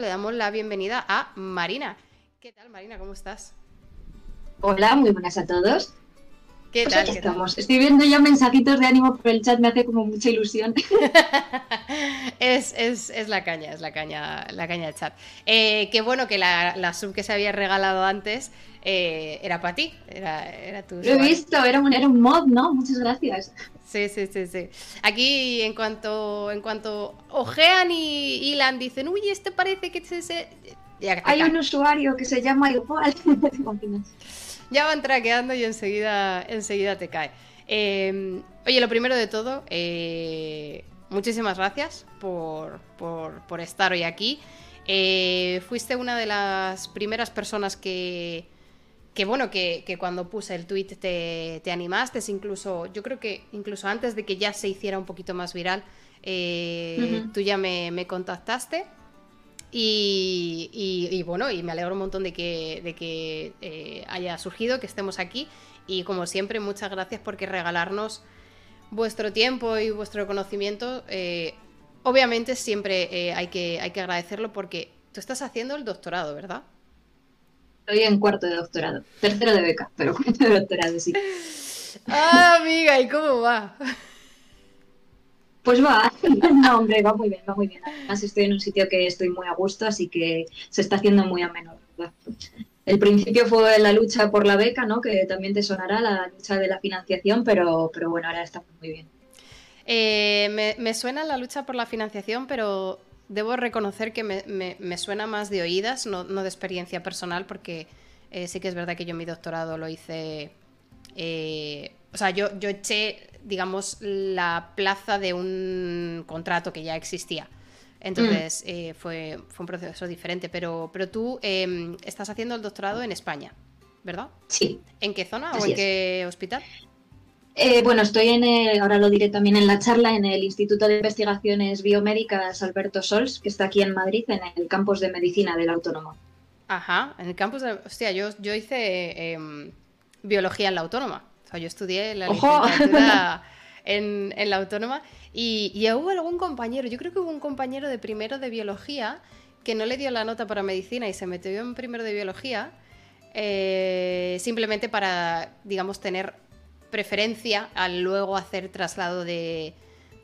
le damos la bienvenida a Marina. ¿Qué tal, Marina? ¿Cómo estás? Hola, muy buenas a todos. ¿Qué Pues tal? aquí ¿Qué tal? estamos. Estoy viendo ya mensajitos de ánimo por el chat, me hace como mucha ilusión. es, es- es la caña, es la caña, la caña del chat. Eh, qué bueno que la, la sub que se había regalado antes eh, era para ti, era, era tu Lo he visto, era un, era un mod, ¿no? Muchas gracias. Sí, sí, sí, sí. Aquí en cuanto, en cuanto ojean y hilan, dicen, uy, este parece que se... se-". Ya, Hay un usuario que se llama igual. Ya van traqueando y enseguida, enseguida te cae. Eh, oye, lo primero de todo, eh, muchísimas gracias por, por- por estar hoy aquí. Eh, fuiste una de las primeras personas que, que bueno, que, que cuando puse el tweet te, te animaste, incluso, yo creo que incluso antes de que ya se hiciera un poquito más viral, eh, tú ya me, me contactaste. Y, y- y bueno, y me alegro un montón de que, de que eh, haya surgido, que estemos aquí. Y como siempre, muchas gracias por que regalarnos vuestro tiempo y vuestro conocimiento. Eh, obviamente siempre hay, que, hay que agradecerlo porque tú estás haciendo el doctorado, ¿verdad? Estoy en cuarto de doctorado. Tercero de beca, pero cuarto de doctorado, sí. Ah, amiga, ¿y cómo va? Pues va, no, hombre, va muy bien, va muy bien. Además estoy en un sitio que estoy muy a gusto, así que se está haciendo muy ameno, ¿verdad? El principio fue la lucha por la beca, ¿no? Que también te sonará, la lucha de la financiación, pero, pero bueno, ahora está muy bien. Eh, me, me suena la lucha por la financiación, pero debo reconocer que me, me- me suena más de oídas, no, no de experiencia personal, porque eh, sí que es verdad que yo mi doctorado lo hice. eh, o sea, yo, yo eché, digamos, la plaza de un contrato que ya existía. Entonces eh, fue, fue un proceso diferente, pero, pero tú eh, estás haciendo el doctorado en España, ¿verdad? Sí. ¿En qué zona o en es. qué hospital? Eh, bueno, estoy en, el- ahora lo diré también en la charla, en el Instituto de Investigaciones Biomédicas Alberto Sols, que está aquí en Madrid, en el campus de medicina del Autónoma. Ajá, en el campus de... Hostia, yo, yo hice em, biología en la autónoma. O sea, yo estudié la ¡Ojo! licenciatura en, en la autónoma y, y hubo algún compañero, yo creo que hubo un compañero de primero de biología que no le dio la nota para medicina y se metió en primero de biología eh, simplemente para, digamos, tener preferencia al luego hacer traslado de,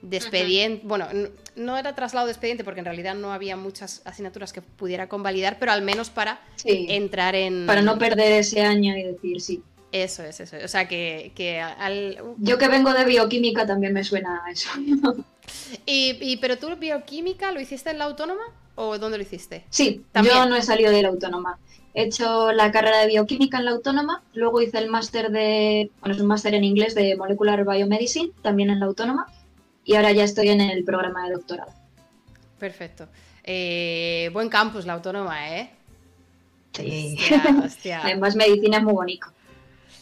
de expediente. Bueno, no era traslado de expediente porque en realidad no había muchas asignaturas que pudiera convalidar, pero al menos para Sí. entrar en... Para no perder ese año y decir sí. Eso es, eso es. O sea, que, que al... Yo que vengo de bioquímica también me suena a eso. Y, y- ¿Pero tú bioquímica lo hiciste en la autónoma o dónde lo hiciste? Sí, También. yo no he salido de la autónoma. He hecho la carrera de bioquímica en la autónoma, luego hice el máster de, bueno, es un máster en inglés de Molecular Biomedicine, también en la autónoma, y ahora ya estoy en el programa de doctorado. Perfecto. Eh, buen campus la autónoma, ¿eh? Sí. Hostia, hostia. Además, medicina es muy bonito.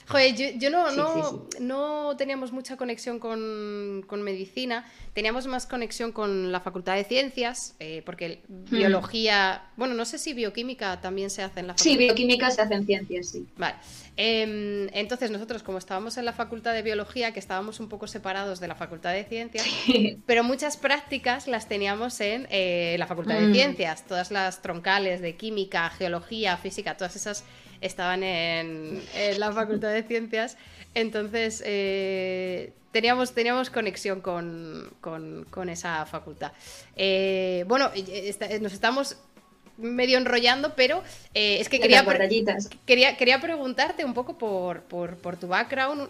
Joder, yo, yo no, Sí, no, sí, no teníamos mucha conexión con, con medicina, teníamos más conexión con la Facultad de Ciencias, eh, porque biología, bueno, no sé si bioquímica también se hace en la Hmm. Sí, facultad. bioquímica se hace en ciencias, sí. Vale. Em, entonces nosotros, como estábamos en la Facultad de Biología, que estábamos un poco separados de la Facultad de Ciencias, pero muchas prácticas las teníamos en eh, la Facultad de Mm. Ciencias, todas las troncales de química, geología, física, todas esas estaban en, en la Facultad de Ciencias. Entonces eh, teníamos, teníamos conexión con, con- con esa facultad. Eh, bueno, eh, nos estamos medio enrollando, pero eh, es que quería... Quería, quería preguntarte un poco por, por- por tu background,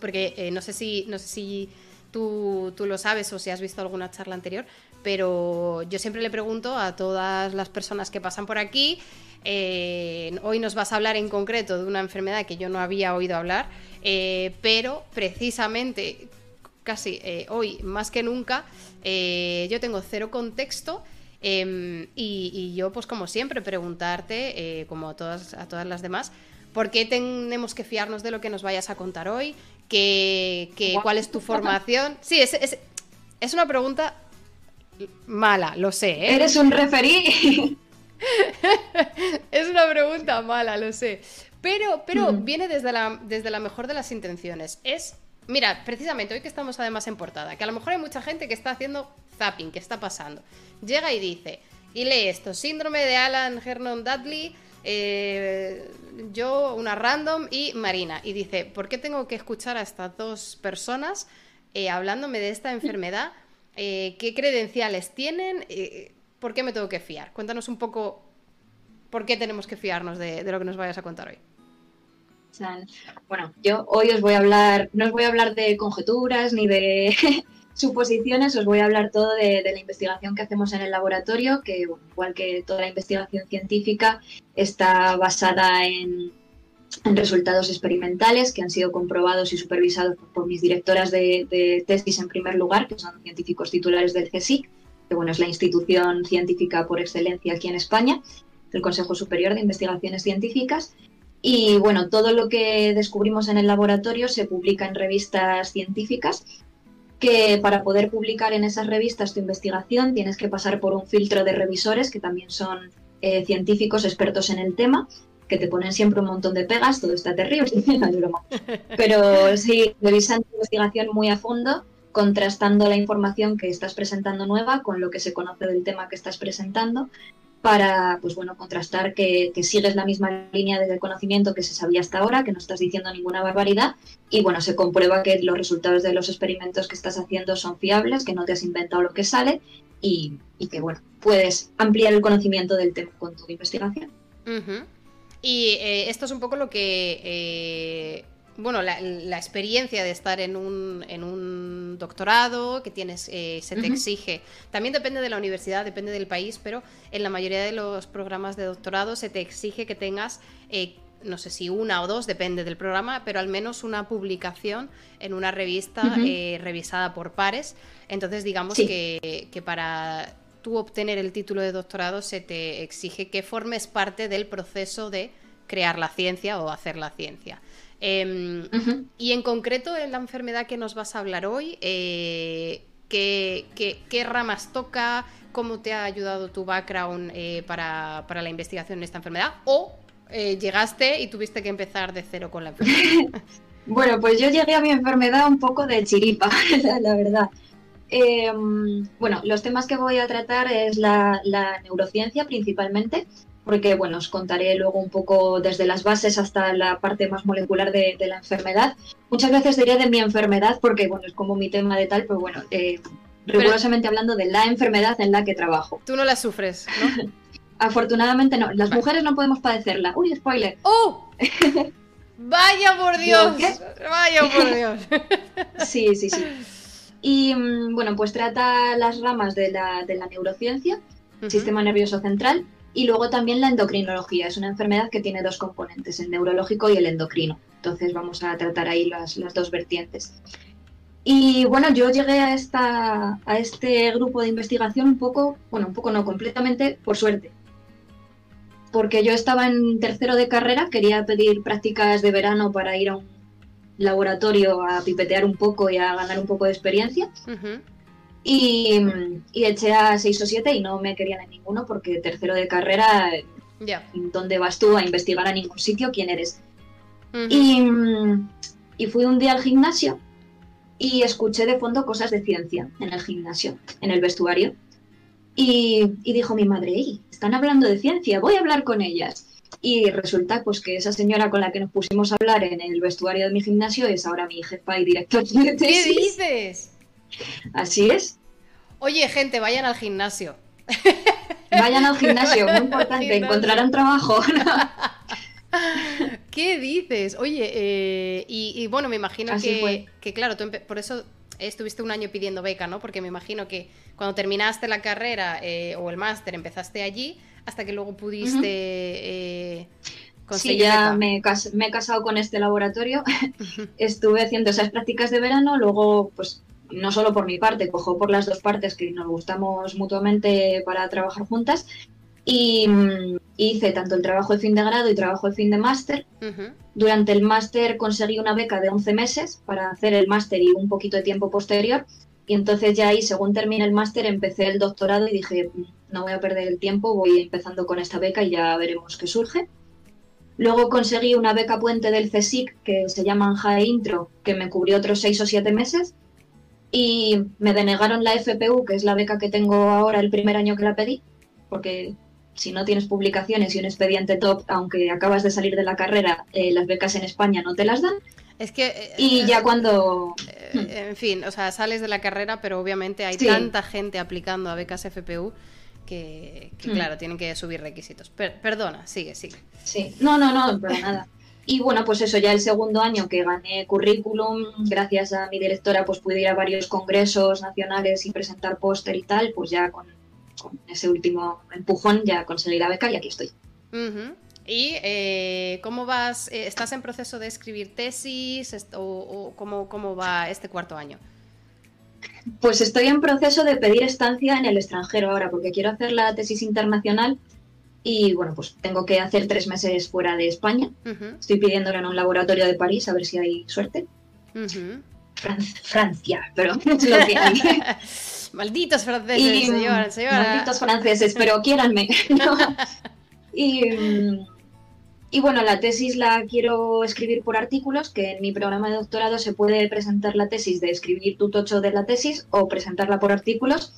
porque no sé si, no sé si tú, tú lo sabes o si has visto alguna charla anterior, pero yo siempre le pregunto a todas las personas que pasan por aquí, eh, hoy nos vas a hablar en concreto de una enfermedad que yo no había oído hablar, eh, pero precisamente casi eh, hoy más que nunca yo tengo cero contexto eh, y, y yo pues como siempre preguntarte como a todas, a todas las demás ¿por qué tenemos que fiarnos de lo que nos vayas a contar hoy? ¿Qué, qué- ¿Cuál es tu formación? Sí, es, es, es una pregunta mala, lo sé, ¿eh? ¿Eres un referí? Es una pregunta mala, lo sé. Pero, pero Mm. viene desde la, desde la mejor de las intenciones. Es, mira, precisamente hoy que estamos además en portada, que a lo mejor hay mucha gente que está haciendo zapping, que está pasando. Llega y dice, Y lee esto, síndrome de Alan Hernon Dudley, eh, yo, una random y Marina. Y dice, ¿por qué tengo que escuchar a estas dos personas eh, hablándome de esta enfermedad? Eh, ¿Qué credenciales tienen? ¿Por qué me tengo que fiar? Cuéntanos un poco por qué tenemos que fiarnos de, de lo que nos vayas a contar hoy. Bueno, yo hoy os voy a hablar, no os voy a hablar de conjeturas ni de suposiciones, os voy a hablar todo de, la investigación que hacemos en el laboratorio, que igual que toda la investigación científica está basada en, resultados experimentales que han sido comprobados y supervisados por mis directoras de, tesis en primer lugar, que son científicos titulares del CSIC, que bueno, es la institución científica por excelencia aquí en España, el Consejo Superior de Investigaciones Científicas. Y bueno, todo lo que descubrimos en el laboratorio se publica en revistas científicas que para poder publicar en esas revistas tu investigación tienes que pasar por un filtro de revisores que también son eh, científicos expertos en el tema, que te ponen siempre un montón de pegas, todo está terrible, Pero sí, revisan tu investigación muy a fondo, contrastando la información que estás presentando nueva con lo que se conoce del tema que estás presentando para pues bueno, contrastar que, sigues la misma línea de conocimiento que se sabía hasta ahora, que no estás diciendo ninguna barbaridad, y bueno, se comprueba que los resultados de los experimentos que estás haciendo son fiables, que no te has inventado lo que sale, y, que bueno, puedes ampliar el conocimiento del tema con tu investigación. Y eh, esto es un poco lo que eh, bueno, la, experiencia de estar en un, en un doctorado que tienes, eh, se te exige. También depende de la universidad, depende del país, pero en la mayoría de los programas de doctorado se te exige que tengas, eh, no sé si una o dos, depende del programa, pero al menos una publicación en una revista eh, revisada por pares. Entonces, digamos que, que para tú obtener el título de doctorado se te exige que formes parte del proceso de crear la ciencia o hacer la ciencia. Em, y en concreto, en la enfermedad que nos vas a hablar hoy, eh, ¿qué, ramas toca? ¿Cómo te ha ayudado tu background eh, para, la investigación en esta enfermedad? ¿O eh, llegaste y tuviste que empezar de cero con la enfermedad? bueno, pues yo llegué a mi enfermedad un poco de chiripa, la, verdad. Em, bueno, los temas que voy a tratar es la neurociencia principalmente porque bueno, os contaré luego un poco desde las bases hasta la parte más molecular de, la enfermedad. Muchas veces diré de mi enfermedad porque bueno, es como mi tema de tal, pero bueno, eh, rigurosamente hablando de la enfermedad en la que trabajo. Tú no la sufres, ¿no? Afortunadamente no, las mujeres no podemos padecerla. Uy, spoiler. ¡Oh! Vaya por Dios, vaya por Dios. sí, sí, sí. Y mm, bueno, pues trata las ramas de la, neurociencia, sistema nervioso central, y luego también la endocrinología, es una enfermedad que tiene dos componentes, el neurológico y el endocrino. Entonces vamos a tratar ahí las, dos vertientes. Y bueno, yo llegué a, esta, a este grupo de investigación un poco, bueno, un poco no, completamente por suerte. Porque yo estaba en tercero de carrera, quería pedir prácticas de verano para ir a un laboratorio a pipetear un poco y a ganar un poco de experiencia. Y, eché a seis o siete y no me querían en ninguno porque tercero de carrera, ¿dónde vas tú a investigar a ningún sitio? ¿Quién eres? y, y, fui un día al gimnasio y escuché de fondo cosas de ciencia en el gimnasio, en el vestuario. Y, y dijo mi madre, están hablando de ciencia, voy a hablar con ellas. Y resulta pues que esa señora con la que nos pusimos a hablar en el vestuario de mi gimnasio es ahora mi jefa y director de tesis. ¿Qué dices? Así es. Oye, gente, vayan al gimnasio. Vayan al gimnasio, muy importante, encontrarán trabajo. ¿Qué dices? Oye, eh, y, bueno, me imagino que, claro, por eso estuviste un año pidiendo beca, ¿no? Porque me imagino que cuando terminaste la carrera eh, o el máster empezaste allí, hasta que luego pudiste eh, conseguir. Sí, ya me, he casado con este laboratorio. Estuve haciendo esas prácticas de verano, luego pues no solo por mi parte, cojo por las dos partes que nos gustamos mutuamente para trabajar juntas. Y mm, hice tanto el trabajo de fin de grado y trabajo de fin de máster. Durante el máster conseguí una beca de 11 meses para hacer el máster y un poquito de tiempo posterior. Y entonces ya ahí, según terminé el máster, empecé el doctorado y dije, mm, no voy a perder el tiempo, voy empezando con esta beca y ya veremos qué surge. Luego conseguí una beca puente del CSIC que se llama JAE Intro, que me cubrió otros seis o siete meses y me denegaron la FPU, que es la beca que tengo ahora el primer año que la pedí, porque si no tienes publicaciones y un expediente top, aunque acabas de salir de la carrera, eh, las becas en España no te las dan. Es que... eh, Y ya cuando... eh, en fin, o sea, sales de la carrera, pero obviamente hay Sí. tanta gente aplicando a becas FPU que, que, Hmm. claro, tienen que subir requisitos. Per- perdona, sigue, sigue. Sí, no, no, no, para nada. Y bueno, pues eso, ya el segundo año que gané currículum, gracias a mi directora, pues pude ir a varios congresos nacionales y presentar póster y tal, pues ya con, con ese último empujón ya conseguí la beca y aquí estoy. ¿Y eh, cómo vas? eh, ¿Estás en proceso de escribir tesis o, o cómo, cómo va este cuarto año? Pues estoy en proceso de pedir estancia en el extranjero ahora, porque quiero hacer la tesis internacional y bueno, pues tengo que hacer tres meses fuera de España. Estoy pidiéndolo en un laboratorio de París a ver si hay suerte. Fran- Francia, pero es lo que hay. Malditos franceses, Y, Malditos franceses, pero quiéranme. ¿no? Y, y bueno, la tesis la quiero escribir por artículos, que en mi programa de doctorado se puede presentar la tesis de escribir tu tocho de la tesis o presentarla por artículos,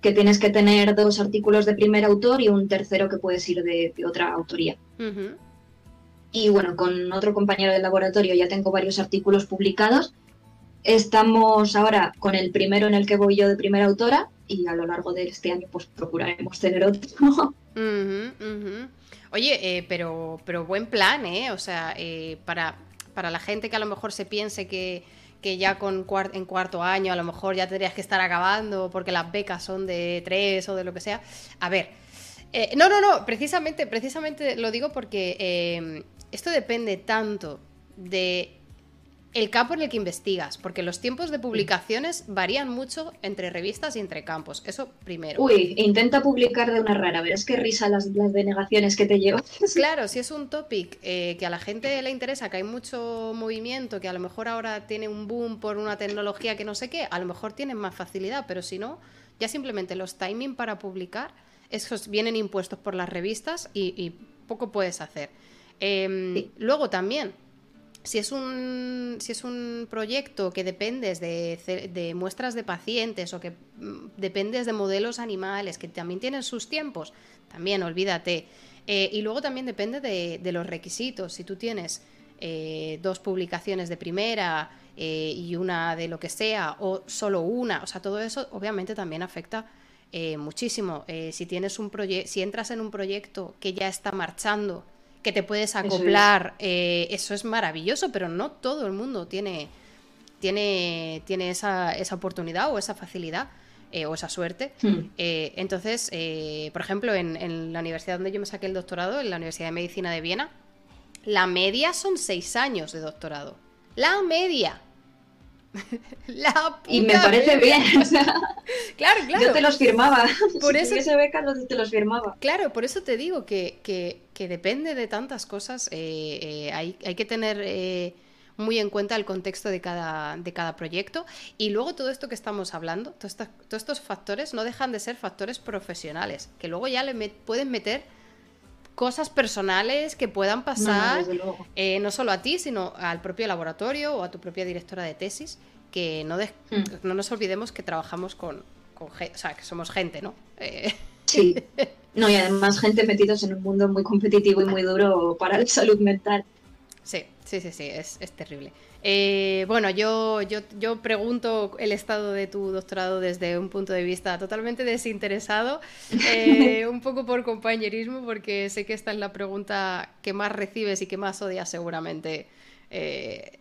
que tienes que tener dos artículos de primer autor y un tercero que puedes ir de, de otra autoría. Y bueno, con otro compañero del laboratorio ya tengo varios artículos publicados. Estamos ahora con el primero en el que voy yo de primera autora y a lo largo de este año pues procuraremos tener otro. Oye, eh, pero, pero buen plan, ¿eh? O sea, eh, para, para la gente que a lo mejor se piense que, que ya con cuar- en cuarto año a lo mejor ya tendrías que estar acabando porque las becas son de tres o de lo que sea. A ver, eh, no, no, no, precisamente, precisamente lo digo porque eh, esto depende tanto de el campo en el que investigas, porque los tiempos de publicaciones varían mucho entre revistas y entre campos. Eso primero. Uy, intenta publicar de una rara, verás qué risa las, las denegaciones que te llevo. Claro, si es un topic eh, que a la gente le interesa, que hay mucho movimiento, que a lo mejor ahora tiene un boom por una tecnología que no sé qué, a lo mejor tienen más facilidad, pero si no, ya simplemente los timing para publicar, esos vienen impuestos por las revistas y, y poco puedes hacer. Em, Sí. Luego también, si es un, si es un proyecto que dependes de, muestras de pacientes o que mm, dependes de modelos animales que también tienen sus tiempos, también olvídate. Eh, y luego también depende de, los requisitos. Si tú tienes eh, dos publicaciones de primera eh, y una de lo que sea, o solo una, o sea, todo eso obviamente también afecta eh, muchísimo. Si tienes un proyecto, si entras en un proyecto que ya está marchando, que te puedes es. acoplar, eh, eso es maravilloso, pero no todo el mundo tiene, tiene, tiene esa, esa oportunidad o esa facilidad eh, o esa suerte. Hmm. Eh, entonces, eh, por ejemplo, en, en la universidad donde yo me saqué el doctorado, en la Universidad de Medicina de Viena, la media son seis años de doctorado. La media. la Y me puta parece bien, o sea, Claro, claro. yo te los firmaba. Por si eso- tuviese te los firmaba. Claro, por eso te digo que, que- que depende de tantas cosas. eh, eh, hay, hay que tener eh, muy en cuenta el contexto de cada, de cada proyecto. Y luego todo esto que estamos hablando, todos estos, todos estos factores no dejan de ser factores profesionales, que luego ya le met- pueden meter cosas personales que puedan No, no, pasar, eh, no solo a ti, sino al propio laboratorio o a tu propia directora de tesis, que no, de- Hmm. no nos olvidemos que trabajamos con, con o sea, que somos gente, ¿no? Eh, Sí. No, y además gente metidos en un mundo muy competitivo y muy duro para la salud mental. Sí, sí, sí, sí, es, es terrible. Eh, bueno, yo, yo, yo pregunto el estado de tu doctorado desde un punto de vista totalmente desinteresado, eh, un poco por compañerismo, porque sé que esta es la pregunta que más recibes y que más odias seguramente eh,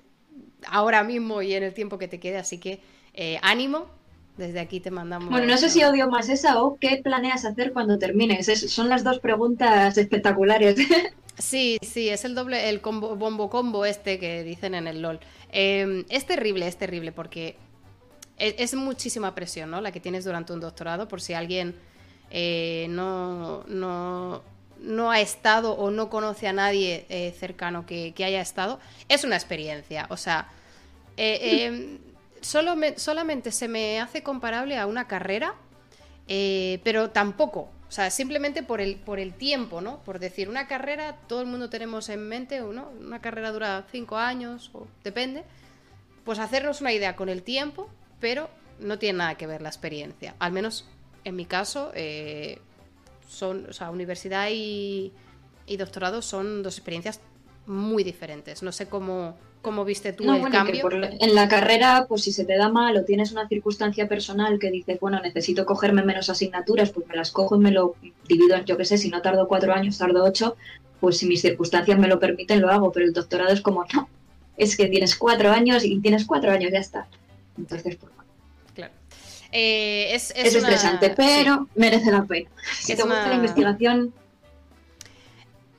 ahora mismo y en el tiempo que te quede, así que eh, ánimo, desde aquí te mandamos... Bueno, no sé si odio más esa o qué planeas hacer cuando termines. Es- son las dos preguntas espectaculares. Sí, sí, es el doble, el combo, bombo combo este que dicen en el LOL. Eh, es terrible, es terrible porque es, es muchísima presión, ¿no? La que tienes durante un doctorado, por si alguien eh, no, no, no ha estado o no conoce a nadie eh, cercano que, que haya estado. Es una experiencia, o sea, eh, eh, solo me- solamente se me hace comparable a una carrera, pero tampoco. O sea, simplemente por el, por el tiempo, ¿no? Por decir, una carrera, todo el mundo tenemos en mente, ¿no? Una carrera dura cinco años, o depende. Pues hacernos una idea con el tiempo, pero no tiene nada que ver la experiencia. Al menos en mi caso, eh, son, o sea, universidad y, y doctorado son dos experiencias muy diferentes. No sé cómo, cómo viste tú el cambio. en la carrera, pues si se te da mal o tienes una circunstancia personal que dices, bueno, necesito cogerme menos asignaturas, pues me las cojo y me lo divido, yo qué sé, si no tardo cuatro años, tardo ocho, pues si mis circunstancias me lo permiten, lo hago. Pero el doctorado es como, no, es que tienes cuatro años y tienes cuatro años, ya está. Entonces, pues Claro. Eh, es, estresante, pero merece la pena. Si te gusta la investigación.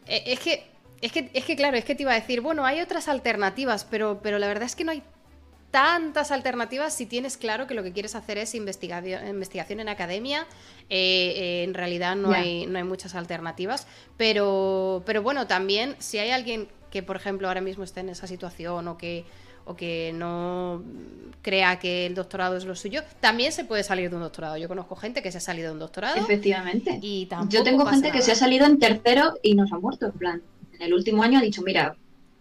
Eh, es que es que, es que, claro, es que te iba a decir, bueno, hay otras alternativas, pero, pero la verdad es que no hay tantas alternativas si tienes claro que lo que quieres hacer es investigación, investigación en academia. Eh, eh, en realidad no, hay, no hay muchas alternativas. Pero, pero bueno, también si hay alguien que, por ejemplo, ahora mismo esté en esa situación o que, o que no crea que el doctorado es lo suyo, también se puede salir de un doctorado. Yo conozco gente que se ha salido de un doctorado. Efectivamente. Y Yo tengo gente que se ha salido en tercero y no se ha muerto, en plan en el último año ha dicho, mira,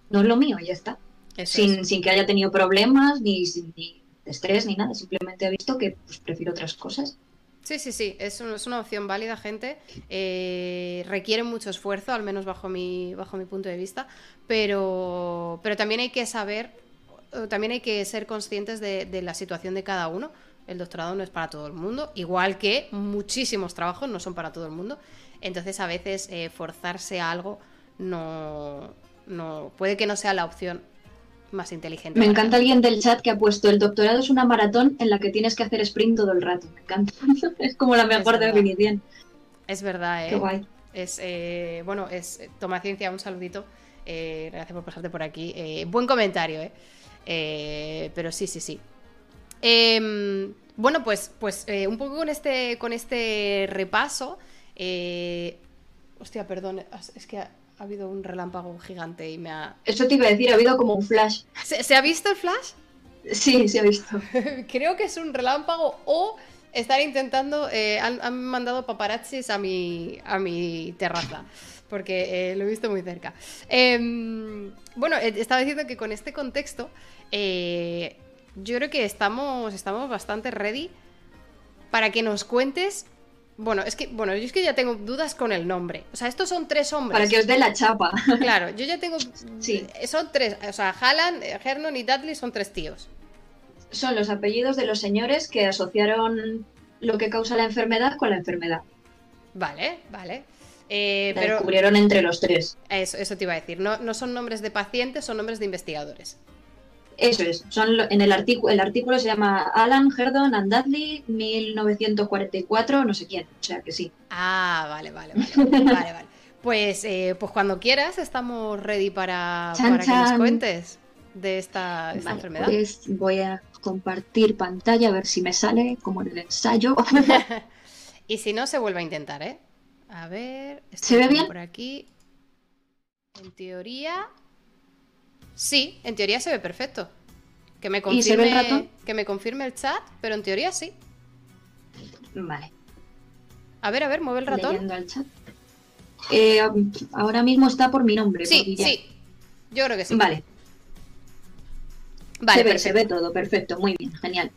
no es lo mío, ya está. Sin, sin, que haya tenido problemas, ni, ni, estrés, ni nada. Simplemente ha visto que pues, prefiero otras cosas. Sí, sí, sí, es, es una opción válida, gente. Eh, requiere mucho esfuerzo, al menos bajo mi, bajo mi punto de vista, pero, pero también hay que saber, también hay que ser conscientes de, de la situación de cada uno. El doctorado no es para todo el mundo, igual que muchísimos trabajos no son para todo el mundo. Entonces, a veces eh, forzarse a algo no, no, puede que no sea la opción más inteligente. Me encanta alguien del chat que ha puesto el doctorado es una maratón en la que tienes que hacer sprint todo el rato. Me encanta. es como la mejor definición. Es verdad, ¿eh? Qué guay. Es, eh, bueno, es Toma Ciencia, un saludito. Eh, gracias por pasarte por aquí. Eh, buen comentario, ¿eh? pero sí, sí, sí. Em, bueno, pues, pues un poco con este, con este repaso. hostia, perdón, es que ha habido un relámpago gigante y me ha... Eso te iba a decir, ha habido como un flash. ¿Se, ha visto el flash? Sí, se ha visto. Creo que es un relámpago o estar intentando... Eh, han, mandado paparazzis a mi, a mi terraza. Porque eh, lo he visto muy cerca. Em, bueno, eh, estaba diciendo que con este contexto, yo creo que estamos, estamos bastante ready para que nos cuentes bueno, es que, bueno, yo es que ya tengo dudas con el nombre. O sea, estos son tres hombres. Para que os dé la chapa. Claro, yo ya tengo. Sí. Son tres. O sea, Halland, Hernon y Dudley son tres tíos. Son los apellidos de los señores que asociaron lo que causa la enfermedad con la enfermedad. Vale, vale. Eh, pero descubrieron entre los tres. Eso, eso te iba a decir. No, no son nombres de pacientes, son nombres de investigadores. Eso es, son en el artículo, el artículo se llama Alan Herdon and Dudley 1944, no sé quién, o sea que sí. Ah, vale, vale, vale, vale, vale. Pues, eh, pues cuando quieras estamos ready para, que nos cuentes de esta, enfermedad. Pues voy a compartir pantalla a ver si me sale como en el ensayo. y si no, se vuelve a intentar, ¿eh? A ver, ¿se ve bien? Por aquí. En teoría, Sí, en teoría se ve perfecto. Que me confirme, el Que me confirme el chat, pero en teoría sí. Vale. A ver, a ver, mueve el ratón. Eh, ahora mismo está por mi nombre. Sí, sí. Yo creo que sí. Vale. Vale, se ve, se ve todo, perfecto, muy bien, genial.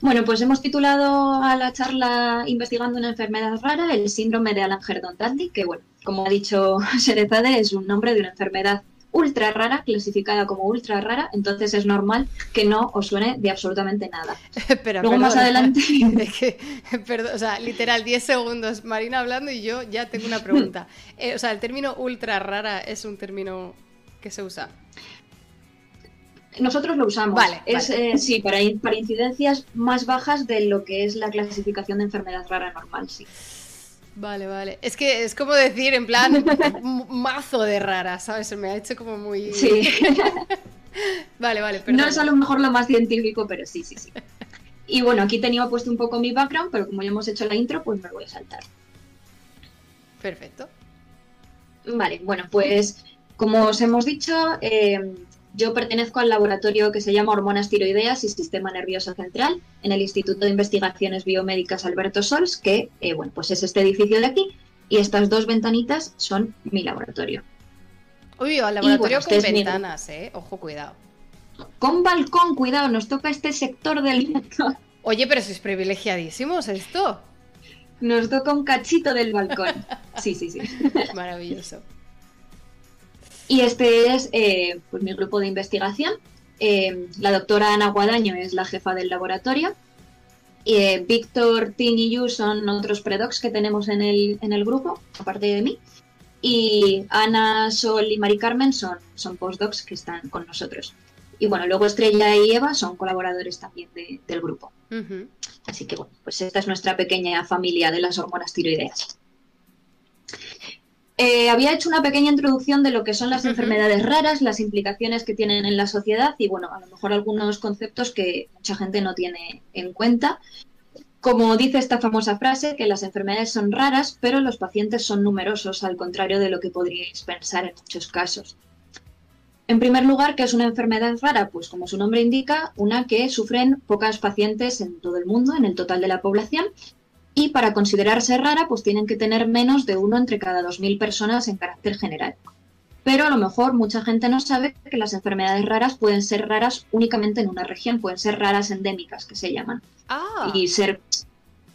Bueno, pues hemos titulado a la charla Investigando una enfermedad rara el síndrome de Alan Herdon Dudley, que bueno, como ha dicho Serezade, es un nombre de una enfermedad ultra rara, clasificada como ultra rara, entonces es normal que no os suene de absolutamente nada. Pero, Luego más adelante... perdón, o sea, literal, 10 segundos, Marina hablando y yo ya tengo una pregunta. Eh, o sea, el término ultra rara es un término que se usa. Nosotros lo usamos. Vale, es, eh, sí, para, para incidencias más bajas de lo que es la clasificación de enfermedad rara normal, sí. Vale, vale. Es que es como decir, en plan, mazo de rara, ¿sabes? Se me ha hecho como muy. Sí. vale, vale, perdón. No es a lo mejor lo más científico, pero sí, sí, sí. Y bueno, aquí tenía puesto un poco mi background, pero como ya hemos hecho la intro, pues me voy a saltar. Perfecto. Vale, bueno, pues como os hemos dicho, eh, yo pertenezco al laboratorio que se llama Hormonas Tiroideas y Sistema Nervioso Central en el Instituto de Investigaciones Biomédicas Alberto Sols, que eh, bueno, pues es este edificio de aquí, y estas dos ventanitas son mi laboratorio. Uy, al laboratorio con este ventanas, eh. Ojo, cuidado. Con balcón, cuidado, nos toca este sector del Oye, pero sois privilegiadísimos esto. Nos toca un cachito del balcón. Sí, sí, sí. Maravilloso. Y este es eh, pues, mi grupo de investigación. Eh, la doctora Ana Guadaño es la jefa del laboratorio. Eh, Víctor, Ting y Yu son otros predocs que tenemos en el, en el grupo, aparte de mí. Y Ana, Sol y Mari Carmen son, son postdocs que están con nosotros. Y bueno, luego Estrella y Eva son colaboradores también del grupo. Así que bueno, pues esta es nuestra pequeña familia de las hormonas tiroideas. Eh, había hecho una pequeña introducción de lo que son las enfermedades raras, las implicaciones que tienen en la sociedad y, bueno, a lo mejor algunos conceptos que mucha gente no tiene en cuenta. Como dice esta famosa frase, que las enfermedades son raras, pero los pacientes son numerosos, al contrario de lo que podríais pensar en muchos casos. En primer lugar, ¿qué es una enfermedad rara? Pues como su nombre indica, una que sufren pocas pacientes en todo el mundo, en el total de la población, y para considerarse rara, pues tienen que tener menos de uno entre cada 2.000 personas en carácter general. Pero a lo mejor mucha gente no sabe que las enfermedades raras pueden ser raras únicamente en una región, pueden ser raras endémicas, que se llaman. Ah. Y ser,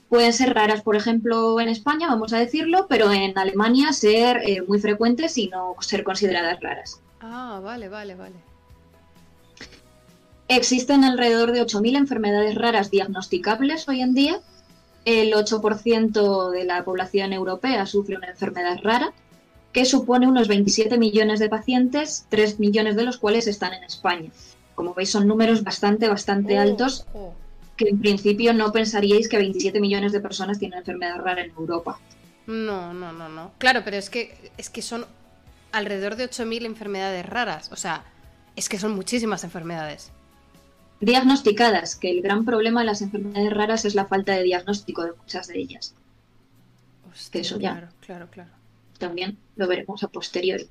pueden ser raras, por ejemplo, en España, vamos a decirlo, pero en Alemania ser eh, muy frecuentes y no ser consideradas raras. Ah, vale, vale, vale. Existen alrededor de 8.000 enfermedades raras diagnosticables hoy en día el 8% de la población europea sufre una enfermedad rara, que supone unos 27 millones de pacientes, 3 millones de los cuales están en España. Como veis, son números bastante, bastante altos, que en principio no pensaríais que 27 millones de personas tienen enfermedad rara en Europa. No, no, no, no. Claro, pero es que, es que son alrededor de 8.000 enfermedades raras. O sea, es que son muchísimas enfermedades diagnosticadas, que el gran problema de las enfermedades raras es la falta de diagnóstico de muchas de ellas. eso ya claro, claro, claro. también lo veremos a posteriori.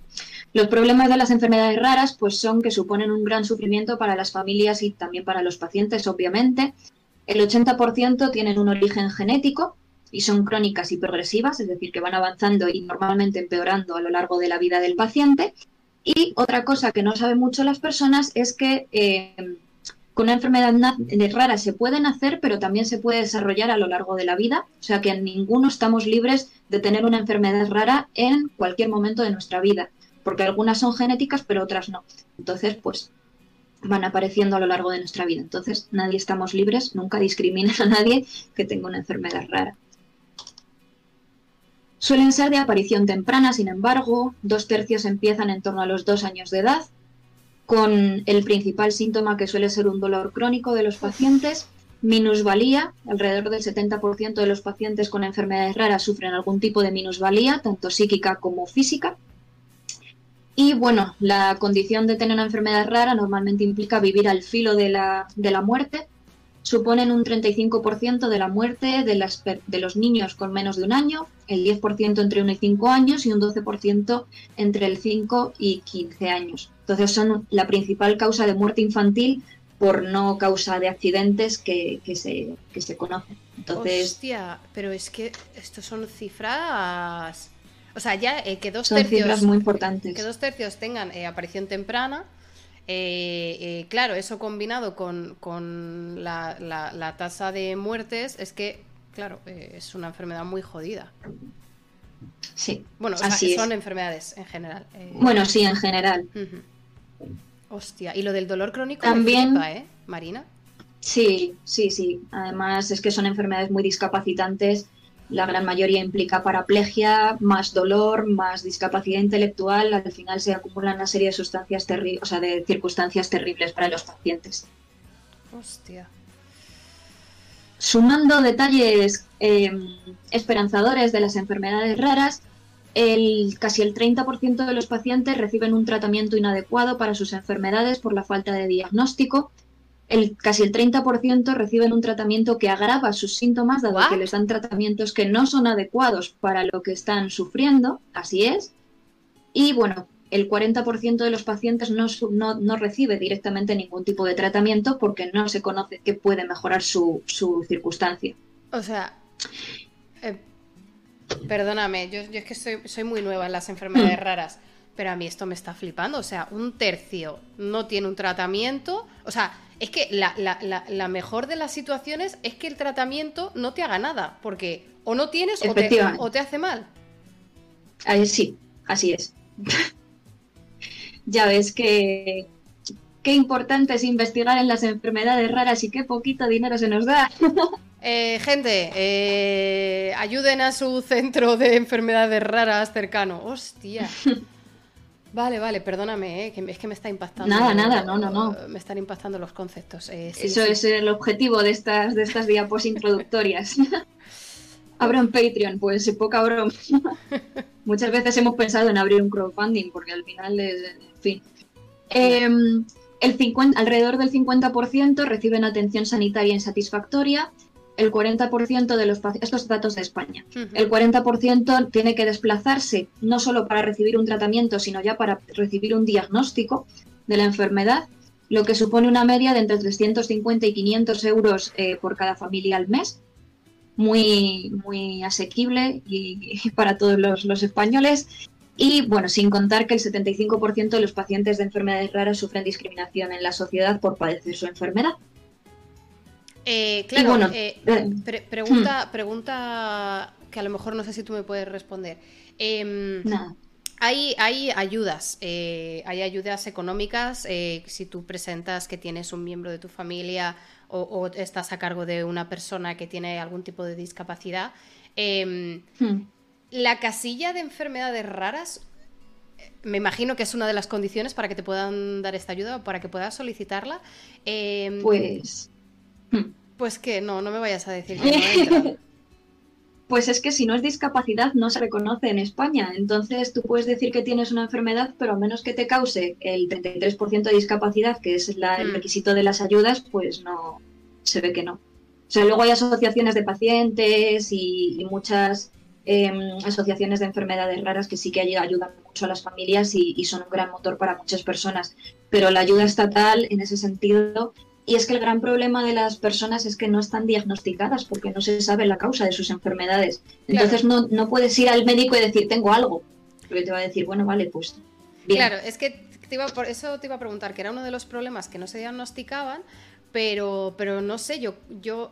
Los problemas de las enfermedades raras pues son que suponen un gran sufrimiento para las familias y también para los pacientes, obviamente. El 80% tienen un origen genético y son crónicas y progresivas, es decir, que van avanzando y normalmente empeorando a lo largo de la vida del paciente. Y otra cosa que no saben mucho las personas es que eh, con una enfermedad rara se pueden hacer, pero también se puede desarrollar a lo largo de la vida. O sea que en ninguno estamos libres de tener una enfermedad rara en cualquier momento de nuestra vida, porque algunas son genéticas, pero otras no. Entonces, pues van apareciendo a lo largo de nuestra vida. Entonces, nadie estamos libres, nunca discriminen a nadie que tenga una enfermedad rara. Suelen ser de aparición temprana, sin embargo, dos tercios empiezan en torno a los dos años de edad, con el principal síntoma que suele ser un dolor crónico de los pacientes, minusvalía, alrededor del 70% de los pacientes con enfermedades raras sufren algún tipo de minusvalía, tanto psíquica como física. Y bueno, la condición de tener una enfermedad rara normalmente implica vivir al filo de la, de la muerte. Suponen un 35% de la muerte de, las, de los niños con menos de un año, el 10% entre 1 y 5 años y un 12% entre el 5 y 15 años. Entonces son la principal causa de muerte infantil por no causa de accidentes que, se, se conocen. Entonces, Hostia, pero es que estos son cifras... O sea, ya eh, que dos son tercios... Cifras muy importantes. Que dos tercios tengan eh, aparición temprana, eh, claro, eso combinado con, la, la, tasa de muertes es que, claro, es una enfermedad muy jodida. Sí. Bueno, son enfermedades en general. Bueno, sí, en general. Hostia, y lo del dolor crónico también, ¿eh, Marina? Sí, sí, sí. Además es que son enfermedades muy discapacitantes. La gran mayoría implica paraplegia, más dolor, más discapacidad intelectual. Al final se acumulan una serie de sustancias terribles, o sea, de circunstancias terribles para los pacientes. Hostia. Sumando detalles em, esperanzadores de las enfermedades raras, el, casi el 30% de los pacientes reciben un tratamiento inadecuado para sus enfermedades por la falta de diagnóstico. El, casi el 30% reciben un tratamiento que agrava sus síntomas, dado que les dan tratamientos que no son adecuados para lo que están sufriendo. Así es. Y bueno, el 40% de los pacientes no, no, recibe directamente ningún tipo de tratamiento porque no se conoce que puede mejorar su, su circunstancia. O sea, Perdóname, yo, es que soy, muy nueva en las enfermedades mm. raras, pero a mí esto me está flipando. O sea, un tercio no tiene un tratamiento. O sea, es que la, mejor de las situaciones es que el tratamiento no te haga nada, porque O no tienes o te, o te hace mal. sí, así es. ya ves que qué importante es investigar en las enfermedades raras y qué poquito dinero se nos da. Eh, gente, eh, ayuden a su centro de enfermedades raras cercano. Hostia. Vale, vale, perdóname, eh, que es que me está impactando. Nada, nada, no, no, no. Me están impactando los conceptos. Eso es el objetivo de estas, de estas diapos introductorias. Abro en Patreon, pues poca broma. Muchas veces hemos pensado en abrir un crowdfunding, porque al final es, en fin. Em, el 50, alrededor del 50% reciben atención sanitaria insatisfactoria, el 40% de los pacientes, estos datos de España, el 40% tiene que desplazarse no solo para recibir un tratamiento, sino ya para recibir un diagnóstico de la enfermedad, lo que supone una media de entre 350 y 500 euros eh, por cada familia al mes, muy, muy asequible y, para todos los españoles. Y bueno, sin contar que el 75% de los pacientes de enfermedades raras sufren discriminación en la sociedad por padecer su enfermedad. Eh, claro, eh, eh, pregunta, hmm. pregunta que a lo mejor no sé si tú me puedes responder. Em, hay, hay, ayudas, hay ayudas económicas si tú presentas que tienes un miembro de tu familia o, estás a cargo de una persona que tiene algún tipo de discapacidad. Em, hmm. La casilla de enfermedades raras, me imagino que es una de las condiciones para que te puedan dar esta ayuda o para que puedas solicitarla. Em, pues. Pues que no, no me vayas a decir que no Pues es que si no es discapacidad no se reconoce en España. Entonces tú puedes decir que tienes una enfermedad, pero a menos que te cause el 33% de discapacidad, que es el hmm. requisito de las ayudas, pues no, se ve que no. O sea, luego hay asociaciones de pacientes y muchas Em, asociaciones de enfermedades raras que sí que ayudan mucho a las familias y, son un gran motor para muchas personas. Pero la ayuda estatal en ese sentido, y es que el gran problema de las personas es que no están diagnosticadas porque no se sabe la causa de sus enfermedades. Entonces no, no puedes ir al médico y decir tengo algo, porque te va a decir, bueno, vale, pues... Claro, es que por eso te iba a preguntar, que era uno de los problemas que no se diagnosticaban, pero, pero no sé, yo, yo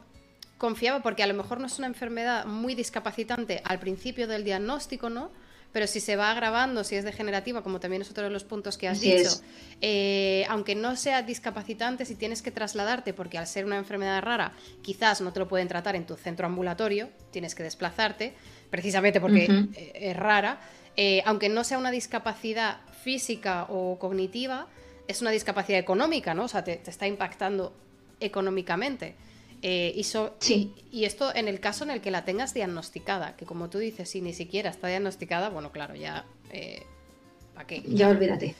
confiaba porque a lo mejor no es una enfermedad muy discapacitante al principio del diagnóstico, ¿no? Pero si se va agravando, si es degenerativa, como también es otro de los puntos que has dicho, eh, aunque no sea discapacitante, si tienes que trasladarte, porque al ser una enfermedad rara, quizás no te lo pueden tratar en tu centro ambulatorio, tienes que desplazarte, precisamente porque eh, es rara, eh, aunque no sea una discapacidad física o cognitiva, es una discapacidad económica, ¿no? O sea, te, te está impactando económicamente. Eh, y, y, esto en el caso en el que la tengas diagnosticada, que como tú dices, si ni siquiera está diagnosticada, bueno, claro, ya... Eh, ¿Para qué? Ya, olvídate.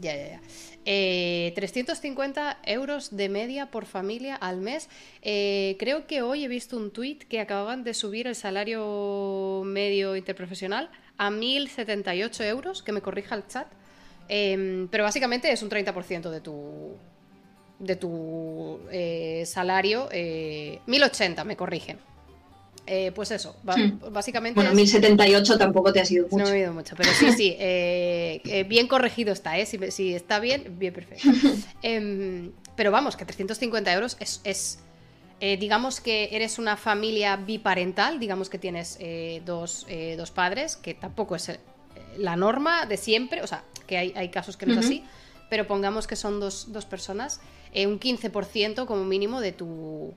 Ya, ya, ya. 350 eh, euros de media por familia al mes. creo que hoy he visto un tuit que acababan de subir el salario medio interprofesional a 1.078 euros, que me corrija el chat. Em, pero básicamente es un 30% de tu, de tu eh, salario, eh, 1080, me corrigen. Eh, pues eso, hmm. básicamente. Bueno, 1078 tampoco te ha sido mucho. No me ha ido mucho, pero sí, sí, eh, bien corregido está, ¿eh? Si, está bien, bien perfecto. Em, pero vamos, que 350 euros es. digamos que eres una familia biparental, digamos que tienes dos, dos, padres, que tampoco es la norma de siempre, o sea, que hay, hay casos que no es así, pero pongamos que son dos, dos personas. Eh, un 15% como mínimo de tu,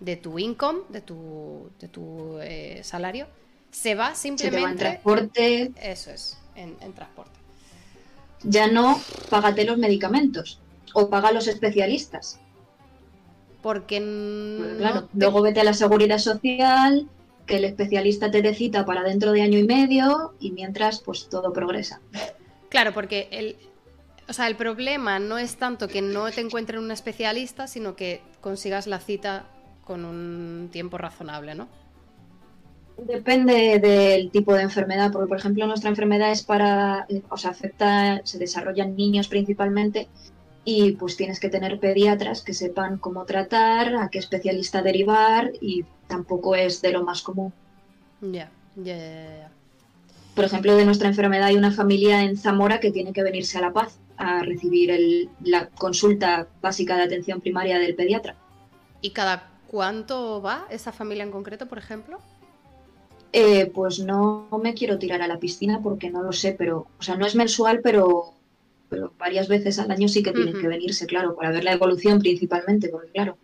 de tu income, de tu, de tu eh, salario, se va simplemente... en transporte. Eso es, en, transporte. Ya no págate los medicamentos o paga los especialistas. Porque, claro, luego vete a la seguridad social, que el especialista te dé cita para dentro de año y medio y mientras pues todo progresa. Claro, porque el, o sea, el problema no es tanto que no te encuentren un especialista, sino que consigas la cita con un tiempo razonable, ¿no? Depende del tipo de enfermedad, porque por ejemplo nuestra enfermedad es para, o sea, afecta, se desarrollan niños principalmente y pues tienes que tener pediatras que sepan cómo tratar, a qué especialista derivar y tampoco es de lo más común. Ya, ya, ya. Por ejemplo, de nuestra enfermedad hay una familia en Zamora que tiene que venirse a La Paz a recibir la consulta básica de atención primaria del pediatra. ¿Y cada cuánto va esa familia en concreto, por ejemplo? Eh, pues no me quiero tirar a la piscina porque no lo sé, pero, o sea, no es mensual, pero, pero varias veces al año sí que tienen que venirse, claro, para ver la evolución principalmente, porque claro.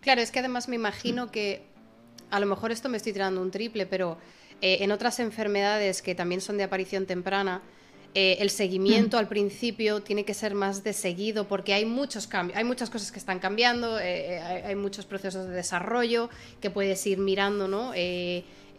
Claro, es que además me imagino que a lo mejor esto me estoy tirando un triple, pero eh, en otras enfermedades que también son de aparición temprana, eh, el seguimiento mm. al principio tiene que ser más de seguido porque hay muchos cambios, hay muchas cosas que están cambiando, hay, muchos procesos de desarrollo que puedes ir mirando, ¿no?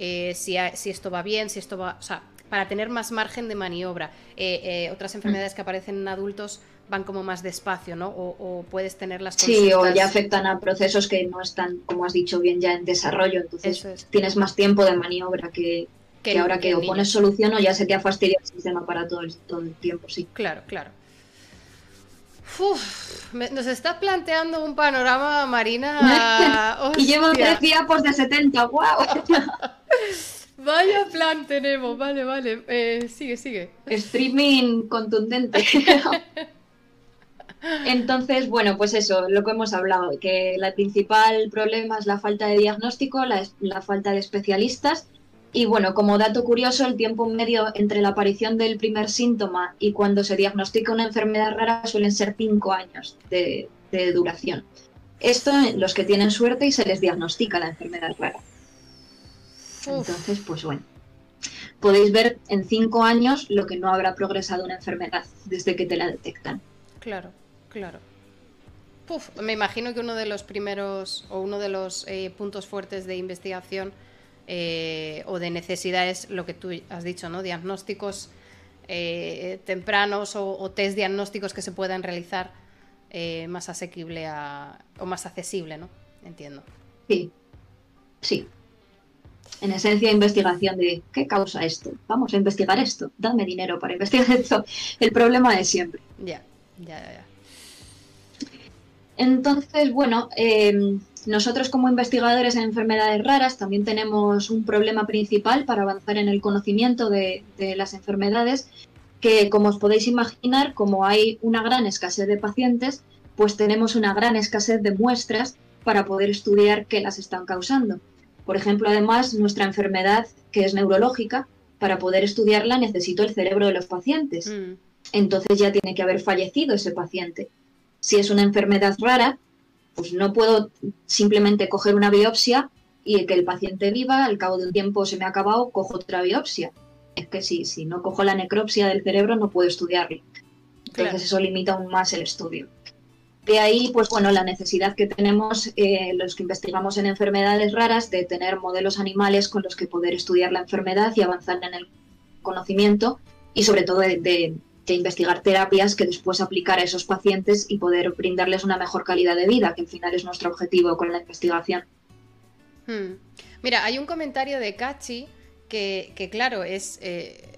Eh, si, esto va bien, si esto va... O sea, para tener más margen de maniobra. Eh, eh, otras enfermedades que aparecen en adultos van como más despacio, ¿no? O, puedes tener las Sí, o ya afectan a procesos que no están, como has dicho bien, ya en desarrollo. Entonces tienes más tiempo de maniobra que, que, ahora que, o pones solución o ya se te ha fastidiado el sistema para todo el, todo el tiempo, sí. Claro, claro. nos está planteando un panorama, Marina. y llevo tres diapos de 70, ¡wow! Vaya plan tenemos, vale, vale. Eh, sigue, sigue. Streaming contundente. Entonces, bueno, pues eso, lo que hemos hablado, que el principal problema es la falta de diagnóstico, la, falta de especialistas. Y bueno, como dato curioso, el tiempo medio entre la aparición del primer síntoma y cuando se diagnostica una enfermedad rara suelen ser cinco años de, de duración. Esto los que tienen suerte y se les diagnostica la enfermedad rara. Entonces, pues bueno, podéis ver en cinco años lo que no habrá progresado una enfermedad desde que te la detectan. Claro, claro. me imagino que uno de los primeros o uno de los eh, puntos fuertes de investigación eh, o de necesidad es lo que tú has dicho, ¿no? Diagnósticos eh, tempranos o, test diagnósticos que se puedan realizar más asequible o más accesible, ¿no? Entiendo. Sí, sí en esencia investigación de qué causa esto. Vamos a investigar esto. Dame dinero para investigar esto. El problema de siempre. Ya, ya, ya. Entonces, bueno, em, nosotros como investigadores en enfermedades raras también tenemos un problema principal para avanzar en el conocimiento de, de las enfermedades, que como os podéis imaginar, como hay una gran escasez de pacientes, pues tenemos una gran escasez de muestras para poder estudiar qué las están causando. Por ejemplo, además, nuestra enfermedad, que es neurológica, para poder estudiarla necesito el cerebro de los pacientes. Mm. Entonces ya tiene que haber fallecido ese paciente. Si es una enfermedad rara, pues no puedo simplemente coger una biopsia y que el paciente viva, al cabo de un tiempo se me ha acabado, cojo otra biopsia. Es que si, si no cojo la necropsia del cerebro no puedo estudiarlo. Entonces eso limita aún más el estudio. De ahí, pues bueno, la necesidad que tenemos eh, los que investigamos en enfermedades raras de tener modelos animales con los que poder estudiar la enfermedad y avanzar en el conocimiento y sobre todo de, investigar terapias que después aplicar a esos pacientes y poder brindarles una mejor calidad de vida, que al final es nuestro objetivo con la investigación. Hmm. Mira, hay un comentario de Cachi que, que claro, es... Eh,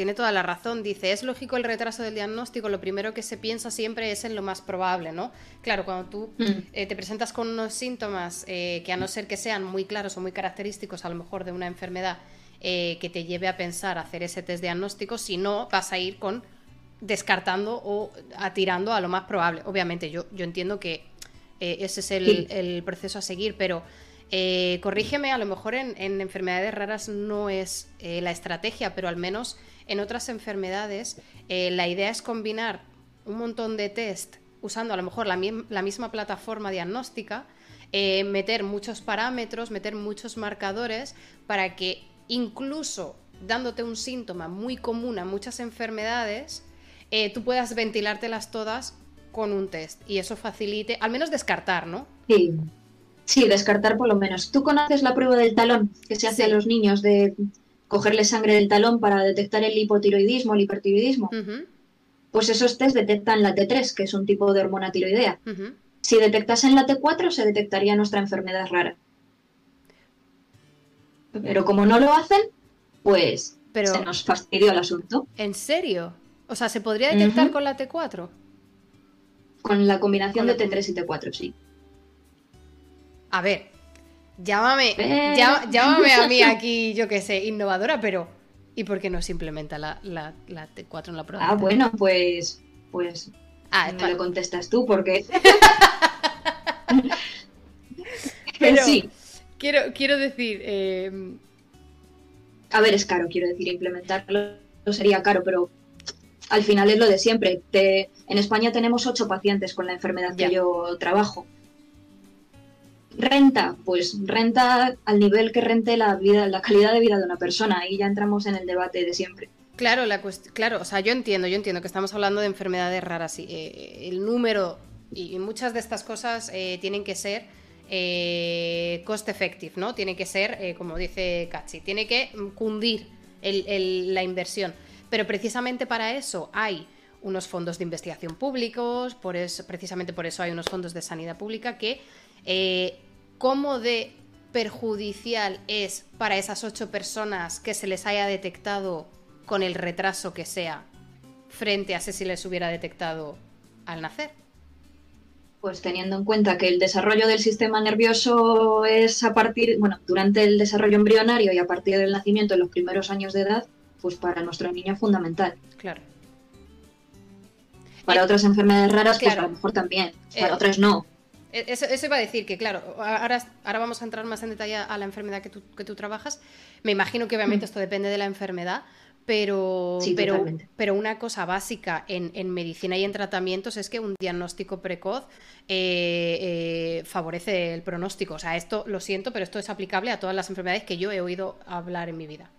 tiene toda la razón. Dice, es lógico el retraso del diagnóstico, lo primero que se piensa siempre es en lo más probable, ¿no? Claro, cuando tú mm. eh, te presentas con unos síntomas eh, que a no ser que sean muy claros o muy característicos a lo mejor de una enfermedad eh, que te lleve a pensar hacer ese test diagnóstico, si no, vas a ir con descartando o atirando a lo más probable. Obviamente, yo, yo entiendo que ese es el, proceso a seguir, pero... corrígeme, a lo mejor en, en enfermedades raras no es la estrategia, pero al menos en otras enfermedades, eh, la idea es combinar un montón de test usando a lo mejor la, misma plataforma diagnóstica, eh, meter muchos parámetros, meter muchos marcadores para que incluso dándote un síntoma muy común a muchas enfermedades, eh, tú puedas ventilártelas todas con un test y eso facilite, al menos descartar, ¿no? Sí. Sí, descartar por lo menos. ¿Tú conoces la prueba del talón que se hace a los niños de cogerle sangre del talón para detectar el hipotiroidismo, el hipertiroidismo. Pues esos test detectan la T3, que es un tipo de hormona tiroidea. Si detectasen la T4, se detectaría nuestra enfermedad rara. Pero como no lo hacen, pues se nos fastidió el asunto. ¿En serio? O sea, ¿se podría detectar con la T4? Con la combinación de T3 y T4, sí. A ver, Llámame, eh. llámame a mí aquí, yo qué sé, innovadora, pero ¿y por qué no se implementa la, la, T4 en la prueba? Ah, bueno, pues, pues ah, me lo contestas tú, porque... pero sí. Quiero, quiero decir, em, a ver, es caro, quiero decir, implementarlo sería caro, pero al final es lo de siempre. en España tenemos ocho pacientes con la enfermedad que yo trabajo. Renta, pues renta al nivel que rente la vida, la calidad de vida de una persona. Ahí ya entramos en el debate de siempre. Claro, la claro, o sea, yo entiendo, yo entiendo que estamos hablando de enfermedades raras. y eh, el número y muchas de estas cosas eh, tienen que ser eh, cost effective, ¿no? Tiene que ser, como dice Kachi, tiene que cundir la inversión. Pero precisamente para eso hay unos fondos de investigación públicos, por eso, precisamente por eso hay unos fondos de sanidad pública que, eh, ¿cómo de perjudicial es para esas ocho personas que se les haya detectado con el retraso que sea frente a si les hubiera detectado al nacer? Pues teniendo en cuenta que el desarrollo del sistema nervioso es a partir, bueno, durante el desarrollo embrionario y a partir del nacimiento en los primeros años de edad, pues para nuestro niño es fundamental. Claro. Para eh, otras enfermedades raras, pues a lo mejor también. Para eh, otras no. Eh, eso, iba a decir que, claro, ahora, ahora vamos a entrar más en detalle a la enfermedad que tú, que tú trabajas. Me imagino que obviamente mm. esto depende de la enfermedad, pero, pero, pero, una cosa básica en, medicina y en tratamientos es que un diagnóstico precoz favorece el pronóstico. O sea, esto lo siento, pero esto es aplicable a todas las enfermedades que yo he oído hablar en mi vida.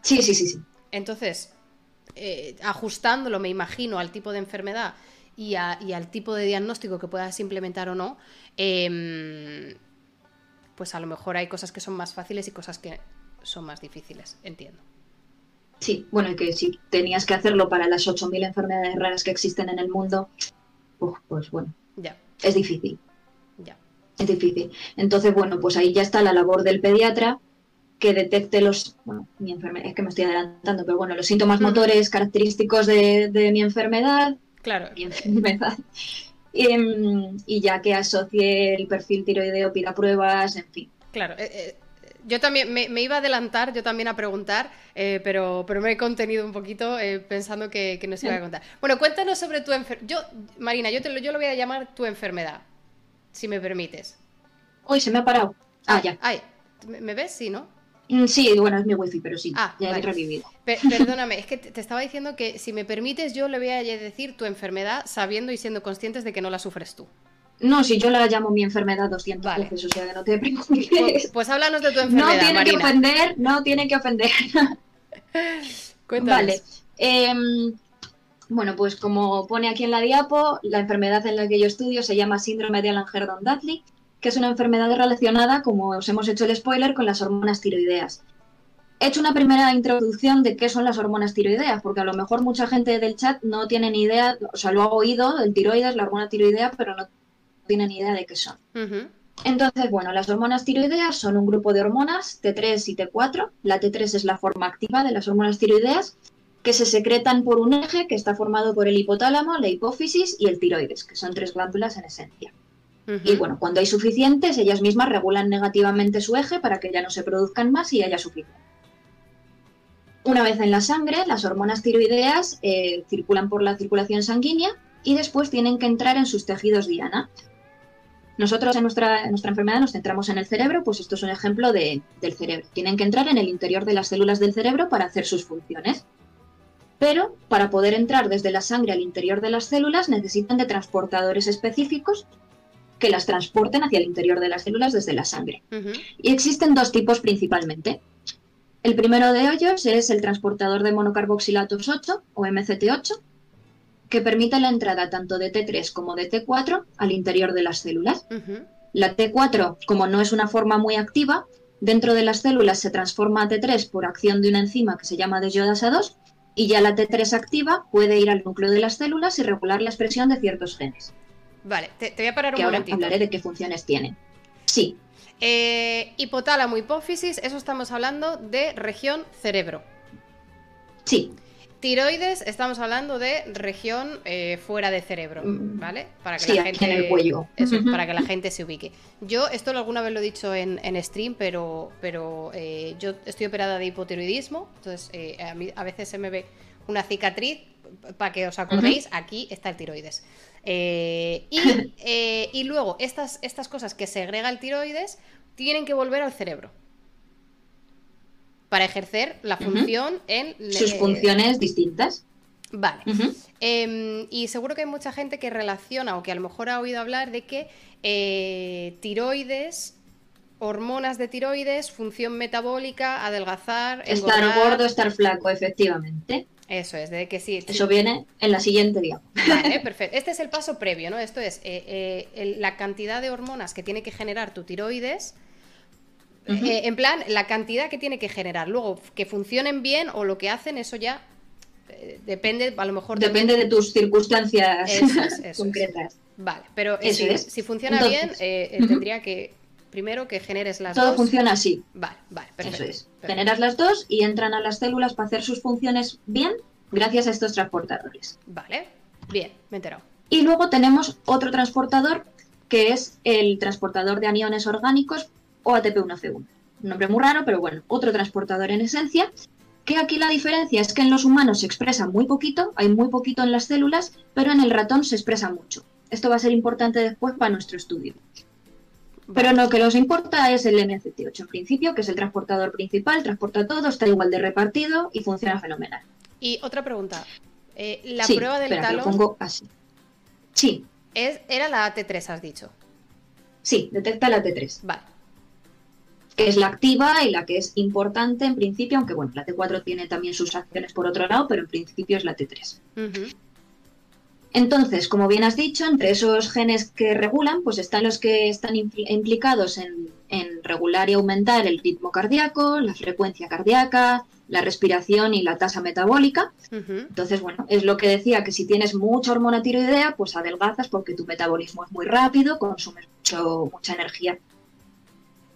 Sí, sí, sí, sí. Entonces, eh, ajustándolo, me imagino, al tipo de enfermedad y, al tipo de diagnóstico que puedas implementar o no, em, pues a lo mejor hay cosas que son más fáciles y cosas que son más difíciles, entiendo. Sí, bueno, y que si tenías que hacerlo para las 8.000 enfermedades raras que existen en el mundo, pues bueno, ya. es difícil. Ya. Es difícil. Entonces, bueno, pues ahí ya está la labor del pediatra que detecte los, bueno, mi enfermedad, es que me estoy adelantando, pero bueno, los síntomas motores característicos de, mi enfermedad. Claro. Mi enfermedad. Em, y, ya que asocie el perfil tiroideo, pida pruebas, en fin. Claro. Eh, eh, yo también me, iba a adelantar, yo también a preguntar, eh, pero, pero me he contenido un poquito pensando que, que nos iba a contar. Bueno, cuéntanos sobre tu enfermedad. Yo, Marina, yo, te lo, yo lo voy a llamar tu enfermedad, si me permites. Hoy se me ha parado. Ah, ya. Ay, ¿me ves? Sí, ¿no? Mm, sí, bueno, es mi wifi, pero sí, ah, ya he revivido. perdóname, es que te, estaba diciendo que si me permites, yo le voy a decir tu enfermedad sabiendo y siendo conscientes de que no la sufres tú. No, si yo la llamo mi enfermedad 200 veces, o sea que no te preocupes. Pues, pues, háblanos de tu enfermedad. No tiene que ofender, no tiene que ofender. Cuéntanos. Vale. Em, bueno, pues como pone aquí en la diapo, la enfermedad en la que yo estudio se llama síndrome de Langer-Don-Dudley que es una enfermedad relacionada, como os hemos hecho el spoiler, con las hormonas tiroideas. He hecho una primera introducción de qué son las hormonas tiroideas, porque a lo mejor mucha gente del chat no tiene ni idea, o sea, lo ha oído, el tiroides, la hormona tiroidea, pero no tiene ni idea de qué son. Entonces, bueno, las hormonas tiroideas son un grupo de hormonas, T3 y T4. La T3 es la forma activa de las hormonas tiroideas, que se secretan por un eje que está formado por el hipotálamo, la hipófisis y el tiroides, que son tres glándulas en esencia. Y bueno, cuando hay suficientes, ellas mismas regulan negativamente su eje para que ya no se produzcan más y haya suficiente. Una vez en la sangre, las hormonas tiroideas eh, circulan por la circulación sanguínea y después tienen que entrar en sus tejidos diana. Nosotros en nuestra, nuestra enfermedad nos centramos en el cerebro, pues esto es un ejemplo del cerebro. Tienen que entrar en el interior de las células del cerebro para hacer sus funciones. Pero para poder entrar desde la sangre al interior de las células necesitan de transportadores específicos que las transporten hacia el interior de las células desde la sangre. Y existen dos tipos principalmente. El primero de ellos es el transportador de monocarboxilatos 8 o MCT8, que permite la entrada tanto de T3 como de T4 al interior de las células. La T4, como no es una forma muy activa, dentro de las células se transforma a T3 por acción de una enzima que se llama deshiodasa 2 y ya la T3 activa puede ir al núcleo de las células y regular la expresión de ciertos genes. Vale, te, voy a parar un que ahora hablaré de qué funciones tienen. Sí. Eh, hipotálamo, hipófisis, eso estamos hablando de región cerebro. Sí. Tiroides, estamos hablando de región eh, fuera de cerebro, mm. ¿vale? Para que la gente. En el cuello. Eso, para que la gente se ubique. Yo, esto alguna vez lo he dicho en, stream, pero, pero eh, yo estoy operada de hipotiroidismo, entonces a, mí, a veces se me ve una cicatriz, para que os acordéis, aquí está el tiroides. Eh, eh, y, luego, estas, estas cosas que segrega el tiroides tienen que volver al cerebro. para ejercer la función en... Sus eh, funciones distintas. Vale. Em, y seguro que hay mucha gente que relaciona o que a lo mejor ha oído hablar de que eh, tiroides, hormonas de tiroides, función metabólica, adelgazar, Estar engordar. gordo, estar flaco, efectivamente. Eso es, de que sí. Eso viene en la siguiente, digamos. Vale, perfecto. Este es el paso previo, ¿no? Esto es eh, eh, la cantidad de hormonas que tiene que generar tu tiroides. Eh, en plan, la cantidad que tiene que generar. Luego, que funcionen bien o lo que hacen, eso ya depende, a lo mejor Depende de tus circunstancias Eso es, eso es. concretas. Vale, pero Eso si, es. si funciona Entonces, bien, tendría que primero que generes las Todo dos. funciona así. Vale, vale, perfecto. Eso es. Generas las dos y entran a las células para hacer sus funciones bien gracias a estos transportadores. Vale, bien, me he enterado. Y luego tenemos otro transportador que es el transportador de aniones orgánicos o ATP1C1. Un nombre muy raro, pero bueno, otro transportador en esencia. Que aquí la diferencia es que en los humanos se expresa muy poquito, hay muy poquito en las células, pero en el ratón se expresa mucho. Esto va a ser importante después para nuestro estudio. Pero lo que nos importa es el MCT8 en principio, que es el transportador principal, transporta todo, está igual de repartido y funciona fenomenal. Y otra pregunta. Eh, la Sí, prueba del espera, que lo pongo así. Sí, es, era la AT3, has dicho. sí, detecta la T3, Vale. que es la activa y la que es importante en principio, aunque bueno, la T4 tiene también sus acciones por otro lado, pero en principio es la T3. Ujú. Entonces, como bien has dicho, entre esos genes que regulan, pues están los que están impl- implicados en, en regular y aumentar el ritmo cardíaco, la frecuencia cardíaca, la respiración y la tasa metabólica. Entonces, bueno, es lo que decía, que si tienes mucha hormona tiroidea, pues adelgazas porque tu metabolismo es muy rápido, consumes mucho, mucha energía.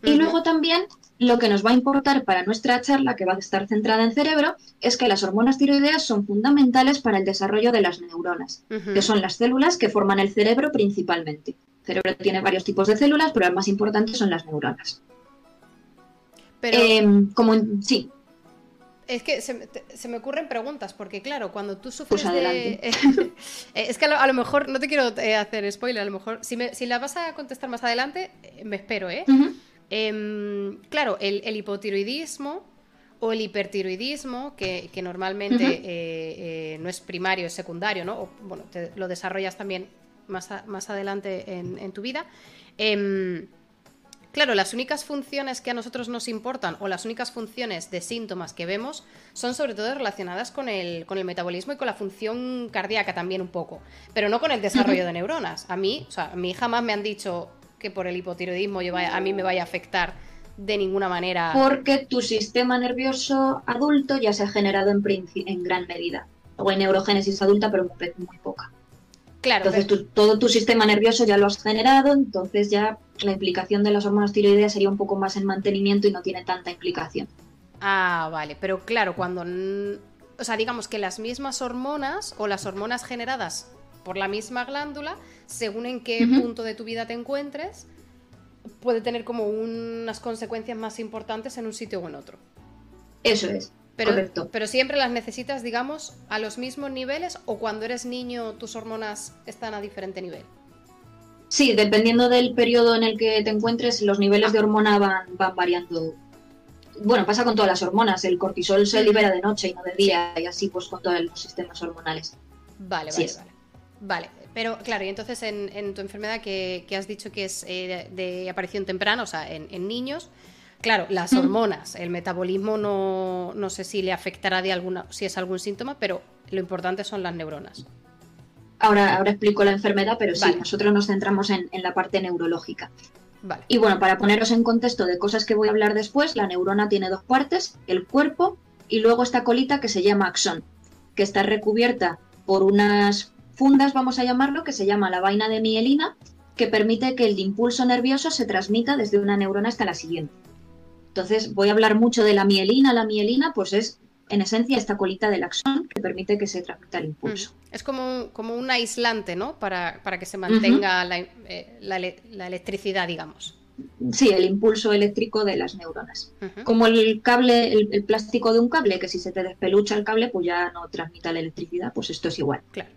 Y luego también lo que nos va a importar para nuestra charla, que va a estar centrada en cerebro, es que las hormonas tiroideas son fundamentales para el desarrollo de las neuronas, que son las células que forman el cerebro principalmente. El cerebro tiene varios tipos de células, pero las más importantes son las neuronas. Pero Em, como sí, es que se, me- te- se me ocurren preguntas, porque claro, cuando tú Pues sufres de... adelante. es que a lo, a lo mejor, no te quiero eh, hacer spoiler, a lo mejor, si, me- si la vas a contestar más adelante, eh, me espero, ¿eh? ujú, Em, claro, el, el hipotiroidismo o el hipertiroidismo, que, que normalmente eh, eh, no es primario, es secundario, ¿no? O, bueno, te lo desarrollas también más, a- más adelante en, en tu vida. Em, claro, las únicas funciones que a nosotros nos importan o las únicas funciones de síntomas que vemos son sobre todo relacionadas con el, con el metabolismo y con la función cardíaca también un poco, pero no con el desarrollo de neuronas. A mí, o sea, a mí jamás me han dicho que por el hipotiroidismo yo vaya- a mí me vaya a afectar de ninguna manera. porque tu sistema nervioso adulto ya se ha generado en, en gran medida. Luego hay neurogénesis adulta, pero muy, muy poca. Claro, Entonces pero- todo tu sistema nervioso ya lo has generado, entonces ya la implicación de las hormonas tiroideas sería un poco más en mantenimiento y no tiene tanta implicación. Ah, vale, pero claro, cuando... O sea, digamos que las mismas hormonas o las hormonas generadas por la misma glándula, según en qué punto de tu vida te encuentres, puede tener como unas consecuencias más importantes en un sitio o en otro. Eso es, Pero, correcto. pero siempre las necesitas, digamos, a los mismos niveles o cuando eres niño tus hormonas están a diferente nivel. Sí, dependiendo del periodo en el que te encuentres, los niveles de hormona van, van variando. Bueno, pasa con todas las hormonas. El cortisol se Ujú. libera de noche y no de día, y así pues con todos los sistemas hormonales. Vale, Sí vale, vale. Vale, pero claro, y entonces en, en tu enfermedad que, que has dicho que es eh, de, de aparición temprana, o sea, en, en niños, claro, las Ujú. hormonas, el metabolismo no, no sé si le afectará de alguna, si es algún síntoma, pero lo importante son las neuronas. Ahora, ahora explico la enfermedad, pero sí, nosotros nos centramos en, en la parte neurológica. Vale. Y bueno, para poneros en contexto de cosas que voy a hablar después, la neurona tiene dos partes, el cuerpo y luego esta colita que se llama axón, que está recubierta por unas fundas, vamos a llamarlo, que se llama la vaina de mielina, que permite que el impulso nervioso se transmita desde una neurona hasta la siguiente. Entonces, voy a hablar mucho de la mielina. La mielina, pues es, en esencia, esta colita del axón que permite que se transmita el impulso. Mm. Es como, un- como un aislante, ¿no? Para, para que se mantenga la, eh, la ele- la electricidad, digamos. Sí, el impulso eléctrico de las neuronas. Como el cable, el, el plástico de un cable, que si se te despelucha el cable, pues ya no transmite la electricidad, pues esto es igual. Claro.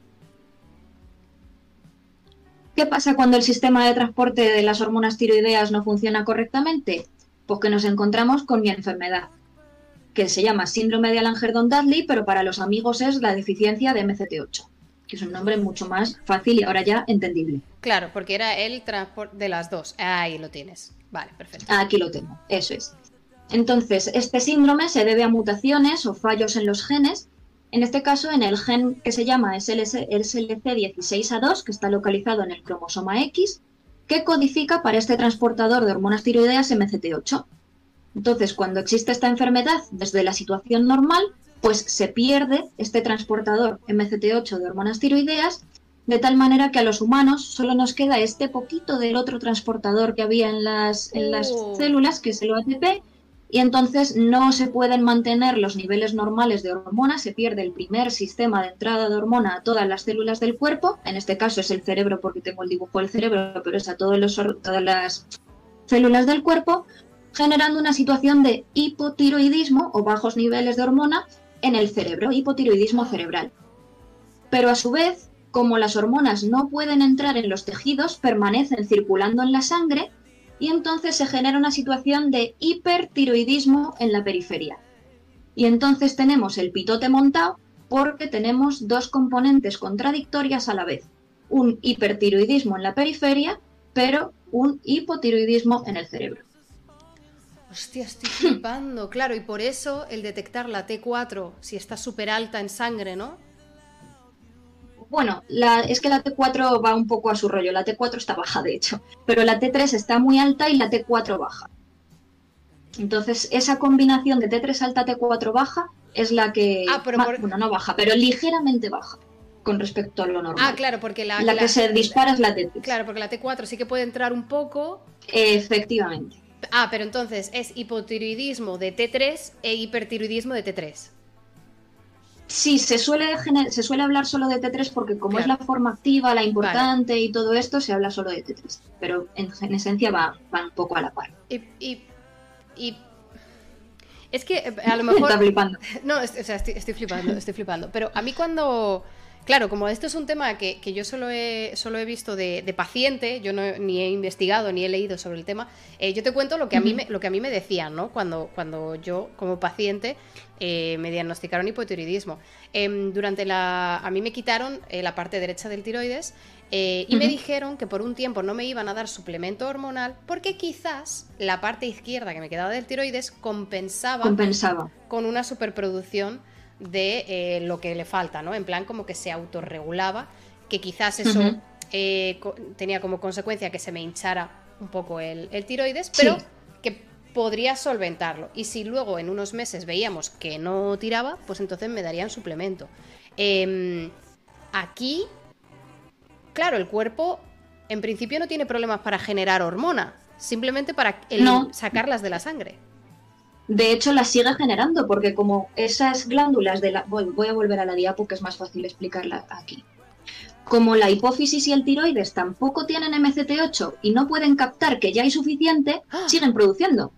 ¿Qué pasa cuando el sistema de transporte de las hormonas tiroideas no funciona correctamente? Pues que nos encontramos con mi enfermedad. que se llama síndrome de Alan-Gerdon-Dudley, pero para los amigos es la deficiencia de MCT8, que es un nombre mucho más fácil y ahora ya entendible. Claro, porque era el transporte de las dos. Ahí lo tienes. Vale, perfecto. Aquí lo tengo, eso es. Entonces, este síndrome se debe a mutaciones o fallos en los genes, en este caso en el gen que se llama SLC16A2, que está localizado en el cromosoma X, que codifica para este transportador de hormonas tiroideas MCT8. Entonces, cuando existe esta enfermedad desde la situación normal, pues se pierde este transportador MCT8 de hormonas tiroideas, de tal manera que a los humanos solo nos queda este poquito del otro transportador que había en las, en las Oh. células, que es el OATP, y entonces no se pueden mantener los niveles normales de hormonas, se pierde el primer sistema de entrada de hormona a todas las células del cuerpo, en este caso es el cerebro porque tengo el dibujo del cerebro, pero es a todas las células del cuerpo, generando una situación de hipotiroidismo o bajos niveles de hormona en el cerebro, hipotiroidismo cerebral. Pero a su vez, como las hormonas no pueden entrar en los tejidos, permanecen circulando en la sangre y entonces se genera una situación de hipertiroidismo en la periferia. Y entonces tenemos el pitote montado porque tenemos dos componentes contradictorias a la vez. Un hipertiroidismo en la periferia, pero un hipotiroidismo en el cerebro. Hostia, estoy flipando. Claro, y por eso el detectar la T4, si está súper alta en sangre, ¿no? Bueno, la- es que la T4 va un poco a su rollo. La T4 está baja, de hecho. Pero la T3 está muy alta y la T4 baja. Entonces, esa combinación de T3 alta, T4 baja es la que... Ah, pero por- Bueno, no baja, pero ligeramente baja con respecto a lo normal. Ah, claro, porque la, la, que se dispara es la T3. Claro, porque la T4 sí que puede entrar un poco. Efectivamente. Ah, pero entonces es hipotiroidismo de T3 e hipertiroidismo de T3. Sí, se suele, se suele hablar solo de T3 porque como es la forma activa, la importante y todo esto, se habla solo de T3. Pero en, en esencia va, un poco a la par. Y, y- y- es que eh, a lo Está mejor flipando. no, es- o sea, estoy, estoy flipando, estoy flipando. Pero a mí cuando, claro, como esto es un tema que, que yo solo he, solo he visto de, de paciente, yo no, ni he investigado ni he leído sobre el tema, eh, yo te cuento lo que a mí me, lo que a mí me decían, ¿no? Cuando, cuando yo como paciente eh, me diagnosticaron hipotiroidismo. Em, durante la, a mí me quitaron eh, la parte derecha del tiroides eh, y me dijeron que por un tiempo no me iban a dar suplemento hormonal porque quizás la parte izquierda que me quedaba del tiroides compensaba Compensaba. con una superproducción de lo que le falta, ¿no? En plan como que se autorregulaba, que quizás eso co- tenía como consecuencia que se me hinchara un poco el, el tiroides, pero Sí. Podría solventarlo. Y si luego en unos meses veíamos que no tiraba, pues entonces me darían suplemento. Em, aquí, claro, el cuerpo en principio no tiene problemas para generar hormona, simplemente para el- No. sacarlas de la sangre. De hecho, la sigue generando, porque como esas glándulas de la... Voy, voy a volver a la diapo, que es más fácil explicarla aquí. Como la hipófisis y el tiroides tampoco tienen MCT8 y no pueden captar que ya hay suficiente, ¡Ah! siguen produciendo.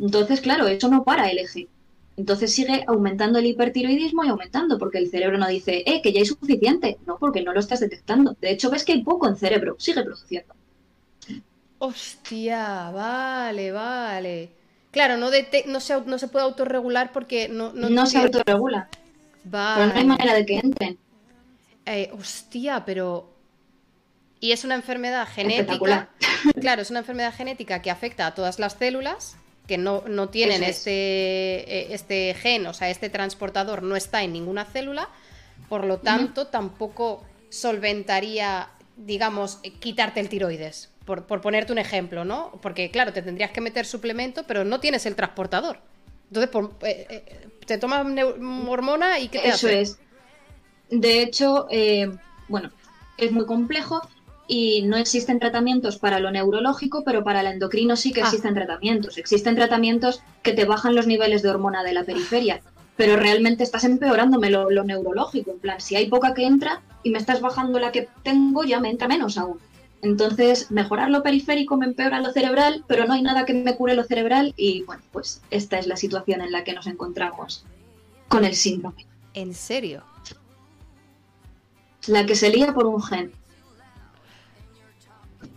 Entonces, claro, eso no para el eje. Entonces sigue aumentando el hipertiroidismo y aumentando, porque el cerebro no dice, eh, que ya hay suficiente. No, porque no lo estás detectando. De hecho, ves que hay poco en cerebro, sigue produciendo. Hostia, vale, vale. Claro, no, no, se, no se puede autorregular porque no, no, No, se autorregula, Vale. pero no hay manera de que entren. Eh, hostia, pero... Y es una enfermedad genética. Claro, es una enfermedad genética que afecta a todas las células que no, no tienen es. este, eh, este gen, o sea, este transportador no está en ninguna célula, por lo tanto tampoco solventaría, digamos, quitarte el tiroides, por, por ponerte un ejemplo, ¿no? Porque claro, te tendrías que meter suplemento, pero no tienes el transportador. Entonces, por- eh, eh, te tomas hormona y ¿qué te Eso hace? es. De hecho, eh, bueno, es muy complejo y no existen tratamientos para lo neurológico, pero para el endocrino sí que Ah. existen tratamientos. Existen tratamientos que te bajan los niveles de hormona de la periferia, pero realmente estás empeorándome lo, lo neurológico. En plan, si hay poca que entra y me estás bajando la que tengo, ya me entra menos aún. Entonces, mejorar lo periférico me empeora lo cerebral, pero no hay nada que me cure lo cerebral y bueno, pues esta es la situación en la que nos encontramos con el síndrome. ¿En serio? La que se lía por un gen.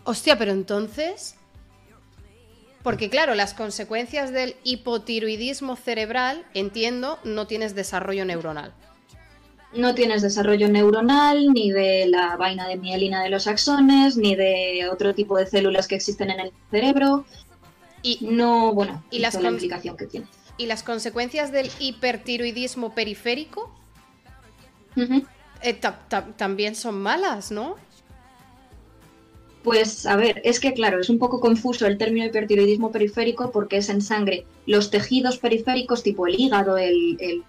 Hostia, pero entonces. Porque claro, las consecuencias del hipotiroidismo cerebral, entiendo, no tienes desarrollo neuronal. No tienes desarrollo neuronal, ni de la vaina de mielina de los axones, ni de otro tipo de células que existen en el cerebro. Y no, bueno, y la implicación que tiene. ¿Y las consecuencias del hipertiroidismo periférico? Eh, también son malas, ¿no? Pues a ver, es que claro, es un poco confuso el término hipertiroidismo periférico porque es en sangre. Los tejidos periféricos, tipo el hígado, el,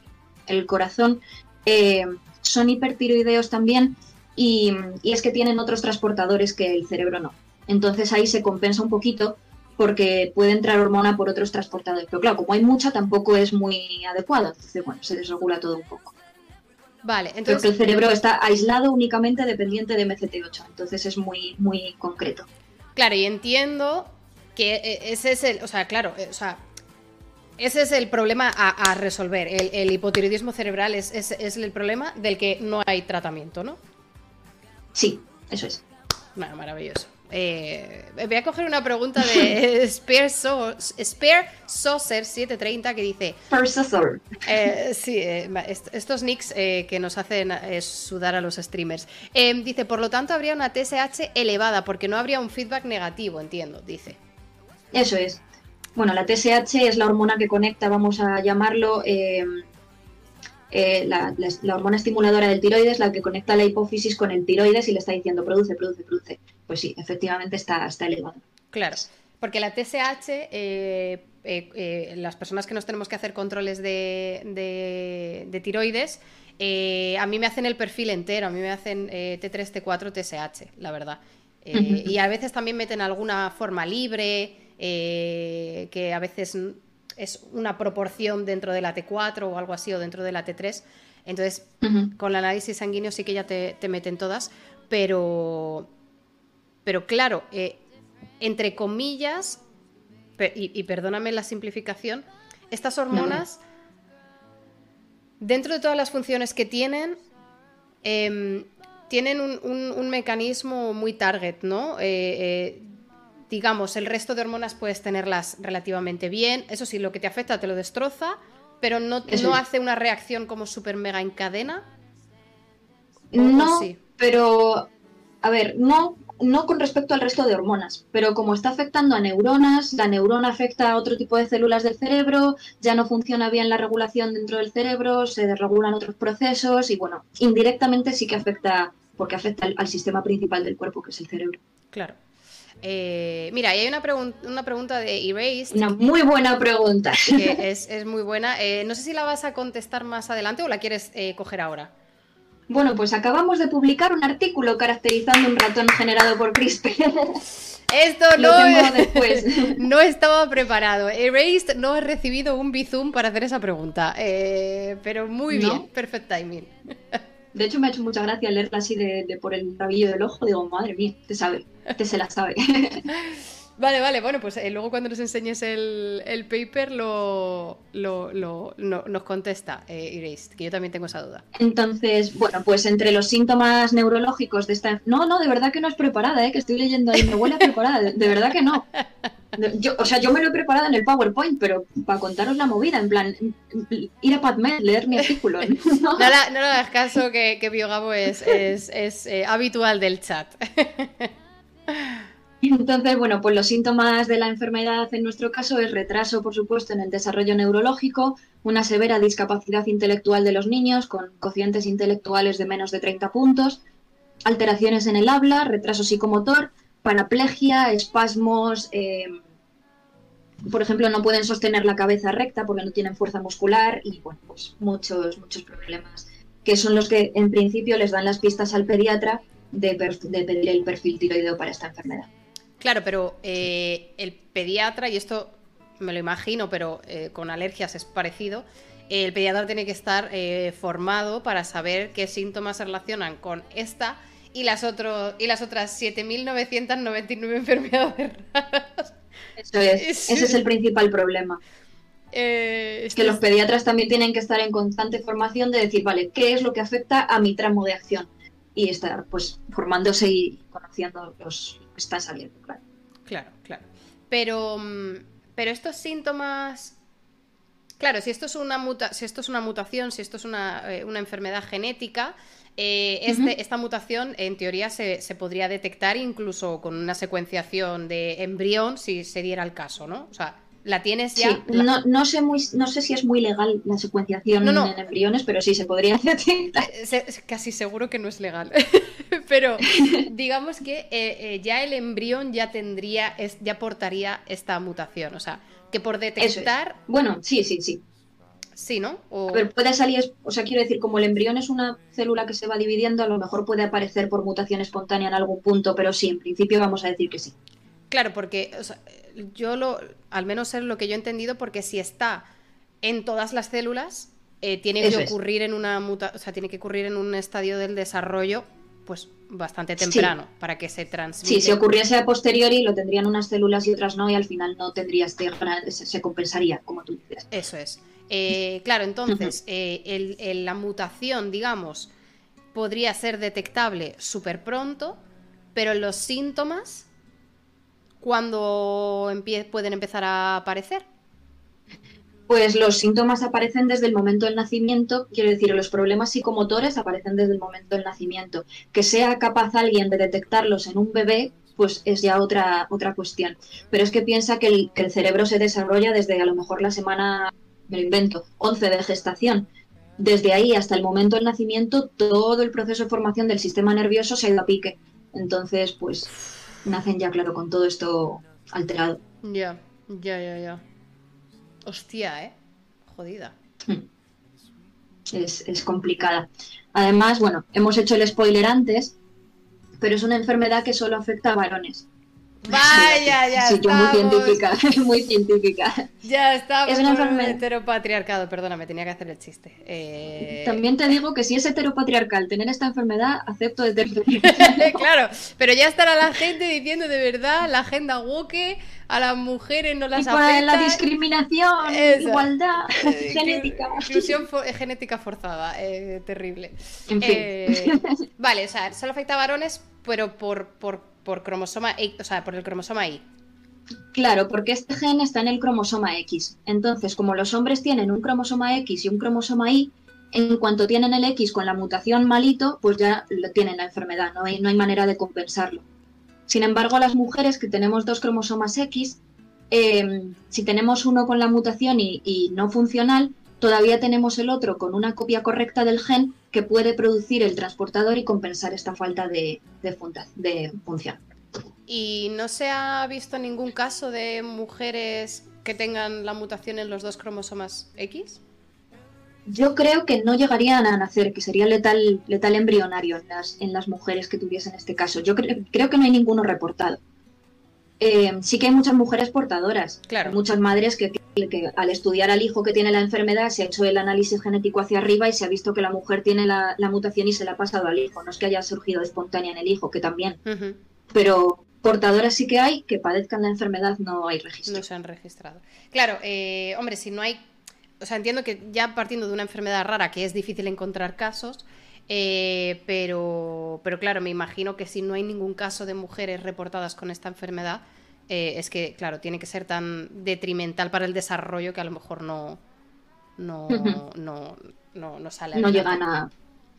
corazón, eh, son hipertiroideos también y, y, es que tienen otros transportadores que el cerebro no. Entonces ahí se compensa un poquito porque puede entrar hormona por otros transportadores. Pero claro, como hay mucha, tampoco es muy adecuado. Entonces, bueno, se desregula todo un poco. Vale, entonces. el cerebro está aislado únicamente dependiente de MCT8, entonces es muy, muy concreto. Claro, y entiendo que e, ese es el. O sea, claro, eh, o sea. Ese es el problema a, resolver. El, hipotiroidismo cerebral es, es, el problema del que no hay tratamiento, ¿no? Sí, eso es. Bueno, maravilloso. Eh, voy a coger una pregunta de Spare, Saucer 730 que dice... Eh, sí, eh, estos nicks eh, que nos hacen sudar a los streamers. dice, por lo tanto habría una TSH elevada porque no habría un feedback negativo, entiendo, dice. Eso es. Bueno, la TSH es la hormona que conecta, vamos a llamarlo, la, la, hormona estimuladora del tiroides, la que conecta la hipófisis con el tiroides y le está diciendo produce, produce, produce pues sí, efectivamente está, está elevado. Claro, porque la TSH, eh, eh, eh, las personas que nos tenemos que hacer controles de, tiroides, a mí me hacen el perfil entero, a mí me hacen T3, T4, TSH, la verdad. Y a veces también meten alguna forma libre, que a veces es una proporción dentro de la T4 o algo así, o dentro de la T3. Entonces, con el análisis sanguíneo sí que ya te, te meten todas, pero pero claro, eh, entre comillas, y, perdóname la simplificación, estas hormonas, dentro de todas las funciones que tienen, em, tienen un, mecanismo muy target, ¿no? Eh, eh, digamos, el resto de hormonas puedes tenerlas relativamente bien. Eso sí, lo que te afecta te lo destroza, pero no, no hace una reacción como super mega en cadena. No, pero a ver, no, no con respecto al resto de hormonas, pero como está afectando a neuronas, la neurona afecta a otro tipo de células del cerebro, ya no funciona bien la regulación dentro del cerebro, se desregulan otros procesos y bueno, indirectamente sí que afecta, porque afecta al, sistema principal del cuerpo, que es el cerebro. Claro. Eh, mira, hay una, una pregunta de Erased. Una muy buena pregunta. Que es, muy buena. Eh, no sé si la vas a contestar más adelante o la quieres eh, coger ahora. Bueno, pues acabamos de publicar un artículo caracterizando un ratón generado por CRISPR. Esto no, no estaba preparado. Erased no ha recibido un bizum para hacer esa pregunta. Eh, pero muy bien, perfect timing. De hecho, me ha hecho mucha gracia leerla así de, por el rabillo del ojo. Digo, madre mía, te sabe, te se la sabe. Vale, vale, bueno, pues eh, luego cuando nos enseñes el, paper lo, nos contesta eh, que yo también tengo esa duda. Entonces, bueno, pues entre los síntomas neurológicos de esta... No, no, de verdad que no es preparada, ¿eh? que estoy leyendo ahí, me huele a preparada, de, verdad que no. Yo, o sea, yo me lo he preparado en el PowerPoint, pero para contaros la movida, en plan, ir a PubMed, leer mi artículo. No, no, no, le hagas caso que, que Biogabo es, es, es eh, habitual del chat. Entonces, bueno, pues los síntomas de la enfermedad en nuestro caso es retraso, por supuesto, en el desarrollo neurológico, una severa discapacidad intelectual de los niños con cocientes intelectuales de menos de 30 puntos, alteraciones en el habla, retraso psicomotor, paraplegia, espasmos, eh, por ejemplo, no pueden sostener la cabeza recta porque no tienen fuerza muscular y, bueno, pues muchos, muchos problemas que son los que en principio les dan las pistas al pediatra de, de pedir el perfil tiroideo para esta enfermedad. Claro, pero eh, el pediatra, y esto me lo imagino, pero eh, con alergias es parecido, el pediatra tiene que estar eh, formado para saber qué síntomas se relacionan con esta y las, y las otras 7.999 enfermedades raras. Eso es, ese es el principal problema. Es que los pediatras también tienen que estar en constante formación de decir, vale, ¿qué es lo que afecta a mi tramo de acción? Y estar pues formándose y conociendo los, está saliendo, claro. Claro, claro. Pero, mm, pero estos síntomas Claro, si esto es una, muta si esto es una mutación, si esto es una, eh, enfermedad genética, eh, este, esta mutación en teoría se, podría detectar incluso con una secuenciación de embrión si se diera el caso, ¿no? O sea, la tienes ya. Sí, no, no, sé muy, no sé si es muy legal la secuenciación en embriones, pero sí se podría detectar. Eh, casi seguro que no es legal. pero digamos que ya el embrión ya tendría, ya portaría esta mutación. O sea, que por detectar. Bueno, sí, sí, sí. Sí, ¿no? O... puede salir, o sea, quiero decir, como el embrión es una célula que se va dividiendo, a lo mejor puede aparecer por mutación espontánea en algún punto, pero sí, en principio vamos a decir que sí. Claro, porque yo lo, al menos es lo que yo he entendido, porque si está en todas las células, eh, tiene que ocurrir en una muta, o sea, tiene que ocurrir en un estadio del desarrollo pues bastante temprano para que se transmita. Sí, si ocurriese a posteriori lo tendrían unas células y otras no y al final no tendría este se, compensaría, como tú dices. Eso es. Eh, claro, entonces eh, la mutación, digamos, podría ser detectable súper pronto, pero los síntomas, ¿cuándo pueden empezar a aparecer? pues los síntomas aparecen desde el momento del nacimiento, quiero decir, los problemas psicomotores aparecen desde el momento del nacimiento. Que sea capaz alguien de detectarlos en un bebé, pues es ya otra, otra cuestión. Pero es que piensa que el, que el cerebro se desarrolla desde a lo mejor la semana, me lo invento, 11 de gestación. Desde ahí hasta el momento del nacimiento, todo el proceso de formación del sistema nervioso se ha ido a pique. Entonces, pues nacen ya, claro, con todo esto alterado. Ya, ya, ya, ya. Hostia, ¿eh? Jodida. Hmm. Es, es, complicada. Además, bueno, hemos hecho el spoiler antes, pero es una enfermedad que solo afecta a varones. Vaya, ya sí, muy científica, muy científica. Ya está. Es una enfermedad heteropatriarcado, perdóname, tenía que hacer el chiste. Eh, También te digo que si es heteropatriarcal tener esta enfermedad, acepto de Claro, pero ya estará la gente diciendo de verdad la agenda woke a las mujeres no las afecta. la discriminación, igualdad eh, genética. Inclusión genética forzada, eh, terrible. En fin. vale, o sea, solo afecta a varones, pero por, por por cromosoma o sea, por el cromosoma Y. Claro, porque este gen está en el cromosoma X. Entonces, como los hombres tienen un cromosoma X y un cromosoma Y, en cuanto tienen el X con la mutación malito, pues ya tienen la enfermedad, no hay, no hay manera de compensarlo. Sin embargo, las mujeres que tenemos dos cromosomas X, em, si tenemos uno con la mutación y, no funcional, todavía tenemos el otro con una copia correcta del gen que puede producir el transportador y compensar esta falta de, función. ¿Y no se ha visto ningún caso de mujeres que tengan la mutación en los dos cromosomas X? Yo creo que no llegarían a nacer, que sería letal, letal embrionario en las, en las mujeres que tuviesen este caso. Yo creo que no hay ninguno reportado. Eh, sí que hay muchas mujeres portadoras, claro. muchas madres que, al estudiar al hijo que tiene la enfermedad se ha hecho el análisis genético hacia arriba y se ha visto que la mujer tiene la, mutación y se la ha pasado al hijo. No es que haya surgido espontánea en el hijo, que también. Pero portadoras sí que hay, que padezcan la enfermedad no hay registro. No se han registrado. Claro, eh, hombre, si no hay... O sea, entiendo que ya partiendo de una enfermedad rara, que es difícil encontrar casos, eh, pero, pero claro, me imagino que si no hay ningún caso de mujeres reportadas con esta enfermedad, eh, es que, claro, tiene que ser tan detrimental para el desarrollo que a lo mejor no, no, no, no, sale. No llegan a,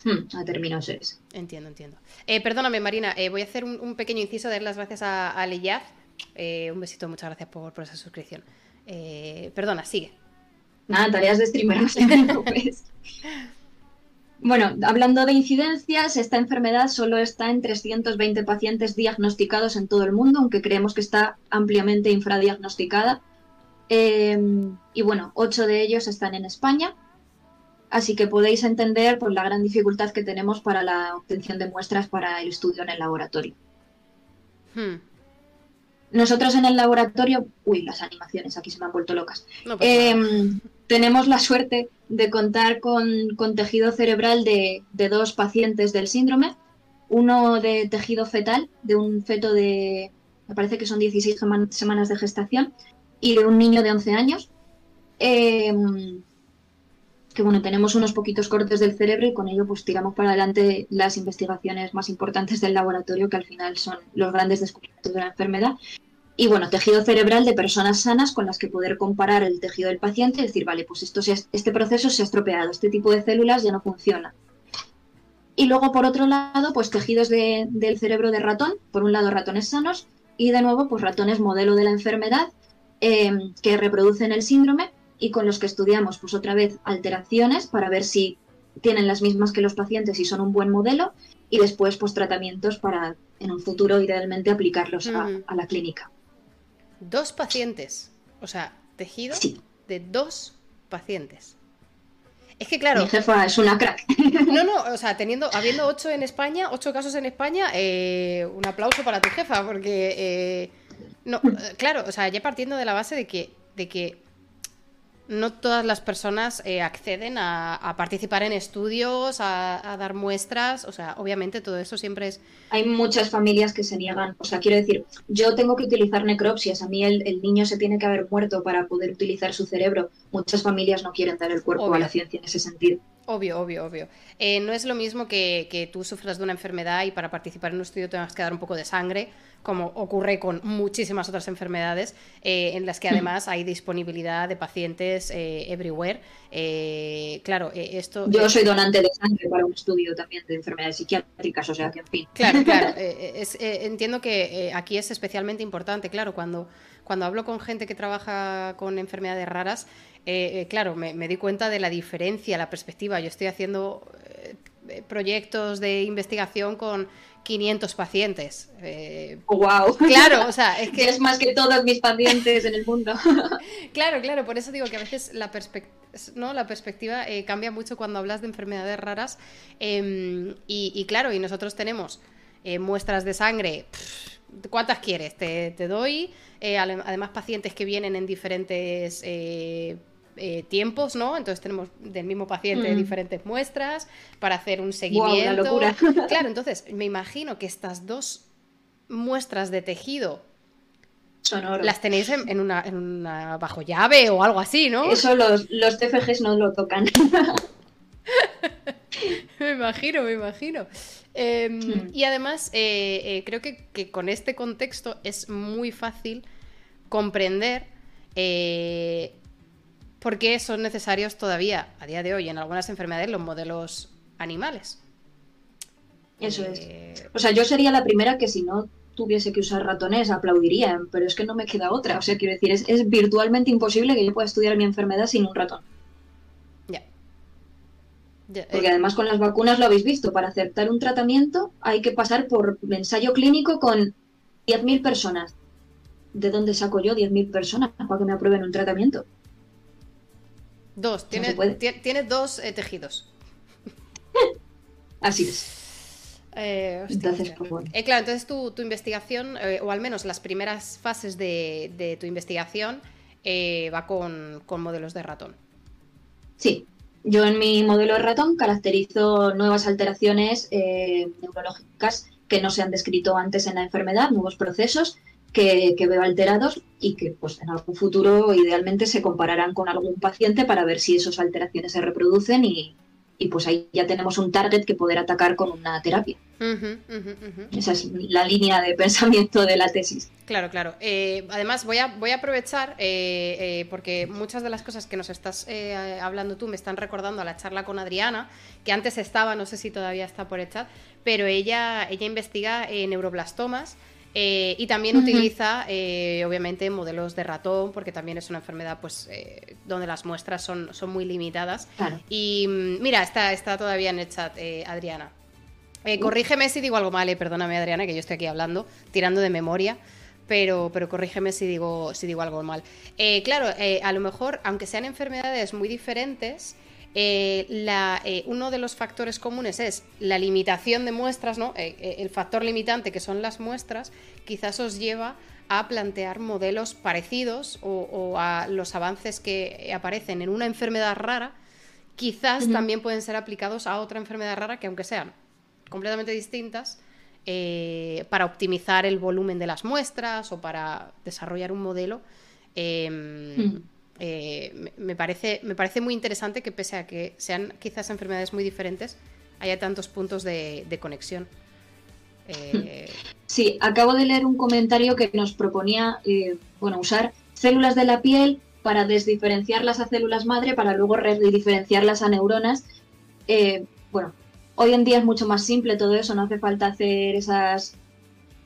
hmm, a términos Entiendo, entiendo. Eh, perdóname, Marina, voy a hacer un, pequeño inciso, dar las gracias a, a un besito, muchas gracias por, por esa suscripción. perdona, sigue. Nada, tareas de streamer, no te preocupes. Bueno, hablando de incidencias, esta enfermedad solo está en 320 pacientes diagnosticados en todo el mundo, aunque creemos que está ampliamente infradiagnosticada. Eh, y bueno, ocho de ellos están en España, así que podéis entender por la gran dificultad que tenemos para la obtención de muestras para el estudio en el laboratorio. Hmm. Nosotros en el laboratorio, uy, las animaciones aquí se me han vuelto locas. Em, tenemos la suerte de contar con, tejido cerebral de, dos pacientes del síndrome, uno de tejido fetal, de un feto de, me parece que son 16 semanas de gestación, y de un niño de 11 años. Em, que bueno, tenemos unos poquitos cortes del cerebro y con ello pues tiramos para adelante las investigaciones más importantes del laboratorio, que al final son los grandes descubrimientos de la enfermedad. y bueno, tejido cerebral de personas sanas con las que poder comparar el tejido del paciente y decir, vale, pues esto este proceso se ha estropeado, este tipo de células ya no funciona. Y luego, por otro lado, pues tejidos del cerebro de ratón, por un lado ratones sanos y de nuevo, pues ratones modelo de la enfermedad em, que reproducen el síndrome y con los que estudiamos, pues otra vez, alteraciones para ver si tienen las mismas que los pacientes y son un buen modelo y después, pues tratamientos para en un futuro idealmente aplicarlos a la clínica. Dos pacientes. O sea, tejido de dos pacientes. Es que claro. Mi jefa es una crack. No, no, o sea, teniendo, habiendo ocho en España, ocho casos en España, eh, un aplauso para tu jefa, porque eh, no, claro, o sea, ya partiendo de la base de que, de que no todas las personas eh, acceden a, participar en estudios, a, dar muestras, o sea, obviamente todo eso siempre es... Hay muchas familias que se niegan, o sea, quiero decir, yo tengo que utilizar necropsias, a mí el, niño se tiene que haber muerto para poder utilizar su cerebro, muchas familias no quieren dar el cuerpo a la ciencia en ese sentido. Obvio, obvio, obvio. Eh, no es lo mismo que, que, tú sufras de una enfermedad y para participar en un estudio tengas que dar un poco de sangre, como ocurre con muchísimas otras enfermedades, eh, en las que hmm. además hay disponibilidad de pacientes eh, everywhere. claro, esto... Yo soy donante de sangre para un estudio también de enfermedades psiquiátricas, o sea que en fin. Claro, claro. entiendo que aquí es especialmente importante, claro, cuando, cuando hablo con gente que trabaja con enfermedades raras, eh, eh, claro, me, di cuenta de la diferencia, la perspectiva. Yo estoy haciendo eh, proyectos de investigación con 500 pacientes. ¡Wow! Claro, o sea, es que... es más que todos mis pacientes en el mundo. claro, claro, por eso digo que a veces la, ¿no? la perspectiva cambia mucho cuando hablas de enfermedades raras. Em, y, claro, y nosotros tenemos muestras de sangre. ¿Cuántas quieres? Te, doy. además, pacientes que vienen en diferentes eh, tiempos, ¿no? Entonces tenemos del mismo paciente mm. diferentes muestras para hacer un seguimiento. claro, entonces me imagino que estas dos muestras de tejido las tenéis en, una, en, bajo llave o algo así, ¿no? Eso los, los TFGs no lo tocan. me imagino, me imagino. Em. Y además, eh, eh, creo que, que, con este contexto es muy fácil comprender ¿Por qué son necesarios todavía, a día de hoy, en algunas enfermedades, los modelos animales. Eso es. Eh, o sea, yo sería la primera que si no tuviese que usar ratones aplaudiría, pero es que no me queda otra. O sea, quiero decir, es, virtualmente imposible que yo pueda estudiar mi enfermedad sin un ratón. Ya. Porque eh. además con las vacunas lo habéis visto, para aceptar un tratamiento hay que pasar por ensayo clínico con 10.000 personas. ¿De dónde saco yo 10.000 personas para que me aprueben un tratamiento? Dos, tiene, dos eh, tejidos. Así es. Eh, entonces, pues eh, claro, entonces tu, tu investigación, o al menos las primeras fases de, tu investigación, va con, modelos de ratón. Sí, yo en mi modelo de ratón caracterizo nuevas alteraciones neurológicas que no se han descrito antes en la enfermedad, nuevos procesos que, veo alterados y que pues en algún futuro idealmente se compararán con algún paciente para ver si esas alteraciones se reproducen y, pues ahí ya tenemos un target que poder atacar con una terapia. Esa es la línea de pensamiento de la tesis. Claro, claro. Eh, además, voy a, voy a aprovechar, eh, eh, porque muchas de las cosas que nos estás hablando tú me están recordando a la charla con Adriana, que antes estaba, no sé si todavía está por el pero ella, ella investiga neuroblastomas eh, y también utiliza, eh, obviamente, modelos de ratón, porque también es una enfermedad pues, eh, donde las muestras son, son muy limitadas. Y mm, mira, está, está todavía en el chat, Adriana. corrígeme si digo algo mal, perdóname, Adriana, que yo estoy aquí hablando, tirando de memoria. Pero, pero corrígeme si digo, si digo algo mal. claro, a lo mejor, aunque sean enfermedades muy diferentes, eh, eh, uno de los factores comunes es la limitación de muestras, ¿no? Eh, el factor limitante que son las muestras, quizás os lleva a plantear modelos parecidos o, a los avances que aparecen en una enfermedad rara, quizás también pueden ser aplicados a otra enfermedad rara que aunque sean completamente distintas, para optimizar el volumen de las muestras o para desarrollar un modelo. Em, eh, me, parece, me parece muy interesante que pese a que sean quizás enfermedades muy diferentes, haya tantos puntos de, conexión. Eh, Sí, acabo de leer un comentario que nos proponía, eh, bueno, usar células de la piel para desdiferenciarlas a células madre para luego rediferenciarlas a neuronas. Bueno, hoy en día es mucho más simple todo eso, no hace falta hacer esas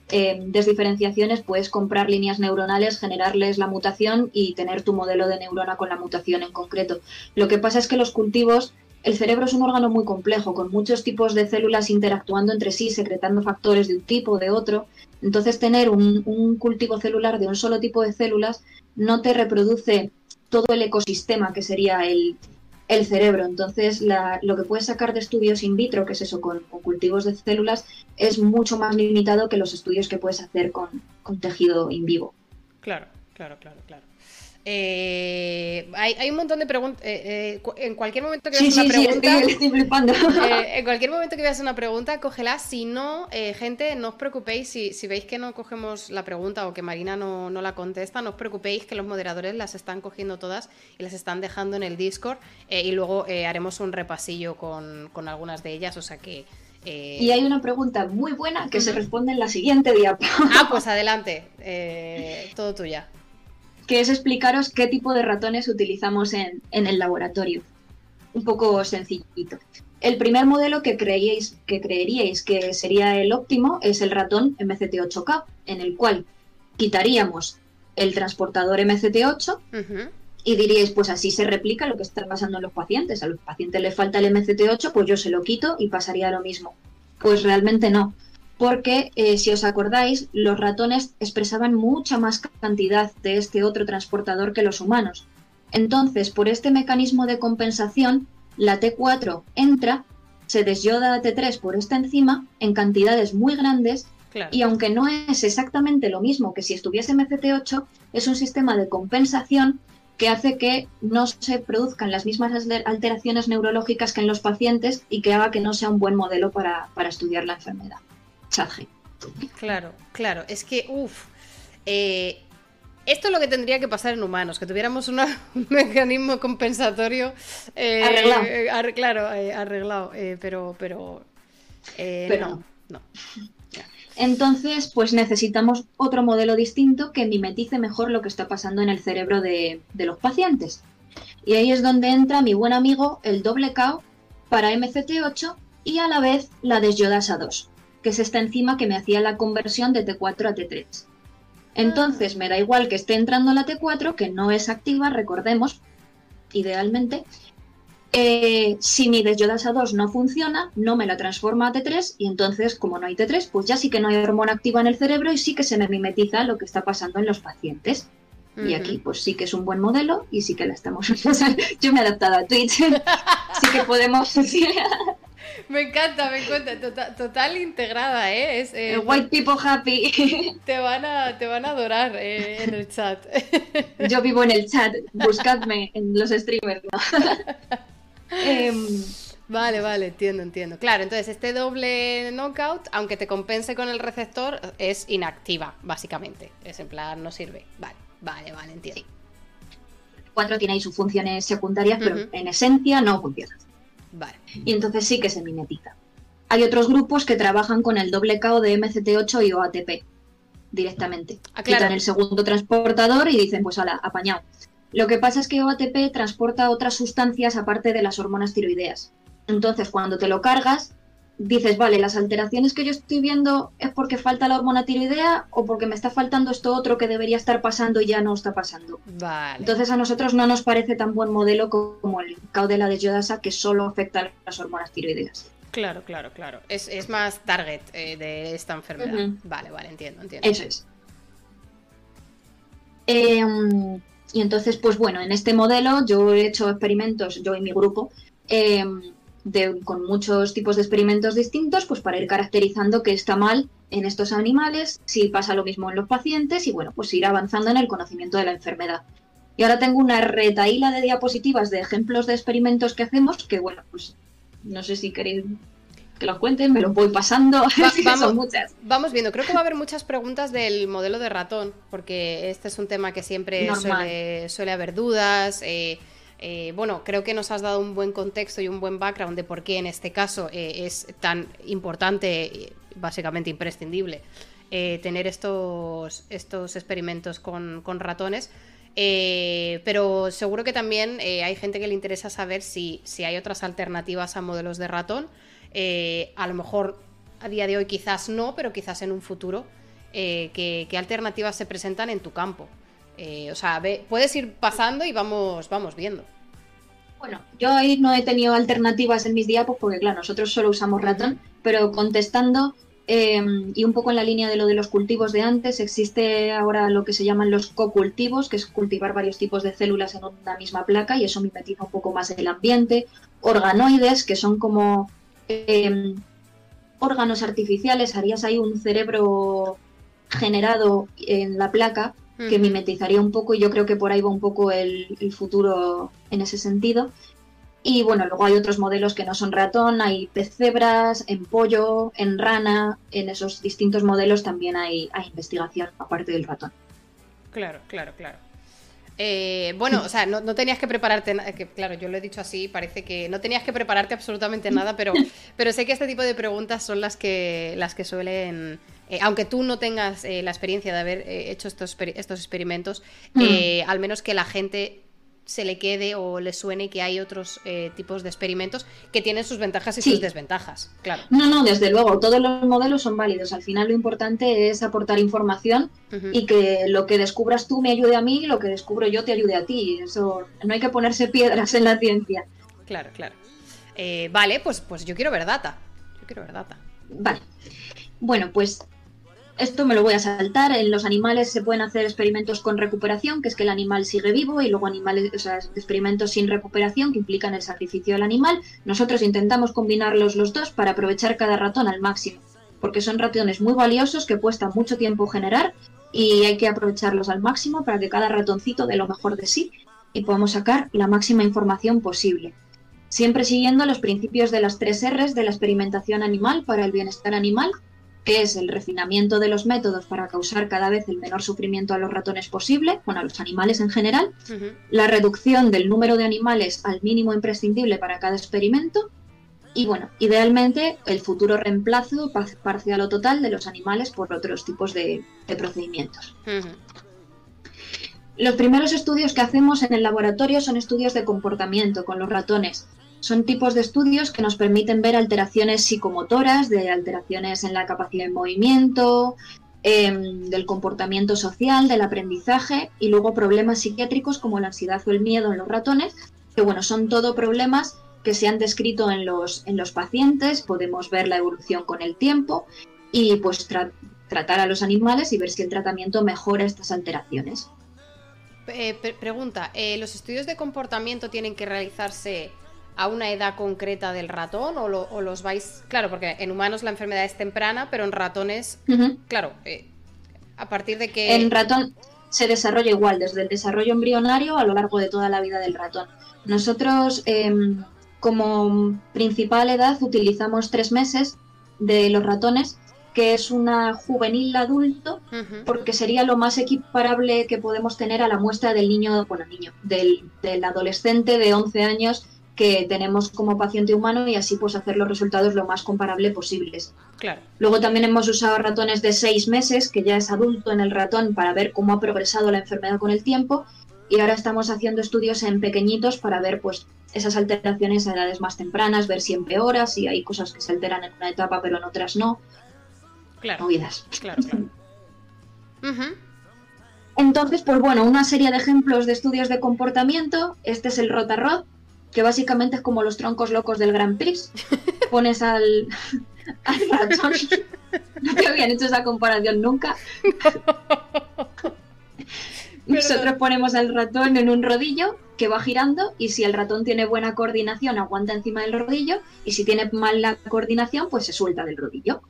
eh, desdiferenciaciones, puedes comprar líneas neuronales, generarles la mutación y tener tu modelo de neurona con la mutación en concreto. Lo que pasa es que los cultivos, el cerebro es un órgano muy complejo, con muchos tipos de células interactuando entre sí, secretando factores de un tipo o de otro. Entonces, tener un, un cultivo celular de un solo tipo de células no te reproduce todo el ecosistema que sería el, el cerebro. Entonces, lo que puedes sacar de estudios in vitro, que es eso, con, cultivos de células, es mucho más limitado que los estudios que puedes hacer con, con tejido in vivo. Claro, claro, claro, claro. Eh, hay, un montón de preguntas. Eh, eh, en cualquier momento que veas una pregunta. en cualquier momento que veas una pregunta, cógela. Si no, gente, no os preocupéis. Si, si, veis que no cogemos la pregunta o que Marina no, no, la contesta, no os preocupéis que los moderadores las están cogiendo todas y las están dejando en el Discord. y luego haremos un repasillo con, con, algunas de ellas. O sea que. Y hay una pregunta muy buena que se responde en la siguiente diapo. Ah, pues adelante. todo tuya que es explicaros qué tipo de ratones utilizamos en, el laboratorio. Un poco sencillito. El primer modelo que, creíais, que creeríais que sería el óptimo es el ratón MCT8K, en el cual quitaríamos el transportador MCT8 y diríais, pues así se replica lo que está pasando en los pacientes. A los pacientes les falta el MCT8, pues yo se lo quito y pasaría lo mismo. Pues realmente no porque eh, si os acordáis, los ratones expresaban mucha más cantidad de este otro transportador que los humanos. Entonces, por este mecanismo de compensación, la T4 entra, se desyoda a T3 por esta enzima en cantidades muy grandes y aunque no es exactamente lo mismo que si estuviese MCT8, es un sistema de compensación que hace que no se produzcan las mismas alteraciones neurológicas que en los pacientes y que haga que no sea un buen modelo para estudiar la enfermedad. Claro, claro. Es que, uff. Eh, esto es lo que tendría que pasar en humanos, que tuviéramos un mecanismo compensatorio eh, arreglado. claro, eh, arreglado, pero, pero, no, no. Entonces, pues necesitamos otro modelo distinto que mimetice mejor lo que está pasando en el cerebro de, de los pacientes. Y ahí es donde entra mi buen amigo el doble KO para MCT8 y a la vez la desyodasa 2 que es esta enzima que me hacía la conversión de T4 a T3. Entonces me da igual que esté entrando la T4, que no es activa, recordemos, idealmente. Eh, si mi desyodasa 2 no funciona, no me la transforma a T3 y entonces, como no hay T3, pues ya sí que no hay hormona activa en el cerebro y sí que se me mimetiza lo que está pasando en los pacientes. Y aquí pues sí que es un buen modelo y sí que la estamos Yo me he adaptado a Twitch, sí que podemos Me encanta, me encanta. Total, integrada, ¿eh? Es, eh, White people happy. Te van a, te van a adorar eh, en el chat. Yo vivo en el chat. Buscadme en los streamers, em, Vale, vale, entiendo, entiendo. Claro, entonces este doble knockout, aunque te compense con el receptor, es inactiva, básicamente. Es en plan, no sirve. Vale, vale, vale, entiendo. Sí. Cuatro tiene ahí sus funciones secundarias, pero en esencia no funciona. Y entonces sí que se mimetiza. Hay otros grupos que trabajan con el doble KO de MCT8 y OATP directamente. Ah, Quitan el segundo transportador y dicen, pues ala, apañado. Lo que pasa es que OATP transporta otras sustancias aparte de las hormonas tiroideas. Entonces, cuando te lo cargas, dices, vale, las alteraciones que yo estoy viendo es porque falta la hormona tiroidea o porque me está faltando esto otro que debería estar pasando y ya no está pasando. Vale. Entonces a nosotros no nos parece tan buen modelo como el caudela de Yodasa que solo afecta a las hormonas tiroideas. Claro, claro, claro. Es, más target eh, de esta enfermedad. Vale, vale, entiendo, entiendo. Eso es. Em, y entonces, pues bueno, en este modelo yo he hecho experimentos, yo y mi grupo, eh, con muchos tipos de experimentos distintos, pues para ir caracterizando qué está mal en estos animales, si pasa lo mismo en los pacientes y bueno, pues ir avanzando en el conocimiento de la enfermedad. Y ahora tengo una retaíla de diapositivas de ejemplos de experimentos que hacemos, que bueno, pues no sé si queréis que los cuenten, me los voy pasando. vamos, muchas. vamos viendo, creo que va a haber muchas preguntas del modelo de ratón, porque este es un tema que siempre suele, suele, haber dudas. Eh, eh, bueno, creo que nos has dado un buen contexto y un buen background de por qué en este caso eh, es tan importante, básicamente imprescindible, eh, tener estos, estos experimentos con, ratones. Eh, pero seguro que también hay gente que le interesa saber si, si, hay otras alternativas a modelos de ratón. a lo mejor a día de hoy quizás no, pero quizás en un futuro. ¿qué, alternativas se presentan en tu campo? O sea, puedes ir pasando y vamos, vamos viendo. Bueno, yo ahí no he tenido alternativas en mis diapos porque, claro, nosotros solo usamos ratón, pero contestando, Em, y un poco en la línea de lo de los cultivos de antes, existe ahora lo que se llaman los co-cultivos, que es cultivar varios tipos de células en una misma placa y eso mimetiza un poco más el ambiente. Organoides, que son como em, órganos artificiales, harías ahí un cerebro generado en la placa que mimetizaría un poco y yo creo que por ahí va un poco el futuro en ese sentido. Y bueno, luego hay otros modelos que no son ratón, hay pez cebras, en pollo, en rana, en esos distintos modelos también hay, investigación aparte del ratón. Claro, claro, claro. Eh, bueno, o sea, no, tenías que prepararte, que claro, yo lo he dicho así, parece que no tenías que prepararte absolutamente nada, pero, pero sé que este tipo de preguntas son las que, las que suelen, eh, aunque tú no tengas eh, la experiencia de haber hecho estos, estos experimentos, mm. al menos que la gente se le quede o le suene que hay otros eh, tipos de experimentos que tienen sus ventajas y sus desventajas, claro. No, no, desde luego, todos los modelos son válidos. Al final lo importante es aportar información y que lo que descubras tú me ayude a mí y lo que descubro yo te ayude a ti. Eso no hay que ponerse piedras en la ciencia. Claro, claro. Eh, vale, pues, pues yo quiero ver data. Yo quiero ver data. Vale. Bueno, pues esto me lo voy a saltar. En los animales se pueden hacer experimentos con recuperación, que es que el animal sigue vivo, y luego animales, o sea, experimentos sin recuperación, que implican el sacrificio del animal. Nosotros intentamos combinarlos los dos para aprovechar cada ratón al máximo, porque son ratones muy valiosos que cuesta mucho tiempo generar y hay que aprovecharlos al máximo para que cada ratoncito dé lo mejor de sí y podamos sacar la máxima información posible. Siempre siguiendo los principios de las tres R's de la experimentación animal para el bienestar animal, que es el refinamiento de los métodos para causar cada vez el menor sufrimiento a los ratones posible, bueno, a los animales en general, la reducción del número de animales al mínimo imprescindible para cada experimento y, bueno, idealmente el futuro reemplazo parcial o total de los animales por otros tipos de, procedimientos. Los primeros estudios que hacemos en el laboratorio son estudios de comportamiento con los ratones son tipos de estudios que nos permiten ver alteraciones psicomotoras, de alteraciones en la capacidad de movimiento, em, del comportamiento social, del aprendizaje y luego problemas psiquiátricos como la ansiedad o el miedo en los ratones, que bueno, son todo problemas que se han descrito en los, en los pacientes, podemos ver la evolución con el tiempo y pues tratar a los animales y ver si el tratamiento mejora estas alteraciones. Eh, pregunta, eh, ¿los estudios de comportamiento tienen que realizarse a una edad concreta del ratón o, los vais, claro, porque en humanos la enfermedad es temprana, pero en ratones, claro, eh, a partir de que... En ratón se desarrolla igual, desde el desarrollo embrionario a lo largo de toda la vida del ratón. Nosotros, em, como principal edad, utilizamos tres meses de los ratones, que es una juvenil adulto, porque sería lo más equiparable que podemos tener a la muestra del niño, bueno, niño, del, del adolescente de 11 años que tenemos como paciente humano y así pues hacer los resultados lo más comparable posibles. Claro. Luego también hemos usado ratones de seis meses, que ya es adulto en el ratón, para ver cómo ha progresado la enfermedad con el tiempo. Y ahora estamos haciendo estudios en pequeñitos para ver pues esas alteraciones a edades más tempranas, ver si empeora, si hay cosas que se alteran en una etapa pero en otras no. Claro. Movidas. Claro, claro. Entonces, pues bueno, una serie de ejemplos de estudios de comportamiento. Este es el Rotarod, que básicamente es como los troncos locos del Grand Prix. Pones al, ratón. No te habían hecho esa comparación nunca. Nosotros ponemos al ratón en un rodillo que va girando y si el ratón tiene buena coordinación aguanta encima del rodillo y si tiene mala coordinación pues se suelta del rodillo.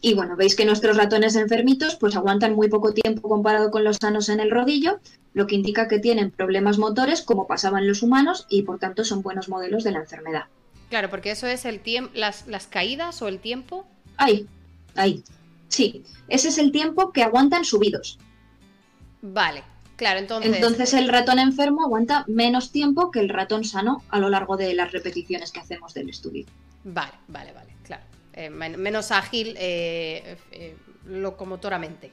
Y bueno, veis que nuestros ratones enfermitos pues aguantan muy poco tiempo comparado con los sanos en el rodillo, lo que indica que tienen problemas motores como pasaban los humanos y por tanto son buenos modelos de la enfermedad. Claro, porque eso es el tiempo, las, las caídas o el tiempo. Ahí, ahí. Sí, ese es el tiempo que aguantan subidos. Vale, claro, entonces. Entonces el ratón enfermo aguanta menos tiempo que el ratón sano a lo largo de las repeticiones que hacemos del estudio. Vale, vale, vale, claro. Eh, menos ágil, eh, eh, locomotoramente.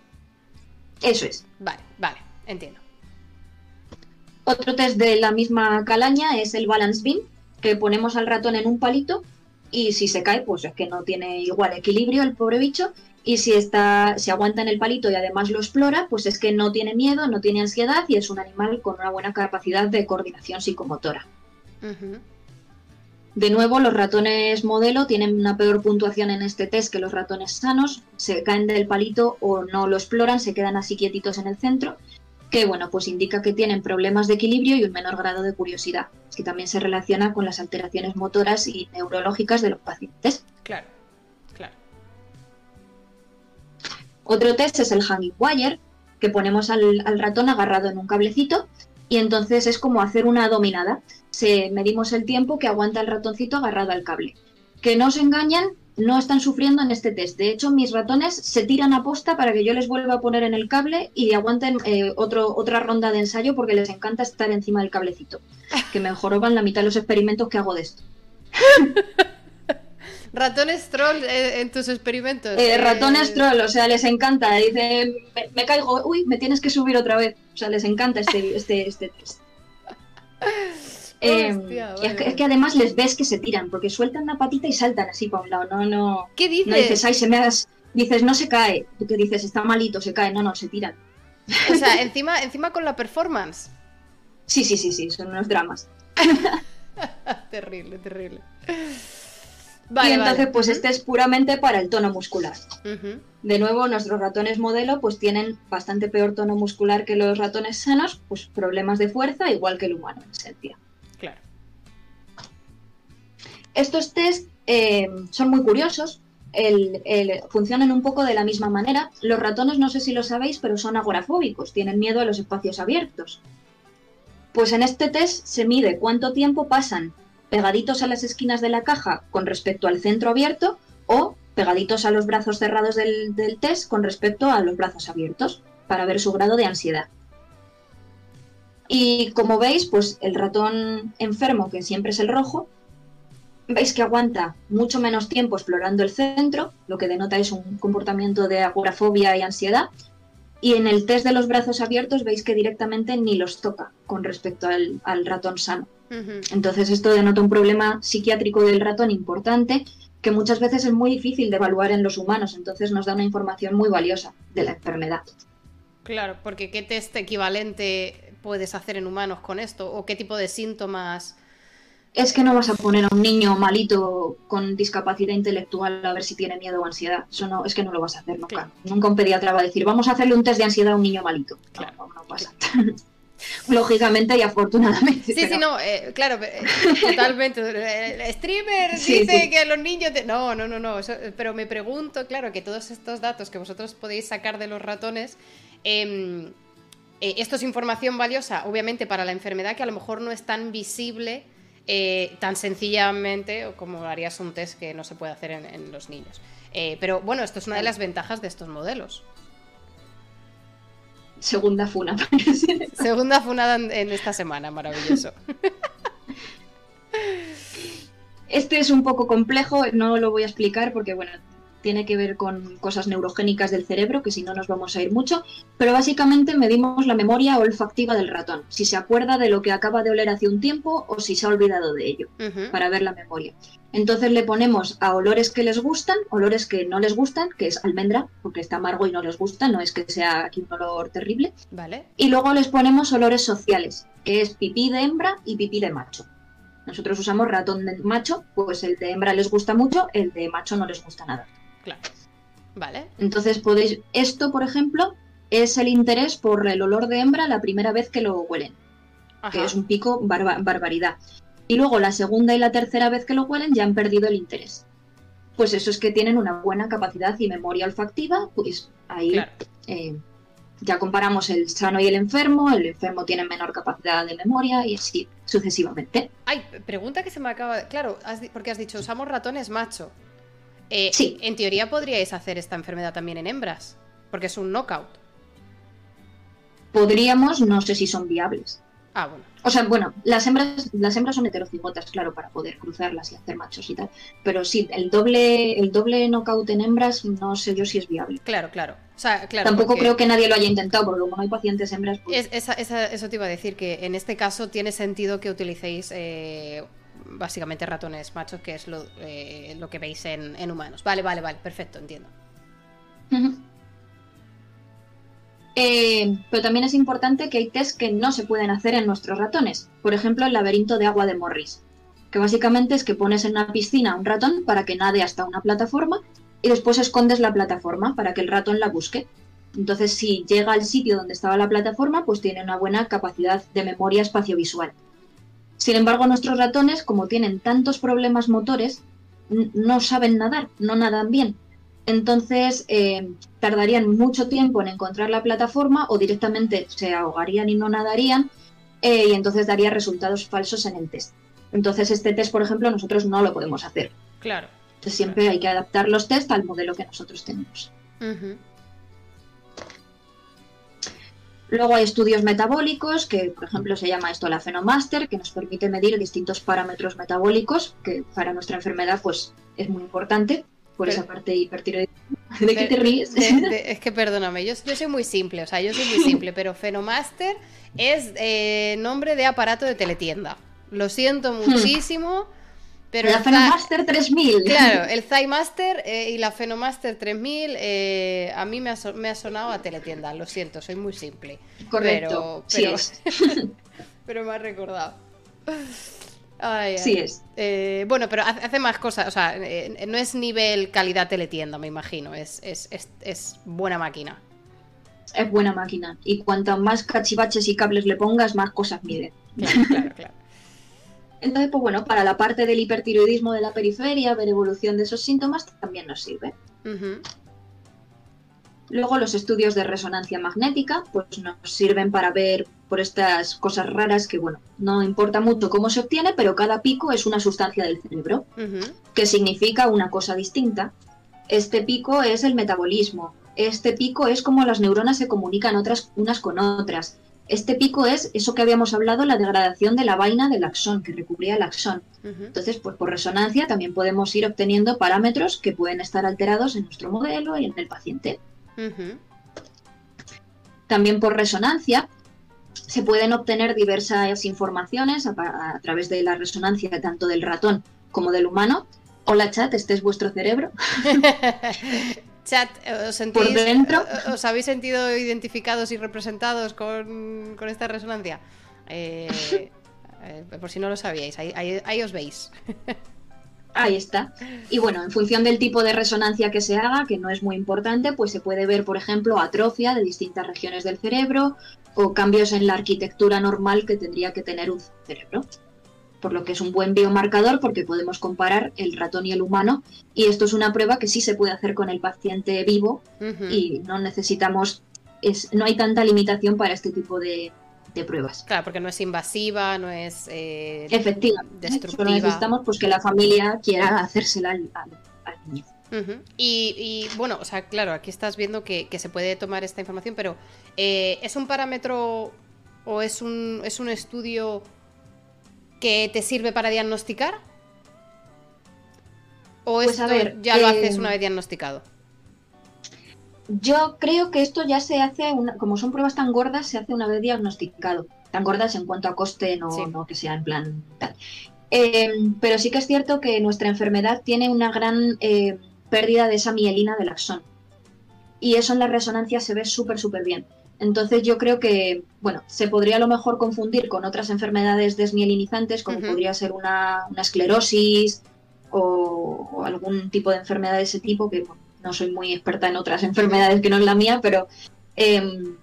Eso es. Vale, vale, entiendo. Otro test de la misma calaña es el balance beam, que ponemos al ratón en un palito y si se cae, pues es que no tiene igual equilibrio el pobre bicho. Y si está, si aguanta en el palito y además lo explora, pues es que no tiene miedo, no tiene ansiedad y es un animal con una buena capacidad de coordinación psicomotora. De nuevo, los ratones modelo tienen una peor puntuación en este test que los ratones sanos, se caen del palito o no lo exploran, se quedan así quietitos en el centro, que bueno, pues indica que tienen problemas de equilibrio y un menor grado de curiosidad, que también se relaciona con las alteraciones motoras y neurológicas de los pacientes. Claro, claro. Otro test es el hanging wire, que ponemos al, al ratón agarrado en un cablecito y entonces es como hacer una dominada se medimos el tiempo que aguanta el ratoncito agarrado al cable. Que no se engañan, no están sufriendo en este test. De hecho, mis ratones se tiran a posta para que yo les vuelva a poner en el cable y aguanten eh, otro, otra ronda de ensayo porque les encanta estar encima del cablecito. Que me joroban la mitad de los experimentos que hago de esto. Ratones troll eh, en tus experimentos. Eh, ratones troll, o sea, les encanta. Dicen, me, caigo, uy, me tienes que subir otra vez. O sea, les encanta este, este, este test. Eh, es, que, además les ves que se tiran, porque sueltan una patita y saltan así para un lado. No, no. ¿Qué dices? No dices, ay, se me Dices, no se cae. Tú que dices, está malito, se cae. No, no, se tiran. O sea, encima, encima con la performance. Sí, sí, sí, sí, son unos dramas. terrible, terrible. y entonces, pues este es puramente para el tono muscular. De nuevo, nuestros ratones modelo pues tienen bastante peor tono muscular que los ratones sanos, pues problemas de fuerza, igual que el humano en esencia. Estos test eh, son muy curiosos, funcionan un poco de la misma manera. Los ratones, no sé si lo sabéis, pero son agorafóbicos, tienen miedo a los espacios abiertos. Pues en este test se mide cuánto tiempo pasan pegaditos a las esquinas de la caja con respecto al centro abierto o pegaditos a los brazos cerrados del, del test con respecto a los brazos abiertos para ver su grado de ansiedad. Y como veis, pues el ratón enfermo, que siempre es el rojo, veis que aguanta mucho menos tiempo explorando el centro, lo que denota es un comportamiento de agorafobia y ansiedad. Y en el test de los brazos abiertos veis que directamente ni los toca con respecto al, ratón sano. Entonces esto denota un problema psiquiátrico del ratón importante que muchas veces es muy difícil de evaluar en los humanos, entonces nos da una información muy valiosa de la enfermedad. Claro, porque ¿qué test equivalente puedes hacer en humanos con esto? ¿O qué tipo de síntomas es que no vas a poner a un niño malito con discapacidad intelectual a ver si tiene miedo o ansiedad. Eso no, es que no lo vas a hacer nunca. Nunca un pediatra va a decir, vamos a hacerle un test de ansiedad a un niño malito. Claro, no, pasa. Lógicamente y afortunadamente. Sí, sí, no, eh, claro, eh, totalmente. El streamer dice que los niños. No, no, no, no. pero me pregunto, claro, que todos estos datos que vosotros podéis sacar de los ratones. Em, eh, esto es información valiosa, obviamente, para la enfermedad que a lo mejor no es tan visible eh, tan sencillamente como harías un test que no se puede hacer en, los niños. Eh, pero bueno, esto es una de las ventajas de estos modelos. Segunda funa. Segunda funada en esta semana, maravilloso. Este es un poco complejo, no lo voy a explicar porque, bueno, tiene que ver con cosas neurogénicas del cerebro, que si no nos vamos a ir mucho, pero básicamente medimos la memoria olfactiva del ratón, si se acuerda de lo que acaba de oler hace un tiempo o si se ha olvidado de ello, para ver la memoria. Entonces le ponemos a olores que les gustan, olores que no les gustan, que es almendra, porque está amargo y no les gusta, no es que sea aquí un olor terrible. Vale. Y luego les ponemos olores sociales, que es pipí de hembra y pipí de macho. Nosotros usamos ratón de macho, pues el de hembra les gusta mucho, el de macho no les gusta nada. Claro. Vale. Entonces podéis. Esto, por ejemplo, es el interés por el olor de hembra la primera vez que lo huelen. Que es un pico barbaridad. Y luego la segunda y la tercera vez que lo huelen ya han perdido el interés. Pues eso es que tienen una buena capacidad y memoria olfactiva, pues ahí eh, ya comparamos el sano y el enfermo, el enfermo tiene menor capacidad de memoria y así sucesivamente. Ay, pregunta que se me acaba. Claro, porque has dicho, usamos ratones macho. Eh, sí. En teoría podríais hacer esta enfermedad también en hembras, porque es un knockout. Podríamos, no sé si son viables. Ah, bueno. O sea, bueno, las hembras, las hembras son heterocigotas, claro, para poder cruzarlas y hacer machos y tal. Pero sí, el doble, el doble knockout en hembras, no sé yo si es viable. Claro, claro. O sea, claro Tampoco creo que nadie lo haya intentado, porque como no hay pacientes hembras, pues... es- esa- esa- eso te iba a decir, que en este caso tiene sentido que utilicéis eh, básicamente ratones machos, que es lo, eh, que veis en, humanos. Vale, vale, vale, perfecto, entiendo. Eh, pero también es importante que hay test que no se pueden hacer en nuestros ratones. Por ejemplo, el laberinto de agua de Morris, que básicamente es que pones en una piscina un ratón para que nade hasta una plataforma y después escondes la plataforma para que el ratón la busque. Entonces, si llega al sitio donde estaba la plataforma, pues tiene una buena capacidad de memoria espaciovisual. Sin embargo, nuestros ratones, como tienen tantos problemas motores, no saben nadar, no nadan bien. Entonces, eh, tardarían mucho tiempo en encontrar la plataforma o directamente se ahogarían y no nadarían eh, y entonces daría resultados falsos en el test. Entonces, este test, por ejemplo, nosotros no lo podemos hacer. Claro. Entonces, siempre hay que adaptar los test al modelo que nosotros tenemos. Luego hay estudios metabólicos, que por ejemplo se llama esto la Phenomaster, que nos permite medir distintos parámetros metabólicos, que para nuestra enfermedad pues es muy importante por Pero- esa parte hipertiroidismo. ¿De qué te ríes? de- de- es que perdóname, yo, yo soy muy simple, o sea, yo soy muy simple, pero Phenomaster es eh, nombre de aparato de teletienda. Lo siento muchísimo, pero la Phenomaster 3000. claro, el Thymaster eh, y la Phenomaster 3000 eh, a mí me ha, so- me ha sonado a teletienda, lo siento, soy muy simple. Correcto, Pero, sí es. pero me ha recordado. Ay, ay. Sí es. Eh, bueno, pero hace hace más cosas, o sea, eh, no es nivel calidad teletienda, me imagino, es, es, es, es buena máquina. Es buena máquina. Y cuanto más cachivaches y cables le pongas, más cosas mide. Claro, claro, claro. Entonces, pues bueno, para la parte del hipertiroidismo de la periferia, ver evolución de esos síntomas, también nos sirve. Luego los estudios de resonancia magnética, pues nos sirven para ver por estas cosas raras que, bueno, no importa mucho cómo se obtiene, pero cada pico es una sustancia del cerebro, que significa una cosa distinta. Este pico es el metabolismo, este pico es como las neuronas se comunican otras unas con otras. Este pico es eso que habíamos hablado, la degradación de la vaina del axón, que recubría el axón. Entonces, pues por resonancia también podemos ir obteniendo parámetros que pueden estar alterados en nuestro modelo y en el paciente. También por resonancia se pueden obtener diversas informaciones a, a través de la resonancia tanto del ratón como del humano. Hola chat, este es vuestro cerebro. Chat, ¿os sentís, Por dentro. eh, ¿Os habéis sentido identificados y representados con, con esta resonancia? Eh, eh, por si no lo sabíais, ahí, ahí- ahí os veis. Ahí está. Y bueno, en función del tipo de resonancia que se haga, que no es muy importante, pues se puede ver, por ejemplo, atrofia de distintas regiones del cerebro o cambios en la arquitectura normal que tendría que tener un cerebro. Por lo que es un buen biomarcador porque podemos comparar el ratón y el humano. Y esto es una prueba que sí se puede hacer con el paciente vivo y no necesitamos, es, no hay tanta limitación para este tipo de, de pruebas. Claro, porque no es invasiva, no es eh, Efectivamente, solo destructiva. necesitamos pues, que la familia quiera hacérsela al, al- al niño. Y, y, bueno, o sea, claro, aquí estás viendo que, que se puede tomar esta información, pero eh, ¿es un parámetro o es un, es un estudio que te sirve para diagnosticar? ¿O Pues, esto a ver, ya lo haces una vez diagnosticado? Yo creo que esto ya se hace, una- como son pruebas tan gordas, se hace una vez diagnosticado. Tan gordas en cuanto a coste, no, Sí. no que sea en plan tal. Eh, pero sí que es cierto que nuestra enfermedad tiene una gran eh, pérdida de esa mielina del axón. Y eso en la resonancia se ve súper, súper bien. Entonces yo creo que, bueno, se podría a lo mejor confundir con otras enfermedades desmielinizantes, como podría ser una, una esclerosis o, o algún tipo de enfermedad de ese tipo, que bueno, no soy muy experta en otras enfermedades que no es la mía, pero em,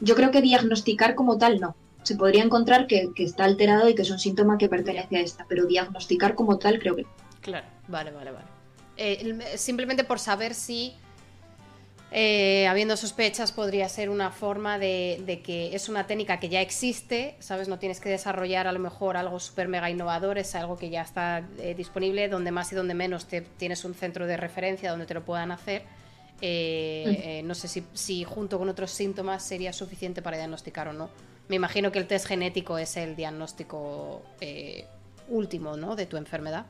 yo creo que diagnosticar como tal no. Se podría encontrar que, que está alterado y que es un síntoma que pertenece a esta, pero diagnosticar como tal creo que no. Claro, vale, vale, vale. Eh, simplemente por saber si, eh, habiendo sospechas, podría ser una forma de, de que es una técnica que ya existe, ¿sabes? No tienes que desarrollar a lo mejor algo súper mega innovador, es algo que ya está eh, disponible, donde más y donde menos te, tienes un centro de referencia donde te lo puedan hacer. Eh, eh, no sé si, si junto con otros síntomas sería suficiente para diagnosticar o no. Me imagino que el test genético es el diagnóstico eh, último, ¿no? De tu enfermedad.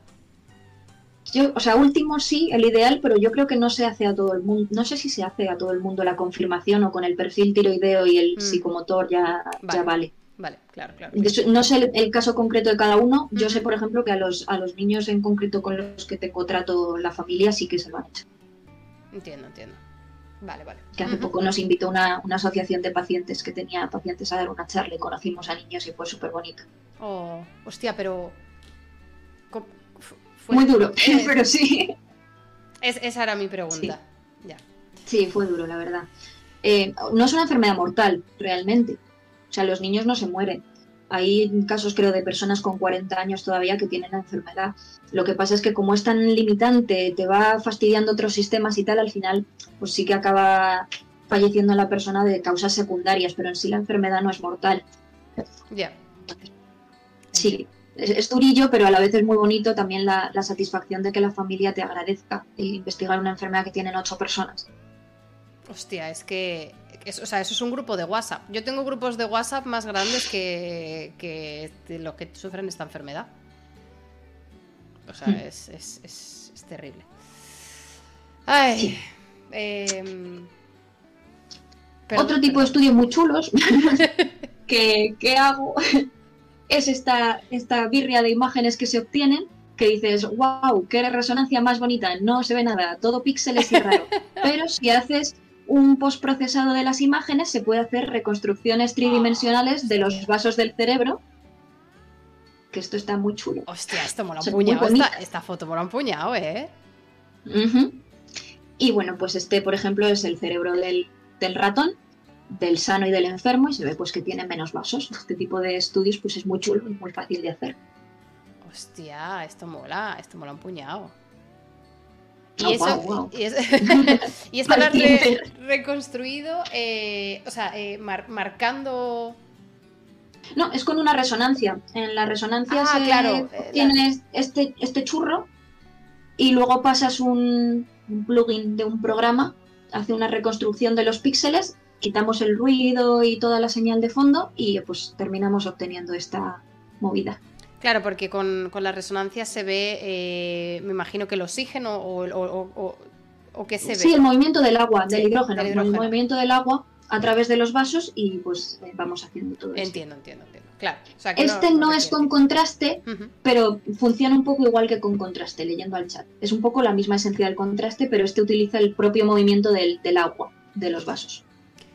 Yo, o sea, último sí, el ideal, pero yo creo que no se hace a todo el mundo. No sé si se hace a todo el mundo la confirmación o con el perfil tiroideo y el Mm. psicomotor ya Vale. ya vale. Vale, claro, claro. No sé el, el caso concreto de cada uno. Yo sé, por ejemplo, que a los, a los niños en concreto con los que tengo trato la familia sí que se lo han hecho. Entiendo, entiendo. Vale, vale. Que hace poco nos invitó una, una asociación de pacientes que tenía pacientes a dar una charla y conocimos a niños y fue súper bonito. Oh, hostia, pero. Fue- Muy duro, pero sí. es- esa era mi pregunta. Ya. Sí, fue duro, la verdad. Eh, no es una enfermedad mortal, realmente. O sea, los niños no se mueren. Hay casos, creo, de personas con 40 años todavía que tienen la enfermedad. Lo que pasa es que como es tan limitante, te va fastidiando otros sistemas y tal, al final, pues sí que acaba falleciendo la persona de causas secundarias, pero en sí la enfermedad no es mortal. Ya. Sí, es, es durillo, pero a la vez es muy bonito también la, la satisfacción de que la familia te agradezca el investigar una enfermedad que tienen ocho personas. Hostia, es que. es- o sea, eso es un grupo de WhatsApp. Yo tengo grupos de WhatsApp más grandes que, que los que sufren esta enfermedad. O sea, Hmm. es, es- terrible. Ay. Sí. em, Otro tipo de estudios muy chulos que, que hago es esta, esta birria de imágenes que se obtienen, que dices, wow, qué resonancia más bonita, no se ve nada, todo píxeles y raro. Pero si haces un postprocesado de las imágenes, se puede hacer reconstrucciones tridimensionales de los vasos del cerebro, que esto está muy chulo. Hostia, esto mola un puñado. Esta, foto mola un puñado, ¿eh? Y bueno, pues este, por ejemplo, es el cerebro del, del ratón, del sano y del enfermo, y se ve pues que tiene menos vasos. Este tipo de estudios pues es muy chulo y muy fácil de hacer. Hostia, esto mola, esto mola un puñado. Y Oh, eso, guau. y, es- y re- reconstruido, eh, o sea, eh, mar- marcando. No, es con una resonancia. En la resonancia Ah, se claro, eh, tienes este, este churro y luego pasas un, un plugin de un programa, hace una reconstrucción de los píxeles, quitamos el ruido y toda la señal de fondo y pues terminamos obteniendo esta movida. Claro, porque con, con la resonancia se ve, eh, me imagino que el oxígeno o, o, o- qué se ve. Sí, el movimiento del agua, del, Sí, hidrógeno, del hidrógeno. el movimiento del agua a través de los vasos y pues eh, vamos haciendo todo eso. Entiendo, entiendo, entiendo. Claro. o sea, que Este no, es con contraste, pero funciona un poco igual que con contraste, leyendo al chat. Es un poco la misma esencia del contraste, pero este utiliza el propio movimiento del, del agua, de los vasos.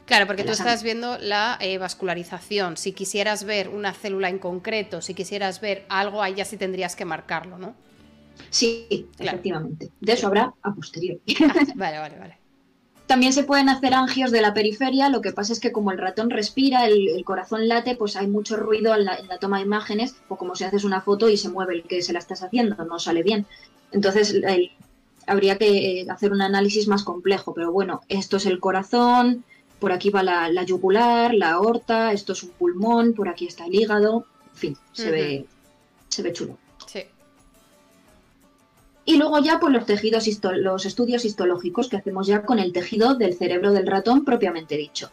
Claro, porque tú estás viendo la eh, vascularización. Si quisieras ver una célula en concreto, si quisieras ver algo, ahí ya sí tendrías que marcarlo, ¿no? Sí, Claro. efectivamente. De eso habrá a posteriori. Ah, vale, vale, vale. También se pueden hacer angios de la periferia, lo que pasa es que como el ratón respira, el, el corazón late, pues hay mucho ruido en la, en la toma de imágenes, o como si haces una foto y se mueve el que se la estás haciendo, no sale bien. Entonces el- habría que eh, hacer un análisis más complejo, pero bueno, esto es el corazón, por aquí va la, la yugular, la aorta, esto es un pulmón, por aquí está el hígado, en fin, se, ve, se ve chulo. Sí. Y luego ya pues los tejidos los estudios histológicos que hacemos ya con el tejido del cerebro del ratón propiamente dicho.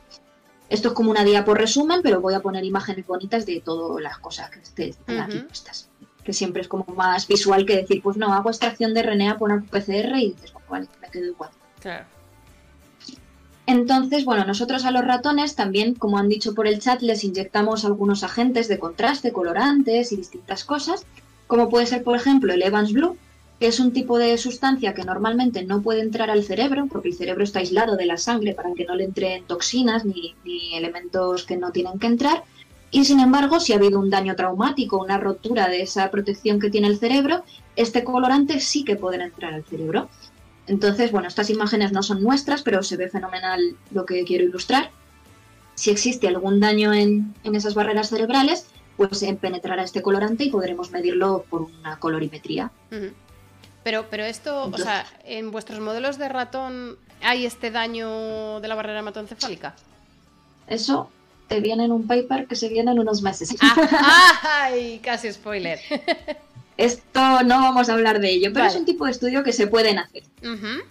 Esto es como una diapo resumen, pero voy a poner imágenes bonitas de todas las cosas que estén aquí puestas. Que siempre es como más visual que decir, pues no, hago extracción de RNA por una PCR y dices, bueno, vale, me quedo igual. Claro. Entonces, bueno, nosotros a los ratones también, como han dicho por el chat, les inyectamos algunos agentes de contraste, colorantes y distintas cosas, como puede ser, por ejemplo, el Evans Blue, que es un tipo de sustancia que normalmente no puede entrar al cerebro, porque el cerebro está aislado de la sangre para que no le entren toxinas ni, ni elementos que no tienen que entrar. Y sin embargo, si ha habido un daño traumático, una rotura de esa protección que tiene el cerebro, este colorante sí que puede entrar al cerebro. Entonces, bueno, estas imágenes no son nuestras, pero se ve fenomenal lo que quiero ilustrar. Si existe algún daño en, en esas barreras cerebrales, pues eh, penetrará este colorante y podremos medirlo por una colorimetría. Pero, pero esto, o sea, en vuestros modelos de ratón hay este daño de la barrera hematoencefálica. Eso te viene en un paper que se viene en unos meses. Ah, ¡Ay! Casi spoiler. Esto no vamos a hablar de ello, pero Vale. es un tipo de estudio que se pueden hacer.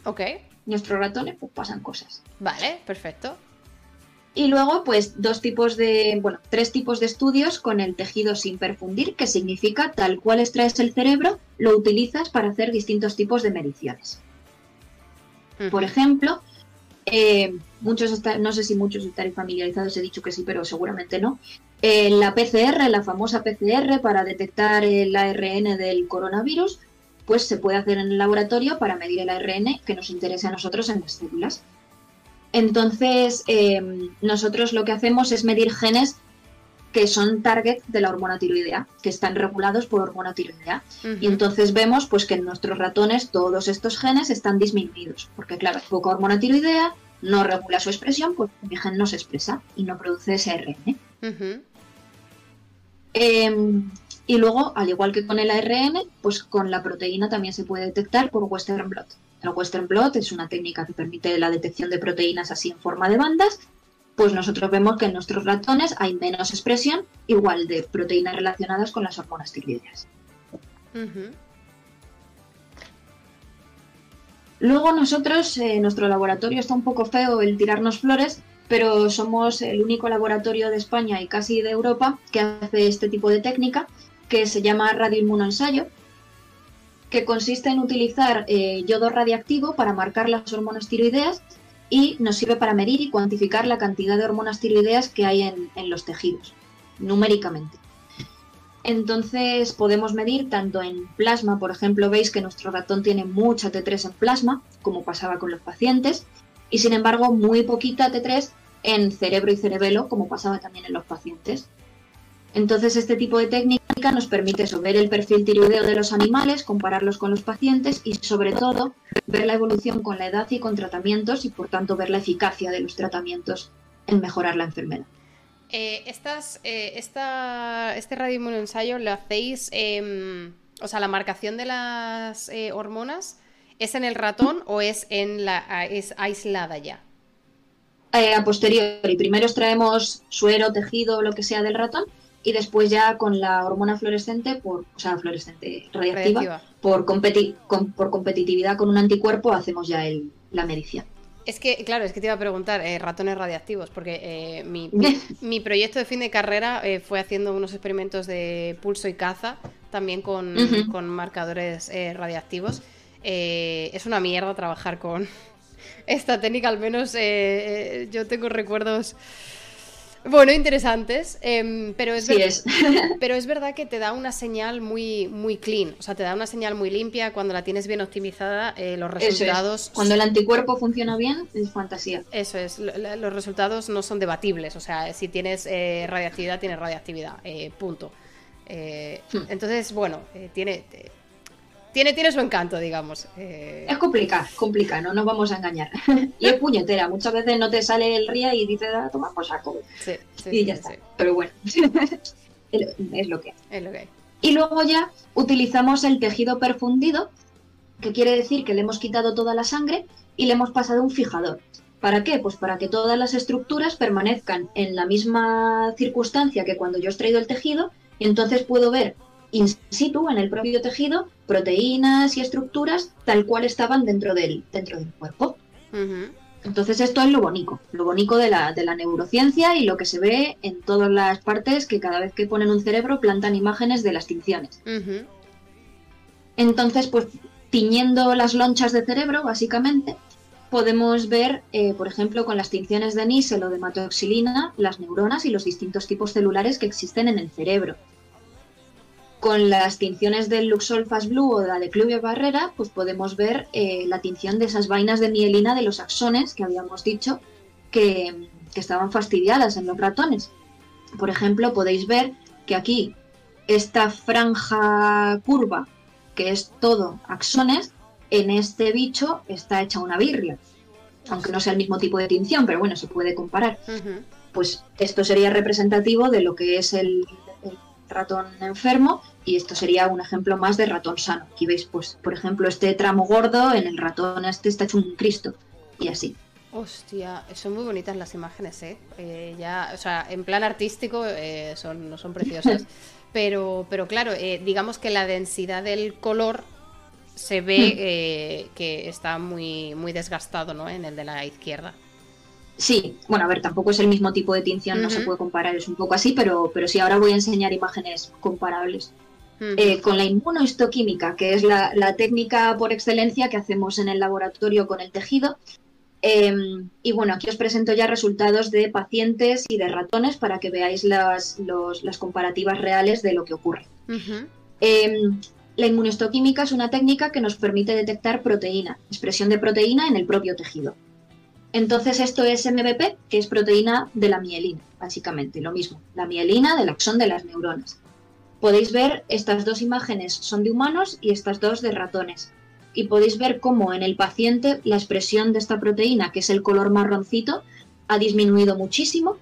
Ok, Nuestros ratones pues pasan cosas. vale, perfecto. Y luego, pues, dos tipos de, bueno, tres tipos de estudios con el tejido sin perfundir, que significa tal cual extraes el cerebro, lo utilizas para hacer distintos tipos de mediciones. Por ejemplo, eh, muchos no sé si muchos estaréis familiarizados, he dicho que sí, pero seguramente no. Eh, la PCR, la famosa PCR para detectar el ARN del coronavirus, pues se puede hacer en el laboratorio para medir el ARN que nos interesa a nosotros en las células. Entonces, em, nosotros lo que hacemos es medir genes que son target de la hormona tiroidea, que están regulados por hormona tiroidea. Y entonces vemos pues, que en nuestros ratones todos estos genes están disminuidos, porque claro, poca hormona tiroidea, no regula su expresión, pues mi gen no se expresa y no produce ese ARN. Y luego, al igual que con el ARN, pues con la proteína también se puede detectar por Western blot. El Western blot es una técnica que permite la detección de proteínas así en forma de bandas. Pues nosotros vemos que en nuestros ratones hay menos expresión igual de proteínas relacionadas con las hormonas tiroideas. Luego nosotros, eh, nuestro laboratorio está un poco feo el tirarnos flores, pero somos el único laboratorio de España y casi de Europa que hace este tipo de técnica que se llama radioinmunoensayo, que consiste en utilizar eh, yodo radiactivo para marcar las hormonas tiroideas y nos sirve para medir y cuantificar la cantidad de hormonas tiroideas que hay en, en los tejidos, numéricamente. Entonces podemos medir tanto en plasma, por ejemplo, veis que nuestro ratón tiene mucha T3 en plasma, como pasaba con los pacientes, y sin embargo muy poquita T3 en cerebro y cerebelo, como pasaba también en los pacientes. Entonces, este tipo de técnica nos permite ver el perfil tiroideo de los animales, compararlos con los pacientes y, sobre todo, ver la evolución con la edad y con tratamientos y, por tanto, ver la eficacia de los tratamientos en mejorar la enfermedad. Eh, estas, eh, este radioinmunoensayo lo hacéis, em, o sea, la marcación de las eh, hormonas, ¿es en el ratón o es, en la, es aislada ya? a posteriori, primero extraemos suero, tejido, lo que sea del ratón y después ya con la hormona fluorescente, por, o sea, fluorescente radiactiva, Por, por competitividad con un anticuerpo hacemos ya el, la medición. Es que, claro, es que te iba a preguntar, eh, ratones radiactivos, porque eh, mi, mi, proyecto de fin de carrera eh, fue haciendo unos experimentos de pulso y caza, también con, con marcadores radiactivos. Es una mierda trabajar con esta técnica, al menos yo tengo recuerdos bueno, interesantes, em, pero, es pero es verdad que te da una señal muy, muy clean, o sea, te da una señal muy limpia cuando la tienes bien optimizada, eh, los resultados... Cuando el anticuerpo funciona bien, es fantasía. Eso es, los resultados no son debatibles, o sea, si tienes eh, radiactividad, tienes radiactividad, eh, punto. Hmm. Entonces, bueno, tiene tiene, tiene su encanto, digamos. Eh. Es complicado, complicado, no nos vamos a engañar. y es puñetera, muchas veces no te sale el ría y dices, ah, toma por saco. Sí, sí, y ya está. Pero bueno, es lo que Es lo que hay. Y luego ya utilizamos el tejido perfundido, que quiere decir que le hemos quitado toda la sangre y le hemos pasado un fijador. ¿Para qué? Pues para que todas las estructuras permanezcan en la misma circunstancia que cuando yo he extraído el tejido y entonces puedo ver in situ, en el propio tejido, proteínas y estructuras tal cual estaban dentro del, dentro del cuerpo. Entonces esto es lo bonito, lo bonito de la, de la neurociencia y lo que se ve en todas las partes que cada vez que ponen un cerebro plantan imágenes de las tinciones. Entonces, pues tiñendo las lonchas de cerebro, básicamente, podemos ver, eh, por ejemplo, con las tinciones de nísel o de hematoxilina, las neuronas y los distintos tipos celulares que existen en el cerebro con las tinciones del Luxol Fast Blue o la de Clubia Barrera, pues podemos ver eh, la tinción de esas vainas de mielina de los axones que habíamos dicho que, estaban fastidiadas en los ratones. Por ejemplo, podéis ver que aquí esta franja curva, que es todo axones, en este bicho está hecha una birria. Aunque no sea el mismo tipo de tinción, pero bueno, se puede comparar. Pues esto sería representativo de lo que es el ratón enfermo y esto sería un ejemplo más de ratón sano. Aquí veis, pues, por ejemplo, este tramo gordo en el ratón este está hecho un Cristo y así. Hostia, son muy bonitas las imágenes, ¿eh? eh ya, o sea, en plan artístico eh, son, son preciosas. pero, pero claro, eh, digamos que la densidad del color se ve hmm. que está muy, muy desgastado, ¿no? En el de la izquierda. Sí, bueno, a ver, tampoco es el mismo tipo de tinción, no se puede comparar, es un poco así, pero, pero sí, ahora voy a enseñar imágenes comparables. Eh, con la inmunohistoquímica, que es la, técnica por excelencia que hacemos en el laboratorio con el tejido. Em, y bueno, aquí os presento ya resultados de pacientes y de ratones para que veáis las, las comparativas reales de lo que ocurre. Em, la inmunohistoquímica es una técnica que nos permite detectar proteína, expresión de proteína en el propio tejido. Entonces esto es MVP, que es proteína de la mielina, básicamente, lo mismo, la mielina del axón de las neuronas. Podéis ver estas dos imágenes son de humanos y estas dos de ratones. Y podéis ver cómo en el paciente la expresión de esta proteína, que es el color marroncito, ha disminuido muchísimo.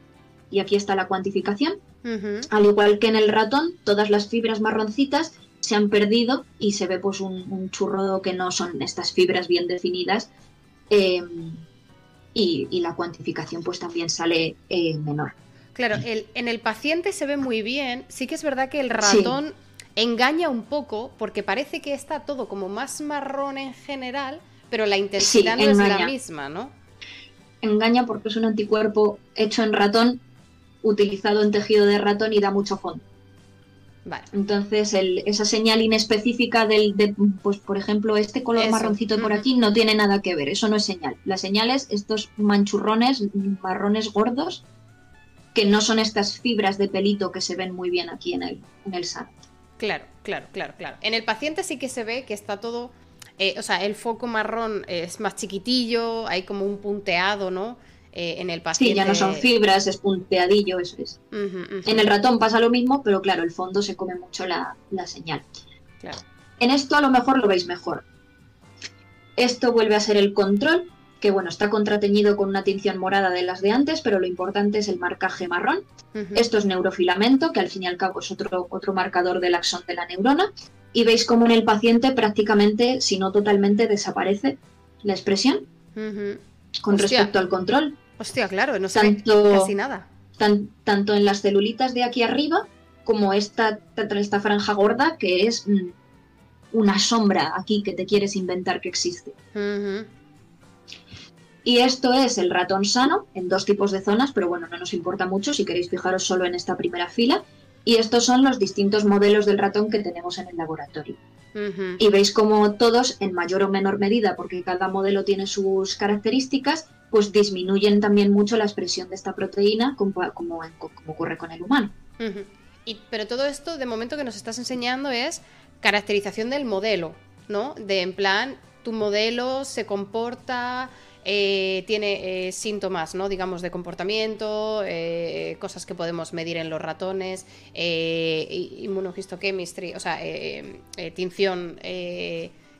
Y aquí está la cuantificación. Al igual que en el ratón, todas las fibras marroncitas se han perdido y se ve pues un, churro que no son estas fibras bien definidas. Eh, y, la cuantificación pues también sale eh, menor. Claro, el, en el paciente se ve muy bien, sí que es verdad que el ratón engaña un poco porque parece que está todo como más marrón en general, pero la intensidad no es la misma, ¿no? Engaña porque es un anticuerpo hecho en ratón, utilizado en tejido de ratón y da mucho fondo. Entonces, esa señal inespecífica del, de, pues por ejemplo, este color marroncito por aquí no tiene nada que ver, eso no es señal. La señal es estos manchurrones marrones gordos que no son estas fibras de pelito que se ven muy bien aquí en el, en el Claro, claro, claro, claro. En el paciente sí que se ve que está todo, eh, o sea, el foco marrón es más chiquitillo, hay como un punteado, ¿no? Eh, en el paciente. Sí, ya no son fibras, es punteadillo, eso es. En el ratón pasa lo mismo, pero claro, el fondo se come mucho la, señal. En esto a lo mejor lo veis mejor. Esto vuelve a ser el control, que bueno, está contrateñido con una tinción morada de las de antes, pero lo importante es el marcaje marrón. Esto es neurofilamento, que al fin y al cabo es otro, otro marcador del axón de la neurona. Y veis cómo en el paciente prácticamente, si no totalmente, desaparece la expresión con respecto al control. Hostia, claro, no se casi nada. tanto en las celulitas de aquí arriba como esta, esta franja gorda que es mm, una sombra aquí que te quieres inventar que existe. Y esto es el ratón sano en dos tipos de zonas, pero bueno, no nos importa mucho si queréis fijaros solo en esta primera fila. Y estos son los distintos modelos del ratón que tenemos en el laboratorio. Y veis como todos, en mayor o menor medida, porque cada modelo tiene sus características, pues disminuyen también mucho la expresión de esta proteína, como, como, ocurre con el humano. y, pero todo esto, de momento que nos estás enseñando, es caracterización del modelo, ¿no? De en plan, tu modelo se comporta eh, tiene eh, síntomas, ¿no? digamos, de comportamiento, eh, cosas que podemos medir en los ratones, inmunohistochemistry, o sea, tinción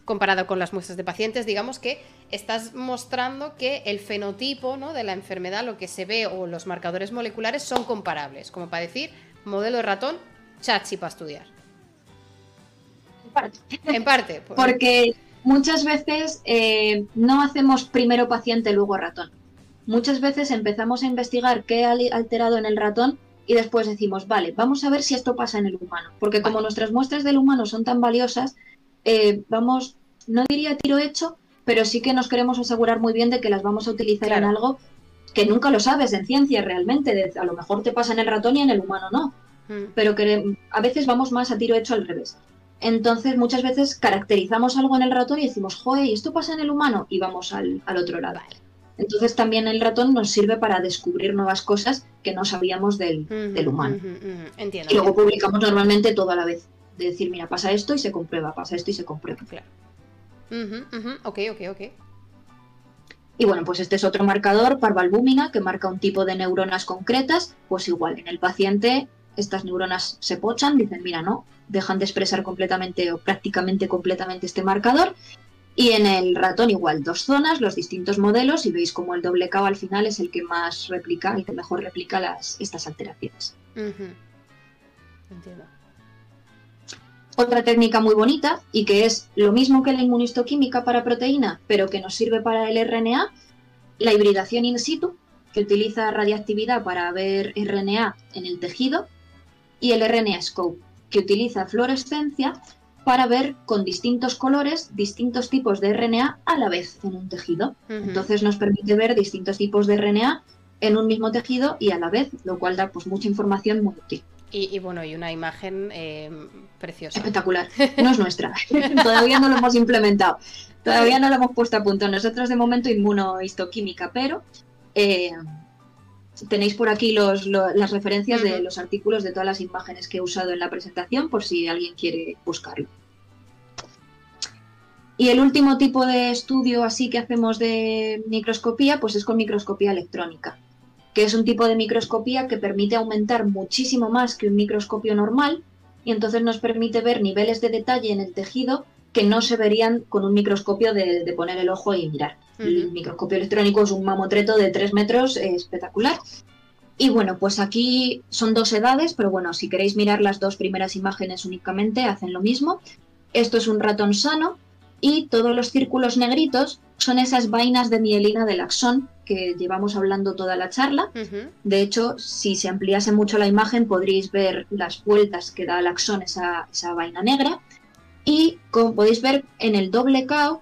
comparado con las muestras de pacientes, digamos que estás mostrando que el fenotipo ¿no? de la enfermedad, lo que se ve o los marcadores moleculares son comparables, como para decir, modelo de ratón, chachi para estudiar. En parte. En parte. Porque muchas veces eh, no hacemos primero paciente, luego ratón. Muchas veces empezamos a investigar qué ha alterado en el ratón y después decimos, vale, vamos a ver si esto pasa en el humano. Porque como nuestras muestras del humano son tan valiosas, eh, vamos, no diría tiro hecho, pero sí que nos queremos asegurar muy bien de que las vamos a utilizar en algo que nunca lo sabes en ciencia realmente. a lo mejor te pasa en el ratón y en el humano no. Mm. Pero que a veces vamos más a tiro hecho al revés. Entonces, muchas veces caracterizamos algo en el ratón y decimos, joder, ¿y esto pasa en el humano? Y vamos al, otro lado. Entonces, también el ratón nos sirve para descubrir nuevas cosas que no sabíamos del, humano. entiendo, y luego publicamos normalmente todo a la vez. De decir, mira, pasa esto y se comprueba, pasa esto y se comprueba. Claro. ok, ok, ok. Y bueno, pues este es otro marcador, parvalbúmina, que marca un tipo de neuronas concretas. Pues igual, en el paciente estas neuronas se pochan, dicen, mira, no, dejan de expresar completamente o prácticamente completamente este marcador. Y en el ratón igual, dos zonas, los distintos modelos, y veis como el doble K al final es el que más replica, el que mejor replica las, estas alteraciones. Entiendo. Otra técnica muy bonita, y que es lo mismo que la inmunistoquímica para proteína, pero que nos sirve para el RNA, la hibridación in situ, que utiliza radiactividad para ver RNA en el tejido, y el RNA Scope, que utiliza fluorescencia para ver con distintos colores distintos tipos de RNA a la vez en un tejido. Entonces nos permite ver distintos tipos de RNA en un mismo tejido y a la vez, lo cual da pues mucha información muy útil. Y, bueno, y una imagen eh, preciosa. Espectacular. No es nuestra. Todavía no lo hemos implementado. Todavía no lo hemos puesto a punto. Nosotros de momento inmunohistoquímica, pero eh, tenéis por aquí los, las referencias de los artículos de todas las imágenes que he usado en la presentación por si alguien quiere buscarlo. Y el último tipo de estudio así que hacemos de microscopía, pues es con microscopía electrónica, que es un tipo de microscopía que permite aumentar muchísimo más que un microscopio normal y entonces nos permite ver niveles de detalle en el tejido que no se verían con un microscopio de, poner el ojo y mirar. El microscopio electrónico es un mamotreto de 3 metros espectacular. Y bueno, pues aquí son dos edades, pero bueno, si queréis mirar las dos primeras imágenes únicamente, hacen lo mismo. Esto es un ratón sano y todos los círculos negritos son esas vainas de mielina del axón que llevamos hablando toda la charla. De hecho, si se ampliase mucho la imagen, podréis ver las vueltas que da el axón, esa, esa vaina negra. Y como podéis ver en el doble cao,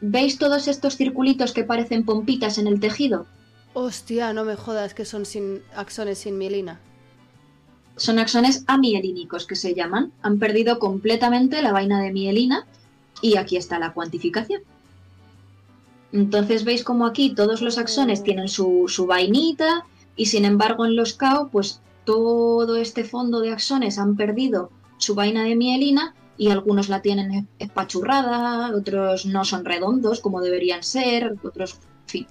¿veis todos estos circulitos que parecen pompitas en el tejido? Hostia, no me jodas que son sin axones sin mielina. Son axones amielínicos que se llaman. Han perdido completamente la vaina de mielina y aquí está la cuantificación. Entonces veis como aquí todos los axones tienen su, su vainita y sin embargo en los cao pues todo este fondo de axones han perdido su vaina de mielina y algunos la tienen espachurrada, otros no son redondos como deberían ser, otros, fin.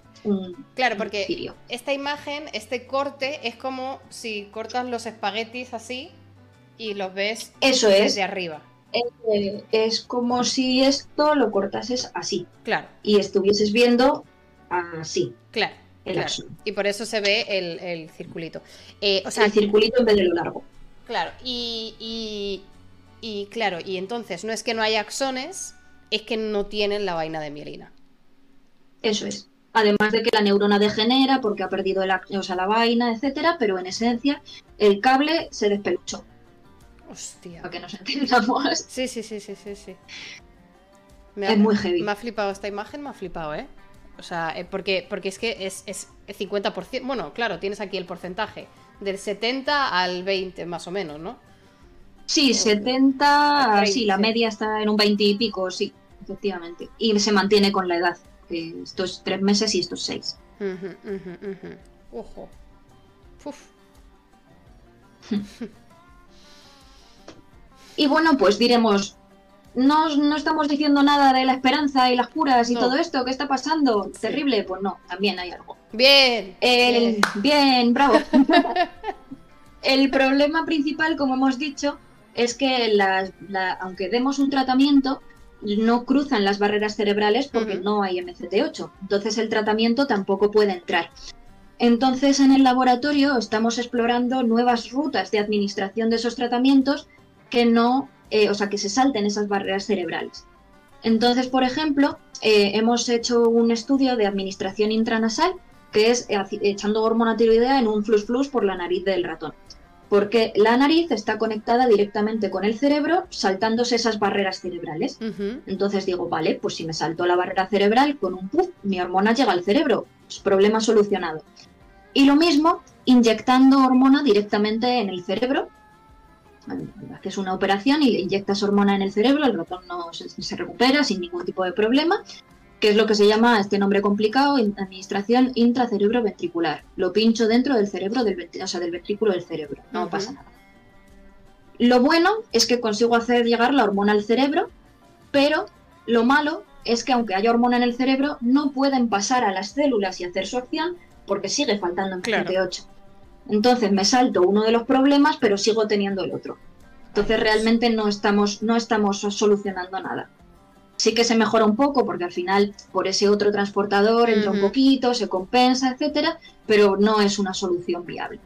claro, porque esta imagen, este corte, es como si cortas los espaguetis así y los ves Eso desde arriba. Eh, es como si esto lo cortases así. Claro. Y estuvieses viendo así. Claro. Y por eso se ve el, circulito. Eh, o sea, el circulito en vez de lo largo. Claro, y, y claro, y entonces no es que no haya axones, es que no tienen la vaina de mielina. Eso es. Además de que la neurona degenera porque ha perdido el, o sea, la vaina, etcétera, pero en esencia el cable se despeluchó. Hostia. Para que nos entendamos. Sí, sí, sí, sí, sí, sí. es muy heavy. Me ha flipado esta imagen, me ha flipado, ¿eh? O sea, eh, porque, porque es que es, es el 50%. Bueno, claro, tienes aquí el porcentaje. Del 70 al 20, más o menos, ¿no? Sí, 70, sí, la media está en un 20 y pico, sí, efectivamente. Y se mantiene con la edad. estos tres meses y estos seis. Ojo. y bueno, pues diremos, no, no, estamos diciendo nada de la esperanza y las curas y todo esto, ¿qué está pasando? Terrible, pues no, también hay algo. Bien. bien. bien, bravo. El problema principal, como hemos dicho, es que aunque demos un tratamiento, no cruzan las barreras cerebrales porque no hay MCT8. Entonces el tratamiento tampoco puede entrar. Entonces en el laboratorio estamos explorando nuevas rutas de administración de esos tratamientos que no, eh, o sea, que se salten esas barreras cerebrales. Entonces, por ejemplo, eh, hemos hecho un estudio de administración intranasal que es echando hormona tiroidea en un flux flux por la nariz del ratón porque la nariz está conectada directamente con el cerebro, saltándose esas barreras cerebrales. Entonces digo, vale, pues si me salto la barrera cerebral con un puff, mi hormona llega al cerebro, problema solucionado. Y lo mismo, inyectando hormona directamente en el cerebro. Haces una operación y le inyectas hormona en el cerebro, el ratón no se recupera sin ningún tipo de problema que es lo que se llama este nombre complicado, administración intracerebro-ventricular. Lo pincho dentro del cerebro, del, o sea, del ventrículo del cerebro, no pasa nada. Lo bueno es que consigo hacer llegar la hormona al cerebro, pero lo malo es que aunque haya hormona en el cerebro, no pueden pasar a las células y hacer su acción porque sigue faltando en 8 Entonces me salto uno de los problemas, pero sigo teniendo el otro. Entonces realmente no estamos, no estamos solucionando nada sí que se mejora un poco porque al final por ese otro transportador entra un poquito, se compensa, etcétera, pero no es una solución viable.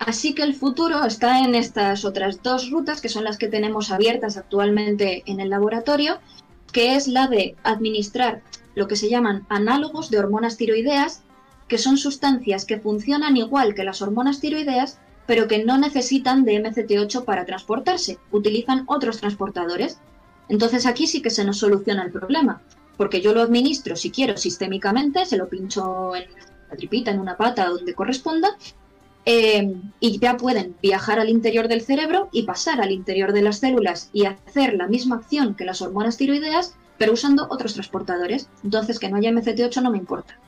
Así que el futuro está en estas otras dos rutas que son las que tenemos abiertas actualmente en el laboratorio, que es la de administrar lo que se llaman análogos de hormonas tiroideas, que son sustancias que funcionan igual que las hormonas tiroideas, pero que no necesitan de MCT8 para transportarse, utilizan otros transportadores. Entonces aquí sí que se nos soluciona el problema, porque yo lo administro si quiero sistémicamente, se lo pincho en la tripita, en una pata, donde corresponda, eh, y ya pueden viajar al interior del cerebro y pasar al interior de las células y hacer la misma acción que las hormonas tiroideas, pero usando otros transportadores. Entonces, que no haya MCT8 no me importa.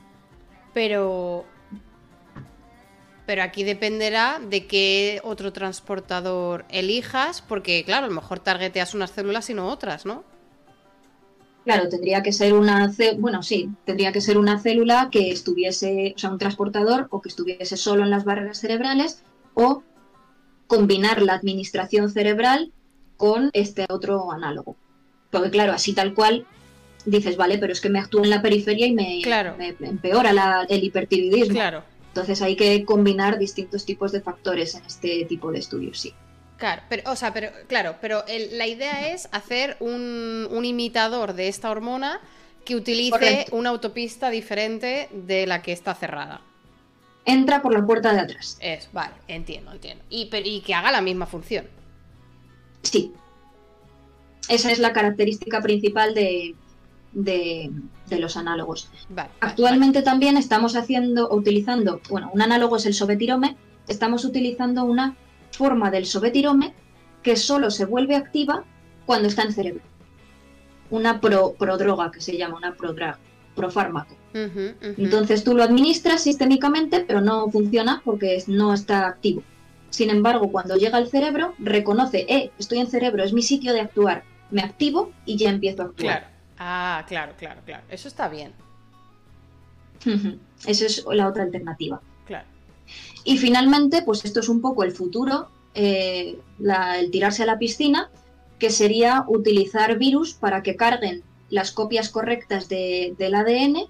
Pero. Pero aquí dependerá de qué otro transportador elijas, porque, claro, a lo mejor targeteas unas células y no otras, ¿no? Claro, tendría que ser una, bueno, sí, tendría que ser una célula que estuviese, o sea, un transportador o que estuviese solo en las barreras cerebrales o combinar la administración cerebral con este otro análogo. Porque claro, así tal cual dices, vale, pero es que me actúa en la periferia y me, empeora el hipertiroidismo. Claro. Entonces hay que combinar distintos tipos de factores en este tipo de estudios, sí. Claro, pero, o sea, pero, claro, pero la idea es hacer un, imitador de esta hormona que utilice una autopista diferente de la que está cerrada. Entra por la puerta de atrás. Es, vale, entiendo, entiendo. Y, y que haga la misma función. Sí. Esa es la característica principal de, de, los análogos. Actualmente también estamos haciendo, utilizando, bueno, un análogo es el sobetirome, estamos utilizando una forma del sobetirome que solo se vuelve activa cuando está en cerebro. Una pro, prodroga que se llama, una prodrug, profármaco. Entonces tú lo administras sistémicamente, pero no funciona porque no está activo. Sin embargo, cuando llega al cerebro, reconoce, eh, estoy en cerebro, es mi sitio de actuar. Me activo y ya empiezo a actuar. Claro. Ah, claro, claro, claro. Eso está bien. Esa es la otra alternativa. Claro. Y finalmente, pues esto es un poco el futuro, eh, el tirarse a la piscina, que sería utilizar virus para que carguen las copias correctas del ADN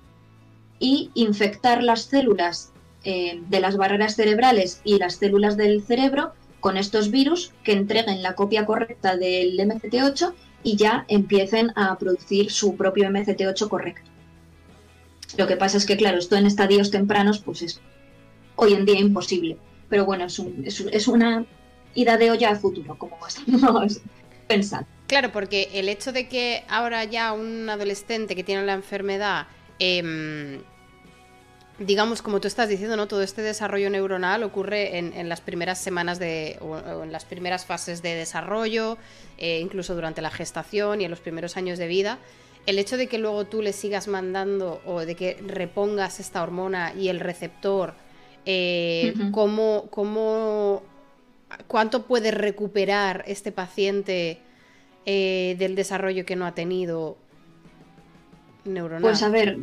y infectar las células eh, de las barreras cerebrales y las células del cerebro con estos virus que entreguen la copia correcta del MCT8 y ya empiecen a producir su propio MCT8 correcto. Lo que pasa es que, claro, esto en estadios tempranos, pues es hoy en día imposible. Pero bueno, es, es, una ida de olla al futuro, como estamos pensando. Claro, porque el hecho de que ahora ya un adolescente que tiene la enfermedad, em, digamos, como tú estás diciendo, ¿no? Todo este desarrollo neuronal ocurre en, las primeras semanas de. o, en las primeras fases de desarrollo, eh, incluso durante la gestación y en los primeros años de vida. El hecho de que luego tú le sigas mandando o de que repongas esta hormona y el receptor eh, cómo, cuánto puede recuperar este paciente eh, del desarrollo que no ha tenido neuronal. Pues a ver,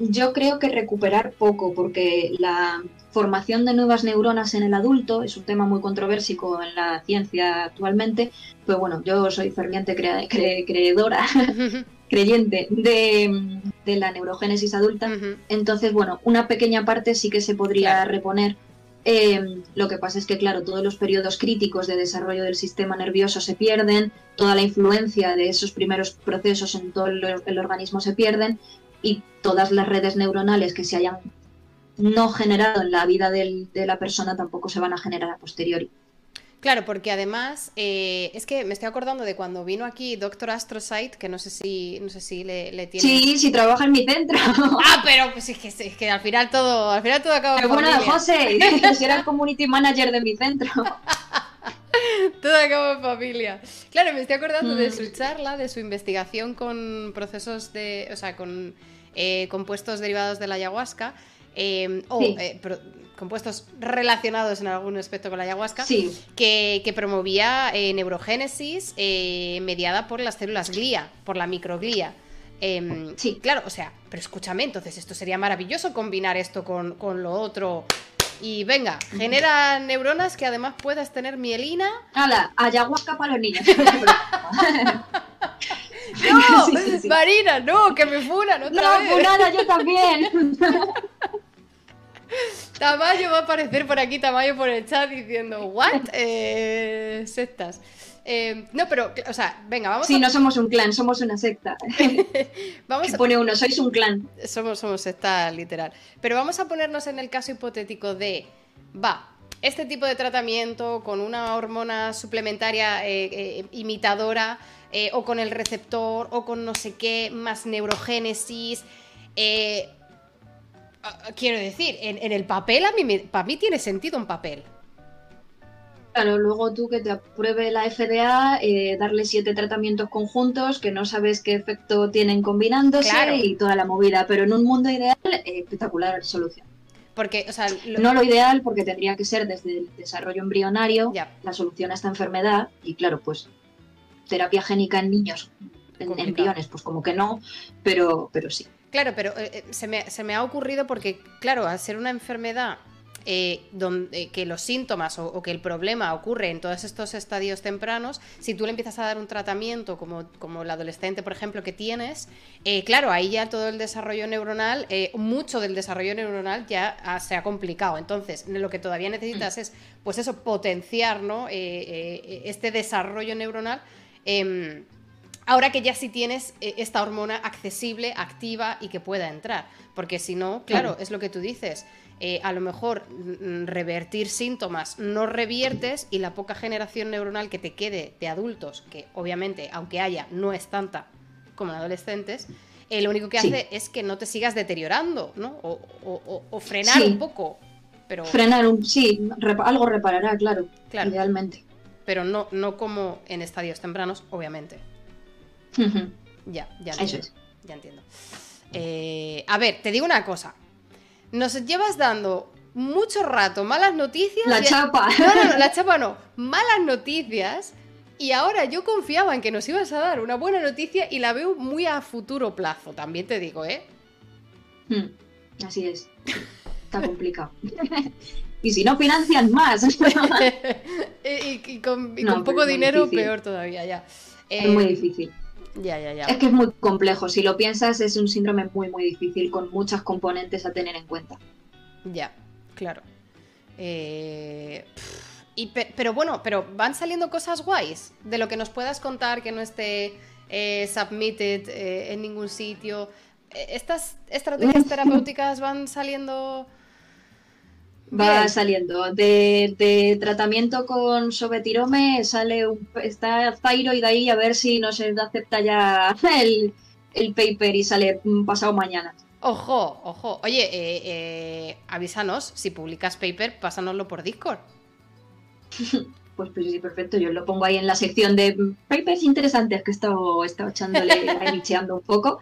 yo creo que recuperar poco, porque la formación de nuevas neuronas en el adulto es un tema muy controversico en la ciencia actualmente. Pues bueno, yo soy ferviente creedora creyente de, la neurogénesis adulta. Entonces, bueno, una pequeña parte sí que se podría reponer. Em, lo que pasa es que, claro, todos los periodos críticos de desarrollo del sistema nervioso se pierden, toda la influencia de esos primeros procesos en todo el, organismo se pierden y todas las redes neuronales que se hayan no generado en la vida de la persona tampoco se van a generar a posteriori. Claro, porque además eh, es que me estoy acordando de cuando vino aquí Doctor Astrosite, que no sé si no sé si le, tiene. Sí, sí trabaja en mi centro. Ah, pero pues es que, es que al final todo, al final todo acaba Pero bueno, José, si era el community manager de mi centro. todo acaba en familia. Claro, me estoy acordando de su mm. charla, de su investigación con procesos de, o sea, con eh, compuestos derivados de la ayahuasca. Eh, o compuestos relacionados en algún aspecto con la ayahuasca, que, promovía eh, neurogénesis eh, mediada por las células glía, por la microglía. Em, sí, claro, o sea, pero escúchame, entonces esto sería maravilloso combinar esto con, lo otro. Y venga, genera neuronas que además puedas tener mielina. ¡Hala! Ayahuasca para los niños. ¡No! Marina, no, que me funan otra no, nada, yo también. Tamayo va a aparecer por aquí, Tamayo por el chat diciendo, ¿what? Eh, sectas. Eh, no, pero, o sea, venga, vamos. Sí, no somos un clan, somos una secta. vamos pone uno, sois un clan. Somos, somos secta literal. Pero vamos a ponernos en el caso hipotético de, va, este tipo de tratamiento con una hormona suplementaria eh, eh, imitadora o con el receptor o con no sé qué, más neurogénesis. Quiero decir, en, el papel, a mí, para mí tiene sentido un papel. Claro, luego tú que te apruebe la FDA, darle siete tratamientos conjuntos que no sabes qué efecto tienen combinándose y toda la movida, pero en un mundo ideal, espectacular solución. Porque, o sea, No lo ideal, porque tendría que ser desde el desarrollo embrionario la solución a esta enfermedad. Y claro, pues terapia génica en niños, en embriones, pues como que no, pero, pero sí. Claro, pero eh, eh, se, me, se me ha ocurrido porque, claro, al ser una enfermedad eh, donde, eh, que los síntomas o, que el problema ocurre en todos estos estadios tempranos, si tú le empiezas a dar un tratamiento como, como el adolescente, por ejemplo, que tienes, claro, ahí ya todo el desarrollo neuronal, mucho del desarrollo neuronal ya se ha complicado. Entonces, lo que todavía necesitas mm. es, pues eso, potenciar ¿no? este desarrollo neuronal. Ahora que ya sí tienes esta hormona accesible, activa y que pueda entrar. Porque si no, claro, es lo que tú dices. Eh, a lo mejor mm, revertir síntomas no reviertes y la poca generación neuronal que te quede de adultos, que obviamente, aunque haya, no es tanta como en adolescentes, eh, lo único que hace es que no te sigas deteriorando, ¿no? O, frenar un poco. Pero... Frenar un, sí, algo reparará, claro, claro, idealmente. Pero no, no como en estadios tempranos, obviamente. Ya, ya entiendo. Ya entiendo. Eh, a ver, te digo una cosa nos llevas dando mucho rato malas noticias. La chapa. No, no, no, la chapa no. Malas noticias. Y ahora yo confiaba en que nos ibas a dar una buena noticia y la veo muy a futuro plazo, también te digo, ¿eh? Hmm, así es. Está complicado. y si no financian más. y, con, poco dinero, peor todavía, ya. es muy eh, difícil. Ya, ya, ya. Es que es muy complejo. Si lo piensas, es un síndrome muy, muy difícil, con muchas componentes a tener en cuenta. Ya, claro. Eh, pero bueno, pero van saliendo cosas guays de lo que nos puedas contar que no esté eh, submitted eh, en ningún sitio. ¿Estas estrategias terapéuticas van saliendo va saliendo. De, tratamiento con sobetirome sale un, está de ahí a ver si nos acepta ya el, el paper y sale pasado mañana. Ojo, ojo. Oye, eh, eh, avísanos si publicas paper, pásanoslo por Discord. Pues, pues sí, perfecto. Yo lo pongo ahí en la sección de papers interesantes que he estado, echándole, iniciando un poco.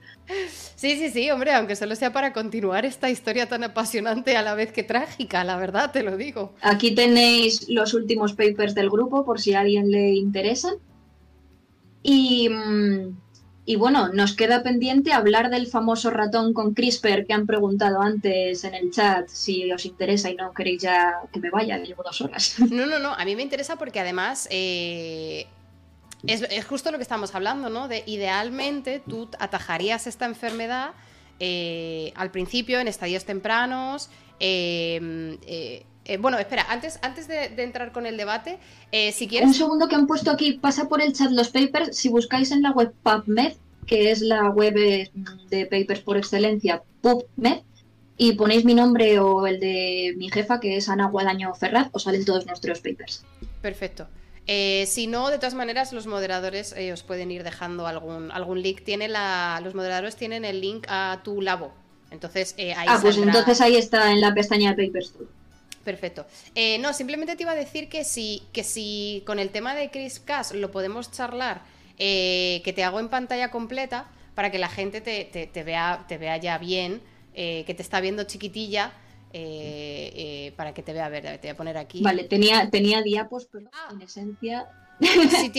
Sí, sí, sí, hombre, aunque solo sea para continuar esta historia tan apasionante a la vez que trágica, la verdad, te lo digo. Aquí tenéis los últimos papers del grupo por si a alguien le interesan. Y, mm, y bueno, nos queda pendiente hablar del famoso ratón con CRISPR que han preguntado antes en el chat si os interesa y no queréis ya que me vaya, llevo dos horas. No, no, no, a mí me interesa porque además eh, es, justo lo que estamos hablando, ¿no? De idealmente tú atajarías esta enfermedad eh, al principio, en estadios tempranos. Eh, bueno, espera, antes, antes de, de, entrar con el debate, si quieres... Un segundo que han puesto aquí, pasa por el chat los papers, si buscáis en la web PubMed, que es la web de papers por excelencia, PubMed, y ponéis mi nombre o el de mi jefa, que es Ana Guadaño Ferraz, os salen todos nuestros papers. Perfecto. Eh, si no, de todas maneras, los moderadores eh, os pueden ir dejando algún, algún link. Tiene la, los moderadores tienen el link a tu labo. Entonces, eh, ahí Ah, pues entonces ahí está en la pestaña de Papers. Perfecto. no, simplemente te iba a decir que si, que si con el tema de Chris Cass lo podemos charlar, que te hago en pantalla completa para que la gente te, vea, te vea ya bien, que te está viendo chiquitilla eh, eh, para que te vea, a ver, te voy a poner aquí. Vale, tenía, tenía diapos, pero ah. en esencia...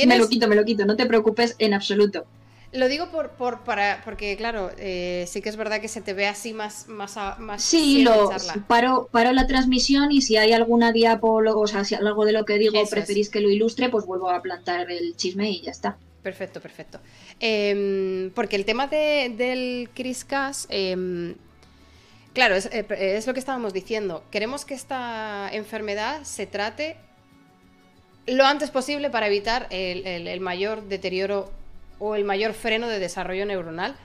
me lo quito, me lo quito, no te preocupes en absoluto. Lo digo por, por para, porque, claro, eh, sí que es verdad que se te ve así más... más, más sí, lo, paro, paro la transmisión y si hay alguna diapo, o sea, si algo de lo que digo preferís que lo ilustre, pues vuelvo a plantar el chisme y ya está. Perfecto, perfecto. Em, porque el tema de, del Chris Cass, em, Claro, eh, es, lo que estábamos diciendo. Queremos que esta enfermedad se trate lo antes posible para evitar el, mayor deterioro o el mayor freno de desarrollo neuronal,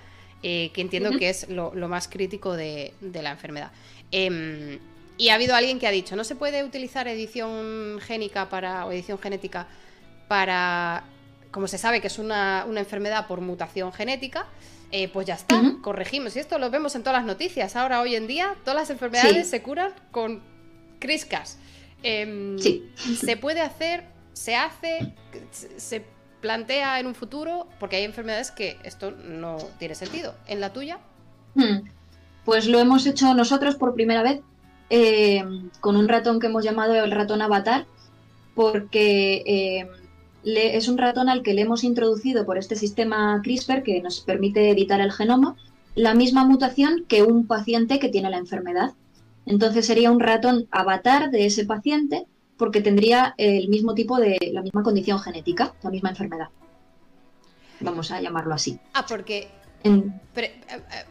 eh, que entiendo que es lo, más crítico de, la enfermedad. Em, Y ha habido alguien que ha dicho, no se puede utilizar edición génica para, o edición genética para, como se sabe que es una, enfermedad por mutación genética, eh, pues ya está, corregimos. Y esto lo vemos en todas las noticias. Ahora, hoy en día, todas las enfermedades se curan con CRISCAS. Em, sí. Se puede hacer, se hace, se plantea en un futuro, porque hay enfermedades que esto no tiene sentido. ¿En la tuya? Hmm. Pues lo hemos hecho nosotros por primera vez eh, con un ratón que hemos llamado el ratón avatar, porque eh, es un ratón al que le hemos introducido por este sistema CRISPR que nos permite editar el genoma la misma mutación que un paciente que tiene la enfermedad. Entonces sería un ratón avatar de ese paciente porque tendría el mismo tipo de, la misma condición genética, la misma enfermedad. Vamos a llamarlo así. Ah, porque... Eh, eh,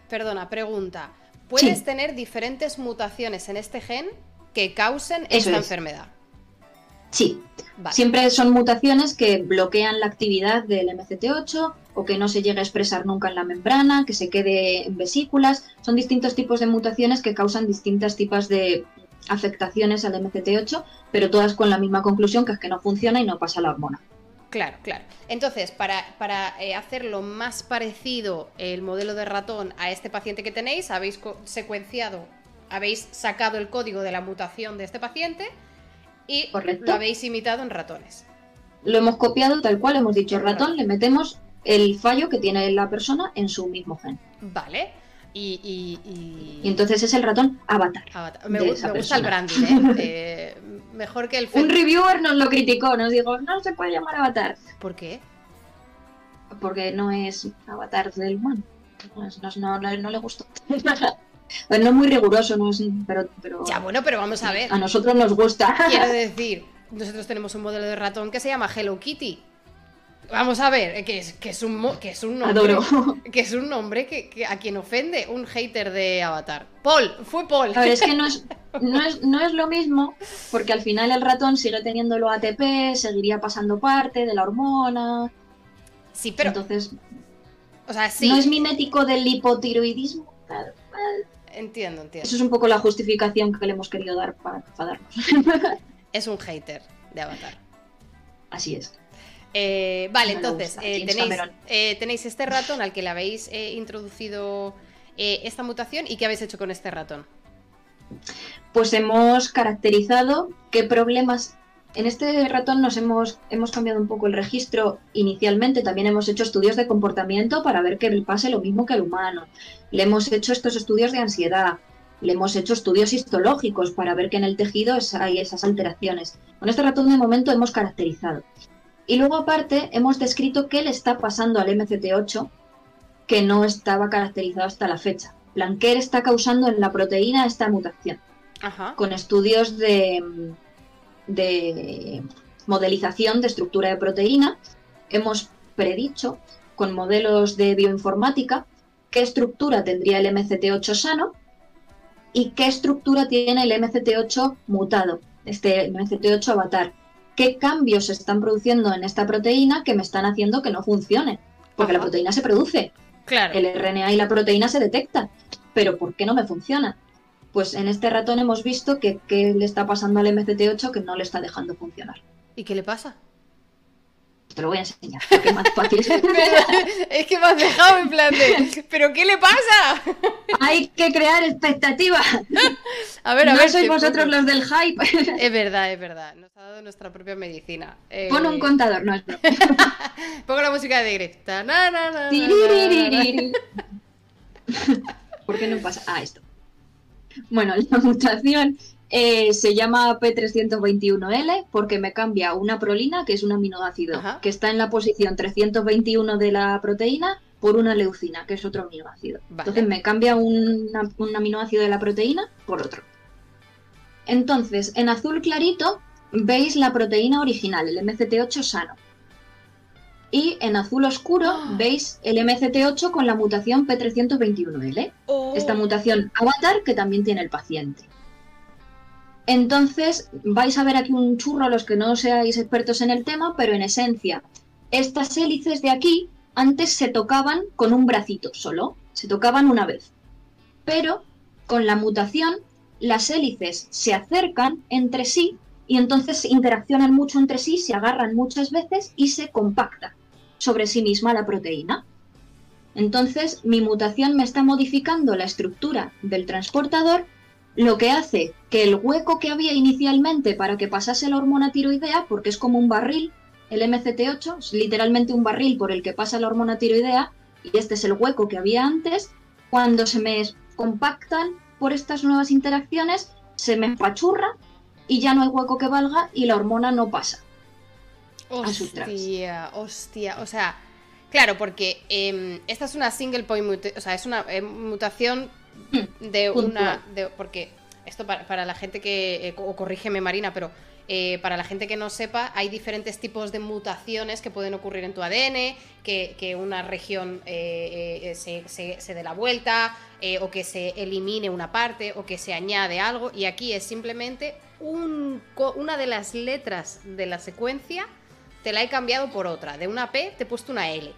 perdona, pregunta. ¿Puedes tener diferentes mutaciones en este gen que causen esta enfermedad? Sí. Siempre son mutaciones que bloquean la actividad del MCT8 o que no se llegue a expresar nunca en la membrana, que se quede en vesículas. Son distintos tipos de mutaciones que causan distintas tipos de afectaciones al MCT8, pero todas con la misma conclusión, que es que no funciona y no pasa la hormona. Claro, claro. Entonces, para, para eh, hacerlo más parecido el modelo de ratón a este paciente que tenéis, habéis secuenciado, habéis sacado el código de la mutación de este paciente y lo habéis imitado en ratones. Lo hemos copiado tal cual, hemos dicho ratón, le metemos el fallo que tiene la persona en su mismo gen. Vale. Y, entonces es el ratón Avatar. Me, gusta el branding, ¿eh? ¿eh? mejor que el. Un reviewer nos lo criticó, nos dijo, no se puede llamar Avatar. ¿Por qué? Porque no es Avatar del humano. No, le gustó. no es muy riguroso, no es, pero, pero. Ya, bueno, pero vamos a ver. A nosotros nos gusta. Quiero decir, nosotros tenemos un modelo de ratón que se llama Hello Kitty. Vamos a ver, que es, que es, un, que es un nombre, que es un nombre que, a quien ofende un hater de Avatar. Paul, fue Paul. A ver, es que no es, no, es, no es lo mismo, porque al final el ratón sigue teniendo lo ATP, seguiría pasando parte de la hormona. Sí, pero. Entonces. O sea, sí. No es mimético del hipotiroidismo. Claro. Entiendo, entiendo. Eso es un poco la justificación que le hemos querido dar para enfadarnos. es un hater de Avatar. Así es. Eh, vale, entonces, eh, tenéis, eh, tenéis, este ratón al que le habéis introducido esta mutación y qué habéis hecho con este ratón. Pues hemos caracterizado qué problemas. En este ratón nos hemos, hemos cambiado un poco el registro inicialmente, también hemos hecho estudios de comportamiento para ver que le pase lo mismo que al humano. Le hemos hecho estos estudios de ansiedad, le hemos hecho estudios histológicos para ver que en el tejido hay esas alteraciones. Con este ratón de momento hemos caracterizado. Y luego aparte hemos descrito qué le está pasando al MCT8 que no estaba caracterizado hasta la fecha. Plan, ¿qué está causando en la proteína esta mutación? Con estudios de, de modelización de estructura de proteína, hemos predicho con modelos de bioinformática qué estructura tendría el MCT8 sano y qué estructura tiene el MCT8 mutado, este MCT8 avatar qué cambios se están produciendo en esta proteína que me están haciendo que no funcione. Porque la proteína se produce. Claro. El RNA y la proteína se detectan. Pero ¿por qué no me funciona? Pues en este ratón hemos visto que qué le está pasando al MCT8 que no le está dejando funcionar. ¿Y qué le pasa? Te lo voy a enseñar, es más fácil. es que me has dejado en plan de, ¿pero qué le pasa? Hay que crear expectativas. A ver, a no ver. Sois vosotros los del hype. Es verdad, es verdad. Nos ha dado nuestra propia medicina. Eh... Pon un contador, no es Pongo la música de Griff. ¿Por qué no pasa? Ah, esto. Bueno, la mutación eh, se llama P321L porque me cambia una prolina, que es un aminoácido, que está en la posición 321 de la proteína, por una leucina, que es otro aminoácido. Entonces me cambia un, aminoácido de la proteína por otro. Entonces, en azul clarito veis la proteína original, el MCT8 sano. Y en azul oscuro veis el MCT8 con la mutación P321L. Esta mutación avatar que también tiene el paciente. Entonces, vais a ver aquí un churro los que no seáis expertos en el tema, pero en esencia, estas hélices de aquí antes se tocaban con un bracito solo, se tocaban una vez. Pero con la mutación las hélices se acercan entre sí y entonces interaccionan mucho entre sí, se agarran muchas veces y se compacta sobre sí misma la proteína. Entonces, mi mutación me está modificando la estructura del transportador, lo que hace que el hueco que había inicialmente para que pasase la hormona tiroidea, porque es como un barril, el MCT8 es literalmente un barril por el que pasa la hormona tiroidea, y este es el hueco que había antes, cuando se me compactan por estas nuevas interacciones, se me pachurra y ya no hay hueco que valga y la hormona no pasa. Hostia, hostia, o sea, claro, porque em, esta es una single point mutación, o sea, es una em, mutación de una, porque esto para, la gente que, eh, o corrígeme Marina, pero eh, para la gente que no sepa, hay diferentes tipos de mutaciones que pueden ocurrir en tu ADN, que, una región eh, se, se, dé la vuelta, o que se elimine una parte, o que se añade algo, y aquí es simplemente una de las letras de la secuencia te la he cambiado por otra. De una P te he puesto una L.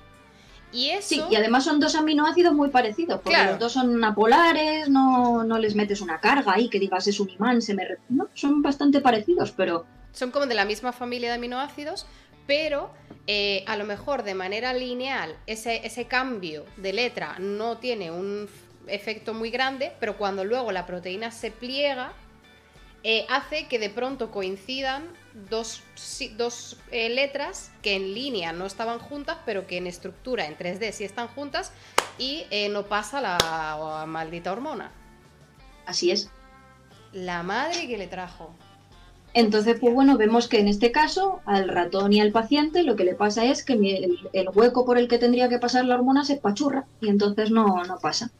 Y eso... Sí, y además son dos aminoácidos muy parecidos, porque los dos son apolares, no, no les metes una carga ahí que digas es un imán, se me... No, son bastante parecidos, pero... Son como de la misma familia de aminoácidos, pero eh, a lo mejor de manera lineal ese, ese cambio de letra no tiene un efecto muy grande, pero cuando luego la proteína se pliega, eh, hace que de pronto coincidan dos, dos eh, letras que en línea no estaban juntas, pero que en estructura, en 3D, sí están juntas y eh, no pasa la, maldita hormona. Así es. La madre que le trajo. Entonces, pues bueno, vemos que en este caso al ratón y al paciente lo que le pasa es que el, hueco por el que tendría que pasar la hormona se pachurra y entonces no, no pasa.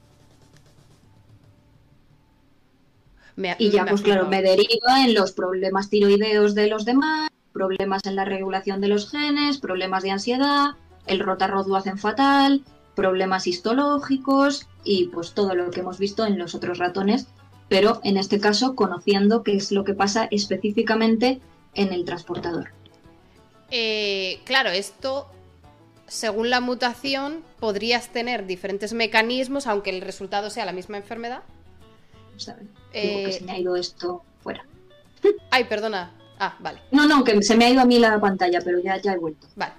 Y ya, pues claro, me deriva en los problemas tiroideos de los demás, problemas en la regulación de los genes, problemas de ansiedad, el rotarrodo hacen fatal, problemas histológicos y pues todo lo que hemos visto en los otros ratones, pero en este caso conociendo qué es lo que pasa específicamente en el transportador. Eh, claro, esto, según la mutación, podrías tener diferentes mecanismos, aunque el resultado sea la misma enfermedad. Eh, se me ha ido esto fuera. Ay, perdona. Ah, vale. No, no, que se me ha ido a mí la pantalla, pero ya, ya he vuelto. Vale.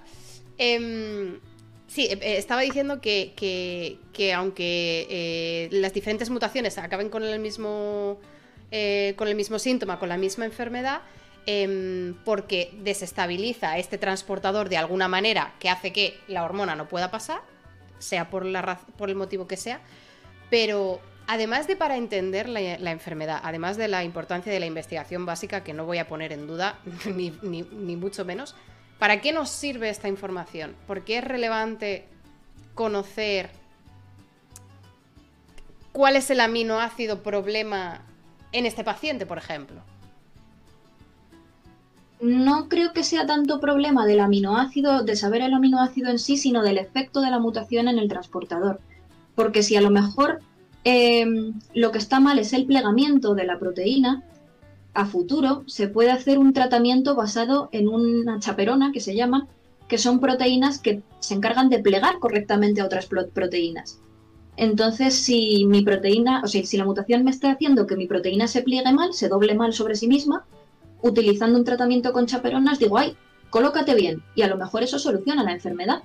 Em, sí, eh, eh, estaba diciendo que, que, aunque las diferentes mutaciones acaben con el mismo. con el mismo síntoma, con la misma enfermedad, em, porque desestabiliza este transportador de alguna manera que hace que la hormona no pueda pasar, sea por, la, por el motivo que sea, pero Además de para entender la, enfermedad, además de la importancia de la investigación básica, que no voy a poner en duda, ni, mucho menos, ¿para qué nos sirve esta información? ¿Por qué es relevante conocer cuál es el aminoácido problema en este paciente, por ejemplo? No creo que sea tanto problema del aminoácido, de saber el aminoácido en sí, sino del efecto de la mutación en el transportador. Porque si a lo mejor Em, lo que está mal es el plegamiento de la proteína. A futuro se puede hacer un tratamiento basado en una chaperona que se llama, que son proteínas que se encargan de plegar correctamente a otras proteínas. Entonces, si mi proteína, o sea, si la mutación me está haciendo que mi proteína se pliegue mal, se doble mal sobre sí misma, utilizando un tratamiento con chaperonas, digo, ay, colócate bien, y a lo mejor eso soluciona la enfermedad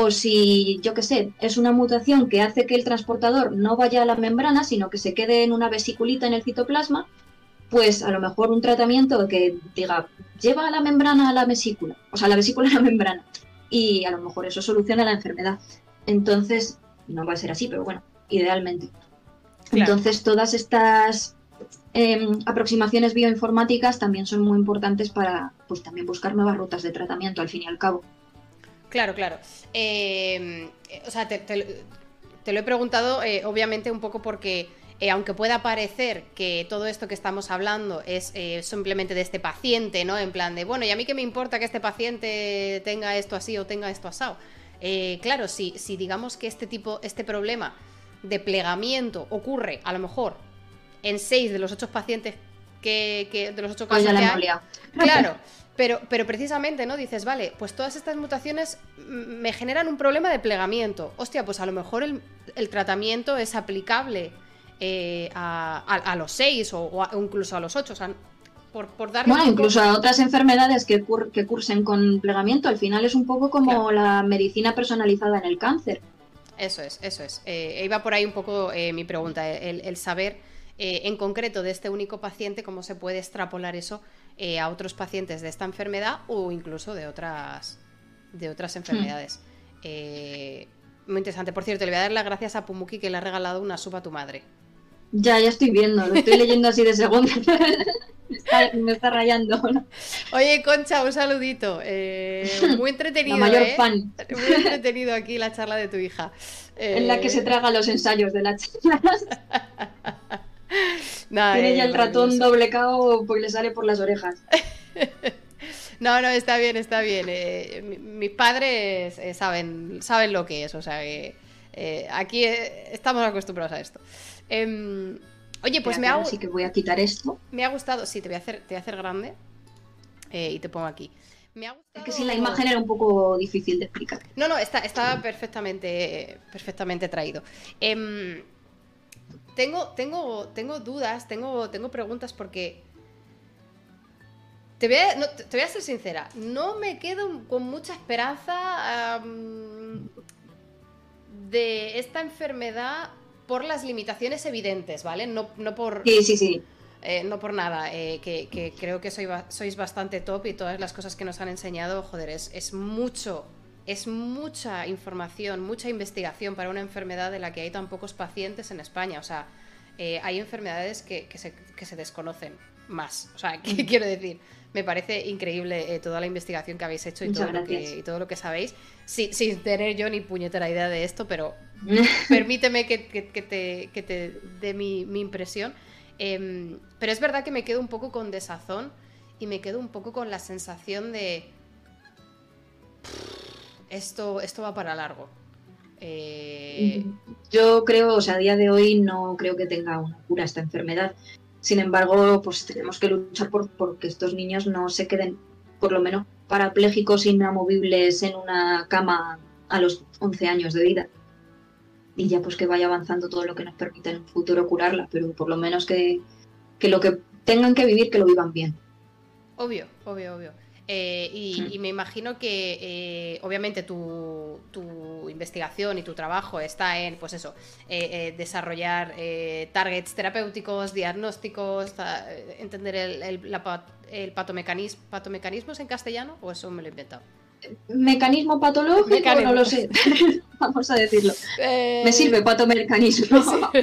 o si, yo qué sé, es una mutación que hace que el transportador no vaya a la membrana, sino que se quede en una vesiculita en el citoplasma, pues a lo mejor un tratamiento que diga, lleva a la membrana a la vesícula, o sea, la vesícula a la membrana, y a lo mejor eso soluciona la enfermedad. Entonces, no va a ser así, pero bueno, idealmente. Entonces, todas estas em, aproximaciones bioinformáticas también son muy importantes para, pues, también buscar nuevas rutas de tratamiento, al fin y al cabo. Claro, claro. Em, o sea, te, lo he preguntado eh, obviamente un poco porque eh, aunque pueda parecer que todo esto que estamos hablando es eh, simplemente de este paciente, ¿no? En plan de, bueno, ¿y a mí qué me importa que este paciente tenga esto así o tenga esto asado? claro, si, si digamos que este tipo, este problema de plegamiento ocurre a lo mejor en seis de los ocho pacientes que, de los ocho pues casos que hay, claro, pero, pero precisamente, ¿no? Dices, vale, pues todas estas mutaciones me generan un problema de plegamiento. Hostia, pues a lo mejor el, tratamiento es aplicable eh, a, los 6 o, incluso a los 8. O sea, por, por darle bueno, incluso a otras enfermedades que, que, cursen con plegamiento. Al final es un poco como la medicina personalizada en el cáncer. Eso es, eso es. Eh, iba por ahí un poco eh, mi pregunta, el, saber en concreto de este único paciente cómo se puede extrapolar eso a otros pacientes de esta enfermedad o incluso de otras, de otras hmm. enfermedades. muy interesante. Por cierto, le voy a dar las gracias a Pumuki que le ha regalado una suba a tu madre. Ya, ya estoy viendo, lo estoy leyendo así de segundo. me, está, rayando. Oye, Concha, un saludito. Eh, muy entretenido. La mayor ¿eh? fan. Muy entretenido aquí la charla de tu hija. En la que se eh, traga los ensayos de la charla. Tiene ya el ratón doble cao porque le sale por las orejas. No, no, está bien, está bien. mis padres saben, saben lo que es, o sea que aquí estamos acostumbrados a esto. Em, oye, pues me ha Así que voy a quitar esto. Me ha gustado. Sí, te voy a hacer, te voy a hacer grande. Eh, y te pongo aquí. Es que si la imagen era un poco difícil de explicar. No, no, está, está perfectamente, perfectamente traído. Tengo, tengo, tengo dudas, tengo, tengo preguntas porque. Te voy, a, te voy a ser sincera, no me quedo con mucha esperanza de esta enfermedad por las limitaciones evidentes, ¿vale? No, no por... Sí, sí, sí. Eh, no por nada, eh, que, creo que sois bastante top y todas las cosas que nos han enseñado, joder, es, mucho, es mucha información, mucha investigación para una enfermedad de la que hay tan pocos pacientes en España. O sea, eh, hay enfermedades que, se, que, se, desconocen más. O sea, ¿qué quiero decir? Me parece increíble toda la investigación que habéis hecho y todo, lo que, y todo, lo que, sabéis, sin, sin tener yo ni puñetera idea de esto, pero permíteme que, te, te, dé mi, impresión. Em, pero es verdad que me quedo un poco con desazón y me quedo un poco con la sensación de... Esto, esto va para largo. Eh, Yo creo, o sea, a día de hoy no creo que tenga una cura esta enfermedad. Sin embargo, pues tenemos que luchar por que estos niños no se queden, por lo menos, parapléjicos inamovibles en una cama a los 11 años de vida y ya pues que vaya avanzando todo lo que nos permita en un futuro curarla, pero por lo menos que, lo que tengan que vivir, que lo vivan bien. Obvio, obvio, obvio. Eh, y, me imagino que eh, obviamente tu, investigación y tu trabajo está en, pues eso, eh, desarrollar targets terapéuticos, diagnósticos, entender el, el, el patomecanismo, patomecanismos en castellano, o eso me lo he inventado mecanismo patológico, no lo sé. Vamos a decirlo. Eh, Me sirve patomecanismo.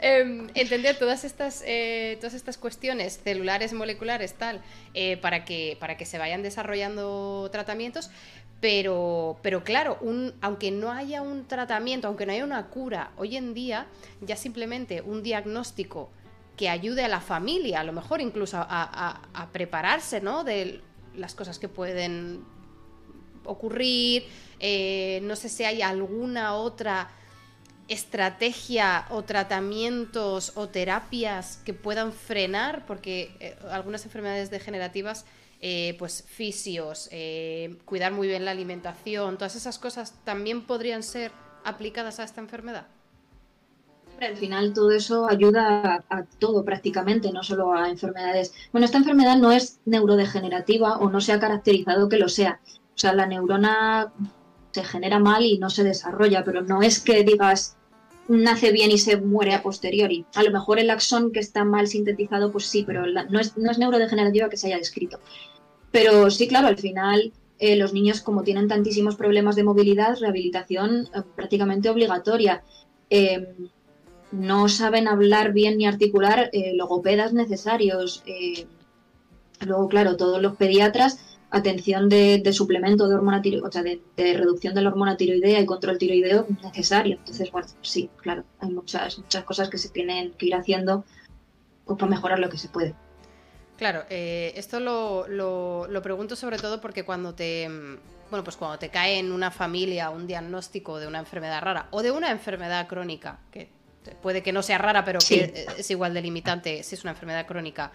Em, entender todas estas, eh, todas estas cuestiones celulares, moleculares, tal, eh, para, que, para que se vayan desarrollando tratamientos. Pero, pero claro, un, aunque no haya un tratamiento, aunque no haya una cura, hoy en día ya simplemente un diagnóstico que ayude a la familia, a lo mejor incluso a, a prepararse, ¿no? De las cosas que pueden ocurrir. Eh, no sé si hay alguna otra estrategia o tratamientos o terapias que puedan frenar, porque eh, algunas enfermedades degenerativas, eh, pues fisios, cuidar muy bien la alimentación, todas esas cosas también podrían ser aplicadas a esta enfermedad. Al final todo eso ayuda a, a, todo prácticamente, no solo a enfermedades. Bueno, esta enfermedad no es neurodegenerativa o no se ha caracterizado que lo sea. O sea, la neurona se genera mal y no se desarrolla, pero no es que digas nace bien y se muere a posteriori. A lo mejor el axón que está mal sintetizado, pues sí, pero no, es, neurodegenerativa que se haya descrito. Pero sí, claro, al final eh, los niños, como tienen tantísimos problemas de movilidad, rehabilitación eh, prácticamente obligatoria. Em, no saben hablar bien ni articular eh, logopedas necesarios. luego, claro, todos los pediatras atención de, suplemento de hormona o sea, de, reducción de la hormona tiroidea y control tiroideo necesario. Entonces, bueno, sí, claro, hay muchas, muchas cosas que se tienen que ir haciendo pues, para mejorar lo que se puede. Claro, eh, esto lo, lo, pregunto sobre todo porque cuando te, bueno, pues cuando te cae en una familia un diagnóstico de una enfermedad rara o de una enfermedad crónica, que puede que no sea rara, pero que es igual de limitante si es una enfermedad crónica,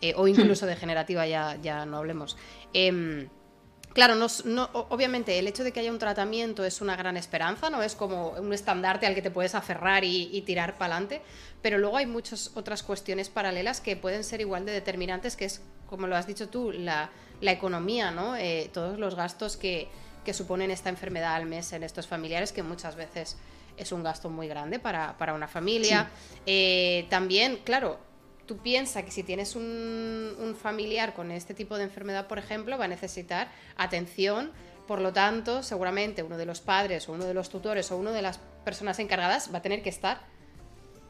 eh, o incluso degenerativa, ya, ya no hablemos. Em, Claro, no, no, obviamente el hecho de que haya un tratamiento es una gran esperanza, no es como un estandarte al que te puedes aferrar y, tirar para adelante, pero luego hay muchas otras cuestiones paralelas que pueden ser igual de determinantes, que es, como lo has dicho tú, la, economía, ¿no? Eh, todos los gastos que, que, suponen esta enfermedad al mes en estos familiares, que muchas veces es un gasto muy grande para, una familia. Eh, también, claro, tú piensas que si tienes un, familiar con este tipo de enfermedad, por ejemplo, va a necesitar atención. Por lo tanto, seguramente uno de los padres o uno de los tutores o una de las personas encargadas va a tener que estar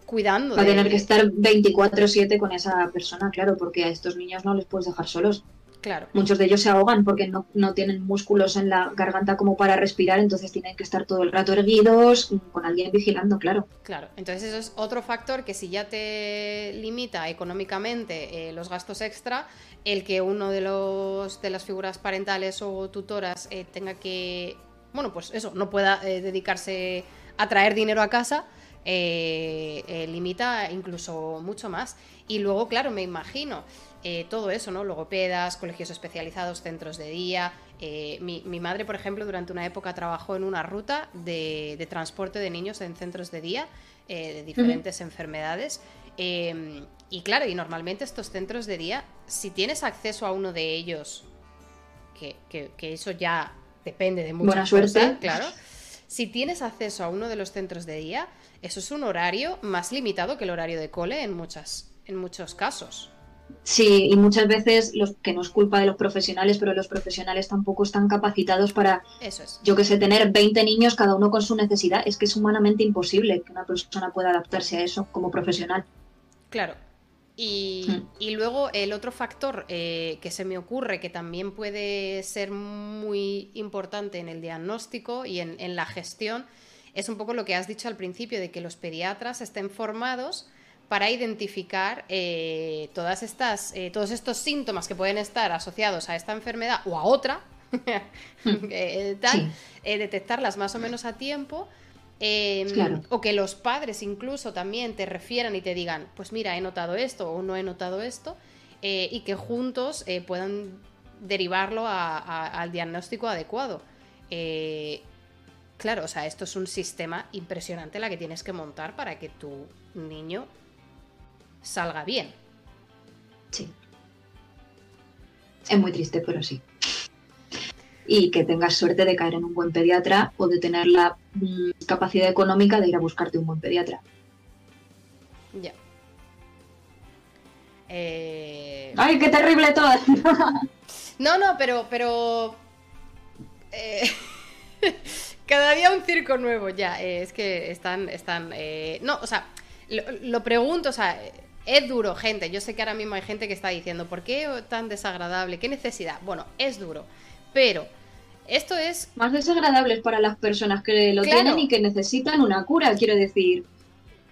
cuidando. Va a tener que estar 24/7 con esa persona, claro, porque a estos niños no les puedes dejar solos. Claro. Muchos de ellos se ahogan porque no, tienen músculos en la garganta como para respirar, entonces tienen que estar todo el rato erguidos, con alguien vigilando, claro. Claro, entonces eso es otro factor que si ya te limita económicamente eh, los gastos extra, el que uno de los de las figuras parentales o tutoras eh, tenga que, bueno, pues eso, no pueda eh, dedicarse a traer dinero a casa, limita incluso mucho más. Y luego, claro, me imagino eh, todo eso, ¿no? Logopedas, colegios especializados, centros de día. Eh, mi, madre, por ejemplo, durante una época trabajó en una ruta de, transporte de niños en centros de día eh, de diferentes enfermedades. Em, y claro, y normalmente estos centros de día, si tienes acceso a uno de ellos, que, eso ya depende de muchas Buena suerte. claro. Si tienes acceso a uno de los centros de día, eso es un horario más limitado que el horario de cole en, muchas, en muchos casos. Sí, y muchas veces los que no es culpa de los profesionales, pero los profesionales tampoco están capacitados para, Eso es. yo que sé, tener 20 niños cada uno con su necesidad. Es que es humanamente imposible que una persona pueda adaptarse a eso como profesional. Claro. Y, hmm. luego el otro factor eh, que se me ocurre que también puede ser muy importante en el diagnóstico y en, en la gestión es un poco lo que has dicho al principio, de que los pediatras estén formados para identificar eh, todas estas, eh, todos estos síntomas que pueden estar asociados a esta enfermedad o a otra, eh, detectarlas más o menos a tiempo. Em, o que los padres incluso también te refieran y te digan, pues mira, he notado esto o no he notado esto, y que juntos puedan derivarlo al diagnóstico adecuado. claro, o sea, esto es un sistema impresionante la que tienes que montar para que tu niño salga bien. Sí. Es muy triste, pero sí. Y que tengas suerte de caer en un buen pediatra o de tener la mm, capacidad económica de ir a buscarte un buen pediatra. Ya. Eh, ¡Ay, qué terrible todo! no, no, pero, pero... Eh, cada día un circo nuevo, ya. Eh, es que están, están... No, o sea, lo, lo pregunto, o sea es duro, gente. Yo sé que ahora mismo hay gente que está diciendo, ¿por qué tan desagradable? ¿Qué necesidad? Bueno, es duro. Pero esto es... Más desagradable para las personas que lo tienen y que necesitan una cura, quiero decir.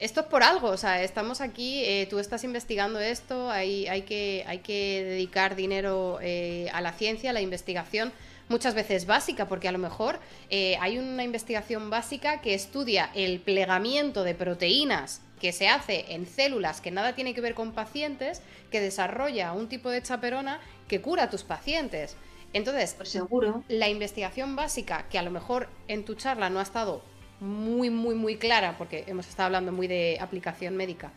Esto es por algo, o sea, estamos aquí, eh, tú estás investigando esto, hay, hay, que, hay que dedicar dinero eh, a la ciencia, a la investigación, muchas veces básica, porque a lo mejor eh, hay una investigación básica que estudia el plegamiento de proteínas que se hace en células que nada tiene que ver con pacientes, que desarrolla un tipo de chaperona que cura a tus pacientes. Entonces, seguro. La investigación básica, que a lo mejor en tu charla no ha estado muy, muy, muy clara, porque hemos estado hablando muy de aplicación médica,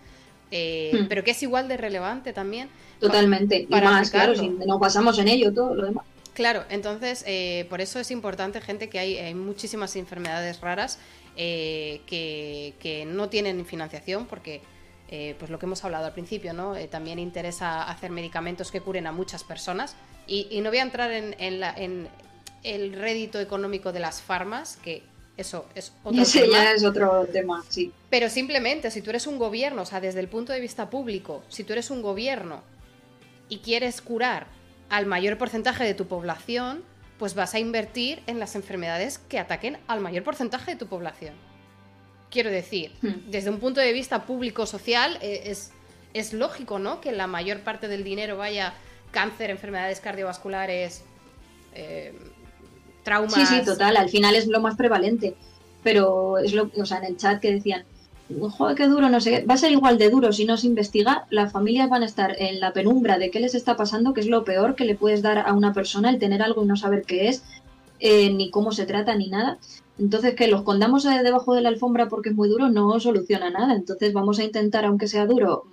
eh, hmm. pero que es igual de relevante también. Totalmente. Para y más, claro, si no pasamos en ello, todo lo demás. Claro, entonces eh, por eso es importante, gente, que hay muchísimas enfermedades raras eh, que, no tienen financiación porque, eh, pues lo que hemos hablado al principio, ¿no? También interesa hacer medicamentos que curen a muchas personas. Y, no voy a entrar en, el rédito económico de las farmas, que eso es otro Ese tema. ya es otro tema, sí. Pero simplemente, si tú eres un gobierno, o sea, desde el punto de vista público, si tú eres un gobierno y quieres curar al mayor porcentaje de tu población, pues vas a invertir en las enfermedades que ataquen al mayor porcentaje de tu población. Quiero decir, hmm. desde un punto de vista público-social, eh, es, es lógico, ¿no? Que la mayor parte del dinero vaya cáncer, enfermedades cardiovasculares, eh, traumas. Sí, sí, total. Al final es lo más prevalente. Pero es lo, o sea, en el chat que decían, joder, qué duro, no sé, va a ser igual de duro si no se investiga, las familias van a estar en la penumbra de qué les está pasando, que es lo peor que le puedes dar a una persona, el tener algo y no saber qué es, eh, ni cómo se trata, ni nada. Entonces, que lo escondamos eh, debajo de la alfombra porque es muy duro no soluciona nada. Entonces, vamos a intentar, aunque sea duro,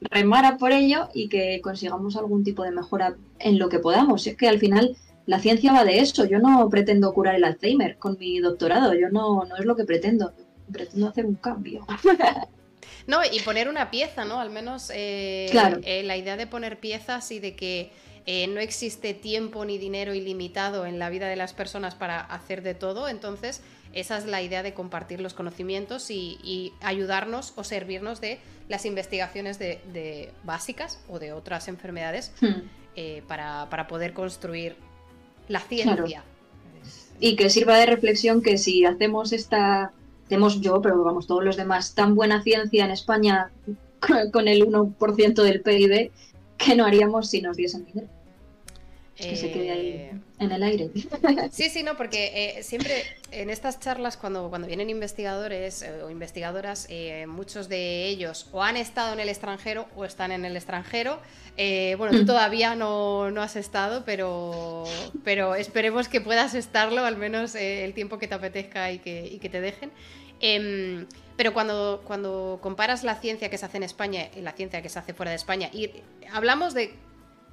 remar por ello y que consigamos algún tipo de mejora en lo que podamos. Es que al final la ciencia va de eso. Yo no pretendo curar el Alzheimer con mi doctorado. Yo no, no es lo que pretendo. Pretendo hacer un cambio. No, y poner una pieza, ¿no? Al menos eh, Claro. eh, la idea de poner piezas y de que eh, no existe tiempo ni dinero ilimitado en la vida de las personas para hacer de todo. Entonces, esa es la idea de compartir los conocimientos y, y ayudarnos o servirnos de las investigaciones de, de básicas o de otras enfermedades Hmm. para, para poder construir la ciencia. Y que sirva de reflexión que si hacemos esta, hacemos yo, pero vamos, todos los demás, tan buena ciencia en España con el 1% del PIB, ¿qué no haríamos si nos diesen dinero? Que se quede ahí Eh, en el aire. Sí, sí, no, porque eh, siempre en estas charlas, cuando, cuando vienen investigadores eh, o investigadoras, muchos de ellos o han estado en el extranjero o están en el extranjero. Bueno, tú Mm. todavía no, no has estado, pero, pero esperemos que puedas estarlo, al menos el tiempo que te apetezca y que, y que te dejen. Em, pero cuando, cuando comparas la ciencia que se hace en España y la ciencia que se hace fuera de España, y hablamos de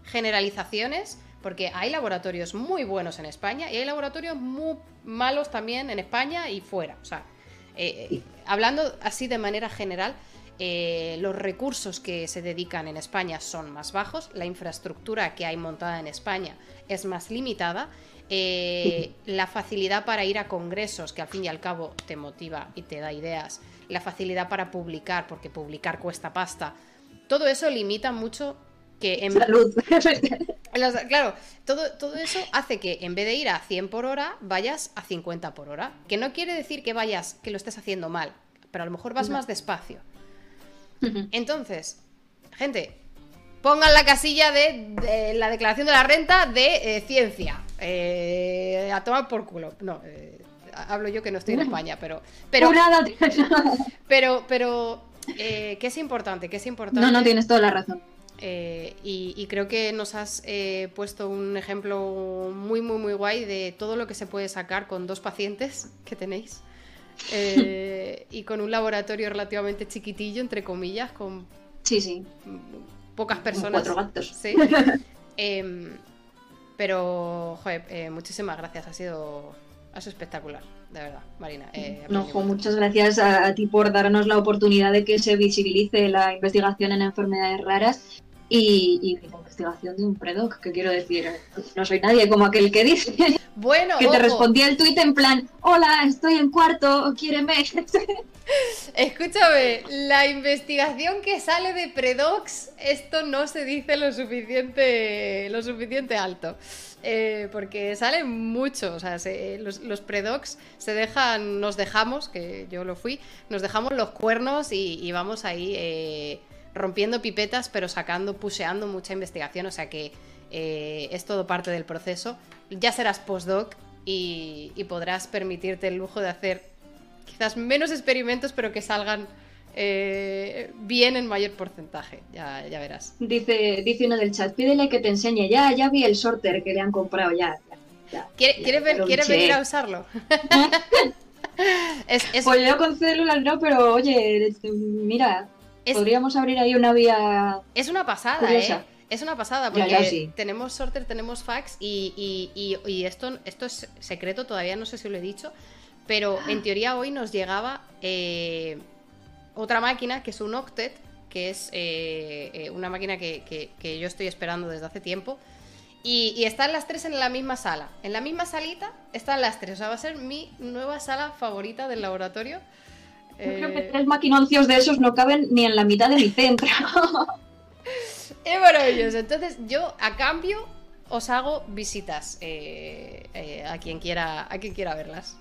generalizaciones, porque hay laboratorios muy buenos en España y hay laboratorios muy malos también en España y fuera. O sea, eh, eh, hablando así de manera general, eh, los recursos que se dedican en España son más bajos, la infraestructura que hay montada en España es más limitada, la facilidad para ir a congresos, que al fin y al cabo te motiva y te da ideas, la facilidad para publicar, porque publicar cuesta pasta, todo eso limita mucho que en, Salud. claro, todo, todo eso hace que en vez de ir a 100 por hora, vayas a 50 por hora. Que no quiere decir que vayas, que lo estés haciendo mal, pero a lo mejor vas No. más despacio. Entonces, gente, pongan la casilla de, de la declaración de la renta de eh, ciencia. Eh, a tomar por culo. No, eh, hablo yo que no estoy en España, pero. Pero, Jurada. pero, pero. eh, que es importante, que es importante. No, no tienes toda la razón. Eh, y, y creo que nos has eh, puesto un ejemplo muy, muy, muy guay de todo lo que se puede sacar con dos pacientes que tenéis. Eh, y con un laboratorio relativamente chiquitillo, entre comillas, con Sí, sí. pocas Con personas. Cuatro gatos. Sí. Em, pero, joder, muchísimas gracias. Ha sido, ha sido espectacular, de verdad, Marina. eh, No, jo, muchas gracias a, a ti por darnos la oportunidad de que se visibilice la investigación en enfermedades raras y, y la investigación de un predoc, que quiero decir, no soy nadie como aquel que dice Bueno, que te respondía el tuit en plan, hola, estoy en cuarto, quiéreme. Escúchame, la investigación que sale de Predox, esto no se dice lo suficiente, lo suficiente alto. Eh, porque sale mucho, o sea, se- los, los Predox se dejan, nos dejamos, que yo lo fui, nos dejamos los cuernos y, y vamos ahí eh, rompiendo pipetas, pero sacando, puseando mucha investigación, o sea que eh, es todo parte del proceso. Ya serás postdoc y, y podrás permitirte el lujo de hacer quizás menos experimentos, pero que salgan eh, bien en mayor porcentaje. Ya, ya verás. Dice, dice uno del chat, pídele que te enseñe, ya, ya vi el sorter que le han comprado, ya. ya, ya, ¿Quiere- ya, ¿Quieres, ya ven- lo ¿quieres biché. venir a usarlo? es, es- Pues yo con células no, pero oye, mira, es- podríamos abrir ahí una vía... es una pasada, curiosa. ¿eh? Es una pasada, porque ya, sí. tenemos sorter, tenemos fax y, y- y- y esto, esto es secreto, todavía no sé si lo he dicho, pero en teoría hoy nos llegaba eh, otra máquina que es un Octet, que es eh, eh, una máquina que, que- que yo estoy esperando desde hace tiempo. Y, y están las tres en la misma sala. En la misma salita están las tres. O sea, va a ser mi nueva sala favorita del laboratorio. Yo creo que Eh, tres maquinoncios de esos no caben ni en la mitad de mi centro. Es maravilloso. Entonces, yo a cambio os hago visitas eh, eh, a quien quiera, a quien quiera verlas.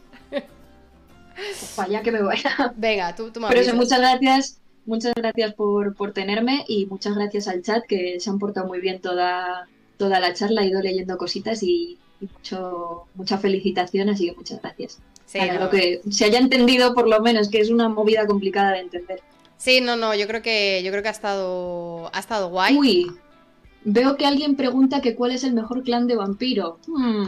Vaya que me vaya. Venga, tú, tú me Pero eso, muchas gracias, muchas gracias por, por tenerme y muchas gracias al chat que se han portado muy bien toda, toda la charla, he ido leyendo cositas y mucho, mucha felicitación, así que muchas gracias. Sí, Para no. lo que se haya entendido por lo menos, que es una movida complicada de entender. Sí, no, no, yo creo que yo creo que ha estado ha estado guay. Uy, veo que alguien pregunta que cuál es el mejor clan de vampiro. Hmm,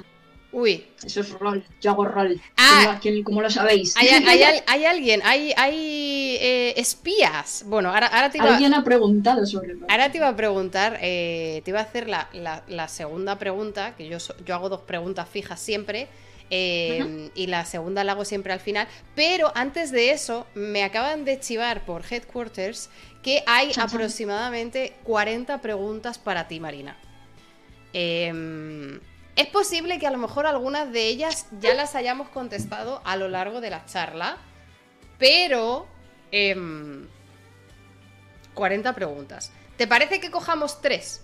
Uy. eso es rol, yo hago rol. Ah. ¿Cómo, quién- cómo lo sabéis? Hay, hay al- hay alguien, hay, hay eh, espías. Bueno, ahora, ahora te iba, Alguien ha preguntado sobre rol. ahora te iba a preguntar, eh, te iba a hacer la, la- la segunda pregunta, que yo, yo hago dos preguntas fijas siempre, eh, y la segunda la hago siempre al final, pero antes de eso me acaban de chivar por Headquarters que hay aproximadamente 40 preguntas para ti, Marina. Em, es posible que a lo mejor algunas de ellas ya las hayamos contestado a lo largo de la charla, pero... em, 40 preguntas. ¿Te parece que cojamos tres?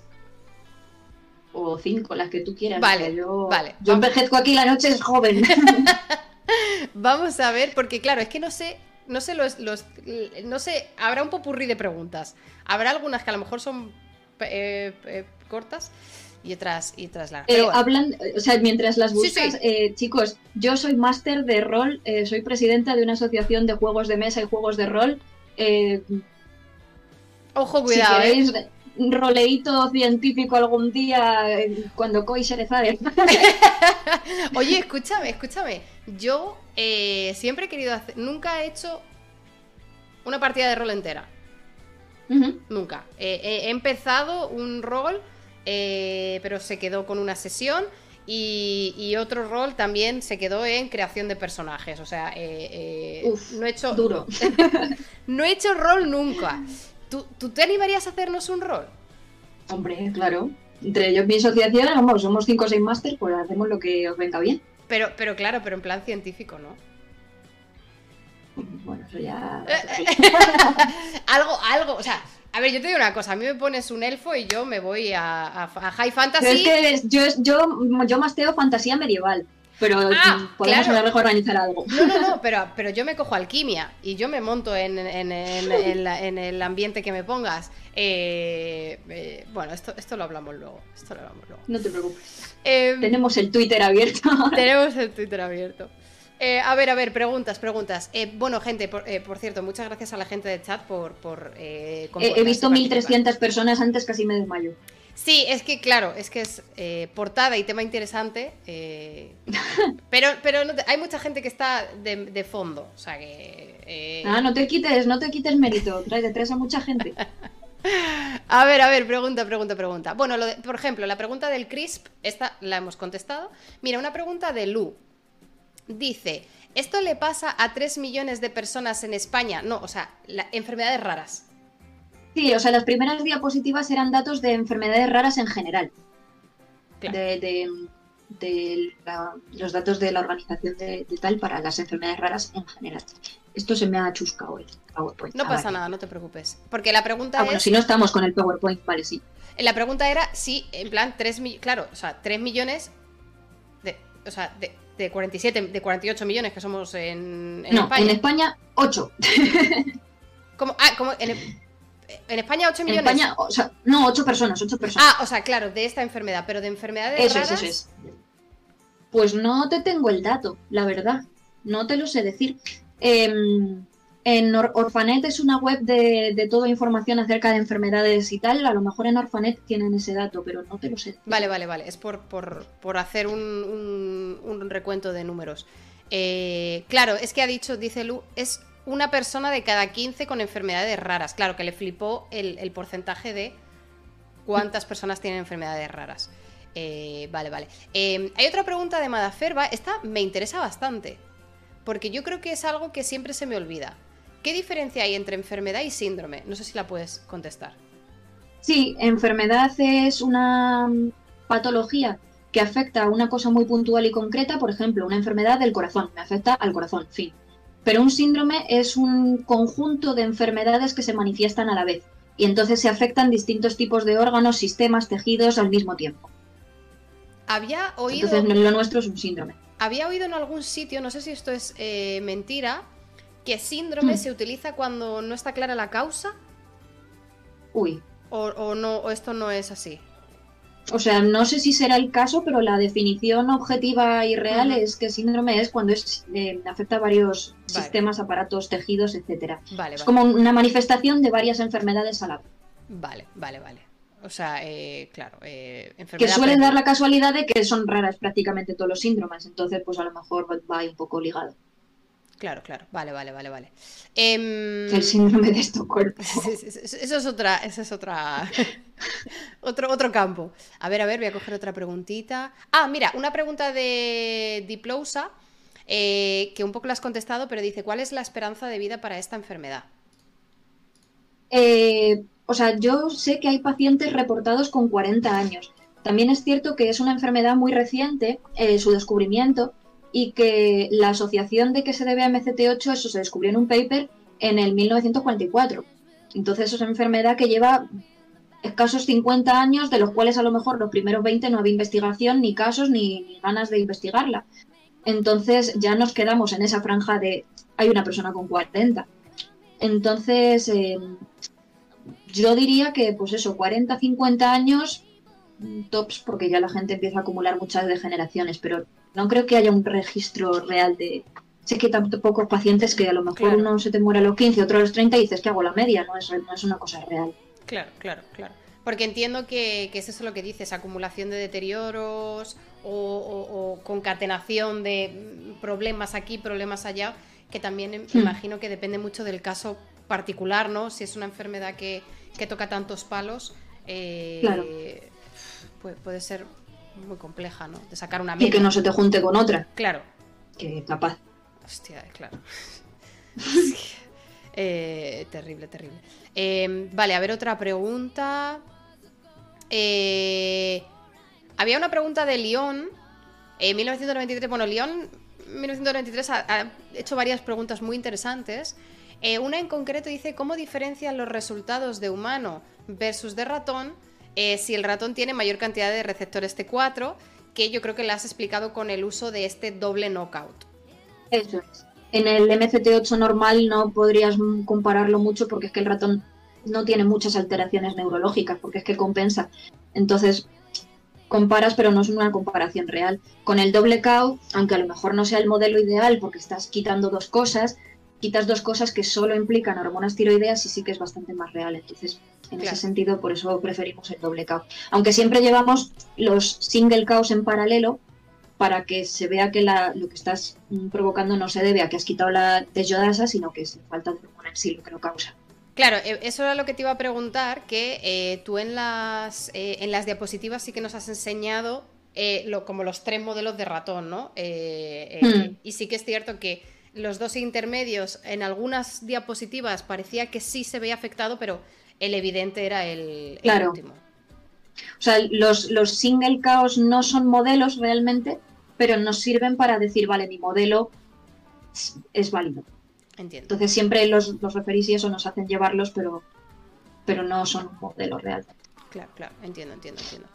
O cinco, las que tú quieras. Vale, yo, vale. Yo envejezco aquí, la noche es joven. Vamos a ver, porque claro, es que no sé, no sé los, los- no sé, habrá un popurrí de preguntas. Habrá algunas que a lo mejor son eh, eh, cortas y otras, y otras largas. Eh, Pero bueno, hablan, o sea, mientras las buscas, sí. eh, chicos, yo soy máster de rol, eh, soy presidenta de una asociación de juegos de mesa y juegos de rol. Eh, ojo, cuidado, si queréis roleíto científico algún día, cuando Koi Sherezade. Oye, escúchame, escúchame. Yo siempre he querido hacer, nunca he hecho una partida de rol entera. Nunca. He empezado un rol, eh, pero se quedó con una sesión. Y, y otro rol también se quedó en creación de personajes. O sea, eh, eh, Uf, no he hecho. Duro. No he hecho rol nunca. ¿Tú, tú te animarías a hacernos un rol? Hombre, claro. Entre ellos mi asociación, vamos, somos cinco o seis máster, pues hacemos lo que os venga bien. Pero, pero claro, pero en plan científico, ¿no? Bueno, eso ya. algo, algo, o sea, a ver, yo te digo una cosa, a mí me pones un elfo y yo me voy a, a- a High Fantasy. Pero es que es- yo, yo, yo masteo fantasía medieval, pero Ah, podemos claro. de organizar algo. No, no, no, pero, pero yo me cojo alquimia y yo me monto en, en- en- en la- en el ambiente que me pongas. Eh, eh, bueno, esto, esto lo hablamos luego. Esto lo hablamos luego. No te preocupes. Eh, Tenemos el Twitter abierto. tenemos el Twitter abierto. Eh, a ver, a ver, preguntas, preguntas. Eh, bueno, gente, por, eh, por cierto, muchas gracias a la gente de chat por... por He, visto participar. 1300 personas antes, casi me desmayo. Sí, es que claro, es que es portada y tema interesante, pero, pero no te- hay mucha gente que está de, de fondo, o sea que... Ah, no te quites, no te quites mérito. Traes, traes a mucha gente. A ver, a ver, pregunta, pregunta, pregunta. Bueno, lo de- por ejemplo, la pregunta del CRISP, esta la hemos contestado. Mira, una pregunta de Lu. Dice, ¿esto le pasa a 3 millones de personas en España? No, o sea, la- enfermedades raras. Sí, o sea, las primeras diapositivas eran datos de enfermedades raras en general. Claro. De, de- de la- los datos de la organización de, de tal para las enfermedades raras en general. Esto se me ha chuscado el PowerPoint. No Ah, pasa vale. nada, no te preocupes. Porque la pregunta Ah, bueno, si no estamos con el PowerPoint, vale, sí. La pregunta era si, en plan, 3 millones, claro, o sea, 3 millones de, o sea, de, de 47, de 48 millones que somos en, en no, España. en España, 8. ¿Cómo? Ah, ¿cómo? En, en España 8 En millones. España, o sea, no, 8 personas, 8 personas. Ah, o sea, claro, de esta enfermedad, pero de enfermedades eso es, raras. eso es. Pues no te tengo el dato, la verdad. No te lo sé decir. Em, en Or- Orfanet es una web de, toda información acerca de enfermedades y tal. A lo mejor en Orfanet tienen ese dato, pero no te lo sé. Vale, vale, vale. Es por, por, por hacer un, un- recuento de números. Eh, claro, es que ha dicho, dice Lu, es una persona de cada 15 con enfermedades raras. Claro, que le flipó el, el porcentaje de cuántas personas tienen enfermedades raras. Eh, vale, vale. Eh, hay otra pregunta de Madaferba. Esta me interesa bastante. Porque yo creo que es algo que siempre se me olvida. ¿Qué diferencia hay entre enfermedad y síndrome? No sé si la puedes contestar. Sí, enfermedad es una mm, patología que afecta a una cosa muy puntual y concreta, por ejemplo, una enfermedad del corazón, me afecta al corazón, fin. Pero un síndrome es un conjunto de enfermedades que se manifiestan a la vez y entonces se afectan distintos tipos de órganos, sistemas, tejidos al mismo tiempo. Había oído... Entonces lo nuestro es un síndrome. Había oído en algún sitio, no sé si esto es eh, mentira, que síndrome Hmm. se utiliza cuando no está clara la causa Uy, o, o no, o esto no es así. o sea, no sé si será el caso, pero la definición objetiva y real es que síndrome es cuando es, eh, afecta a varios sistemas, aparatos, tejidos, etcétera. es como una manifestación de varias enfermedades a la vez. Vale, vale, vale. O sea, eh, claro, eh, Que suelen dar la casualidad de que son raras prácticamente todos los síndromes, entonces pues a lo mejor va un poco ligado. Claro, claro. Vale, vale, vale, vale. El síndrome de Estocolmo. Eso es otra, eso es otra. otro, otro campo. A ver, a ver, voy a coger otra preguntita. Ah, mira, una pregunta de Diplousa, eh, que un poco la has contestado, pero dice: ¿Cuál es la esperanza de vida para esta enfermedad? Eh, o sea, yo sé que hay pacientes reportados con 40 años. También es cierto que es una enfermedad muy reciente, eh, su descubrimiento, y que la asociación de que se debe a MCT8, eso se descubrió en un paper en el 1944. Entonces es una enfermedad que lleva escasos 50 años, de los cuales a lo mejor los primeros 20 no había investigación, ni casos, ni, ganas de investigarla. Entonces ya nos quedamos en esa franja de hay una persona con 40. Entonces em, yo diría que pues eso, 40, 50 años tops porque ya la gente empieza a acumular muchas degeneraciones, pero no creo que haya un registro real de... Sé que tanto pocos pacientes que a lo mejor uno se te muere a los 15, otro a los 30 y dices que hago la media, no es, no es una cosa real. Claro, claro, claro. Porque entiendo que, es eso lo que dices, acumulación de deterioros o, concatenación de problemas aquí, problemas allá, que también me hmm. imagino que depende mucho del caso particular, ¿no? Si es una enfermedad que, toca tantos palos, eh, claro. puede ser muy compleja, ¿no? De sacar una media. Y que no se te junte con otra. Claro. Que capaz. Hostia, claro. Eh, terrible, terrible. Em, vale, a ver otra pregunta. Eh, había una pregunta de León. En 1993, bueno, León 1993 ha, hecho varias preguntas muy interesantes. Eh, una en concreto dice, ¿cómo diferencian los resultados de humano versus de ratón eh, si el ratón tiene mayor cantidad de receptores T4, que yo creo que lo has explicado con el uso de este doble knockout. Eso es. En el MCT8 normal no podrías compararlo mucho porque es que el ratón no tiene muchas alteraciones neurológicas, porque es que compensa. Entonces, comparas, pero no es una comparación real. Con el doble CAU, aunque a lo mejor no sea el modelo ideal porque estás quitando dos cosas, quitas dos cosas que solo implican hormonas tiroideas y sí que es bastante más real. Entonces, en ese sentido, por eso preferimos el doble caos. Aunque siempre llevamos los single caos en paralelo para que se vea que lo que estás provocando no se debe a que has quitado la desjodasa, sino que es falta de hormona en sí lo que lo causa. Claro, e, eso era lo que te iba a preguntar, que eh, tú en las, eh, en las diapositivas sí que nos has enseñado eh, lo, como los tres modelos de ratón, ¿no? Hmm. Y sí que es cierto que los dos intermedios en algunas diapositivas parecía que sí se veía afectado, pero el evidente era el, último. O sea, los, los single chaos no son modelos realmente, pero nos sirven para decir, vale, mi modelo es, válido. Entiendo. Entonces siempre los, los referís y eso nos hacen llevarlos, pero, pero no son un modelo real. Claro, claro, entiendo, entiendo, entiendo.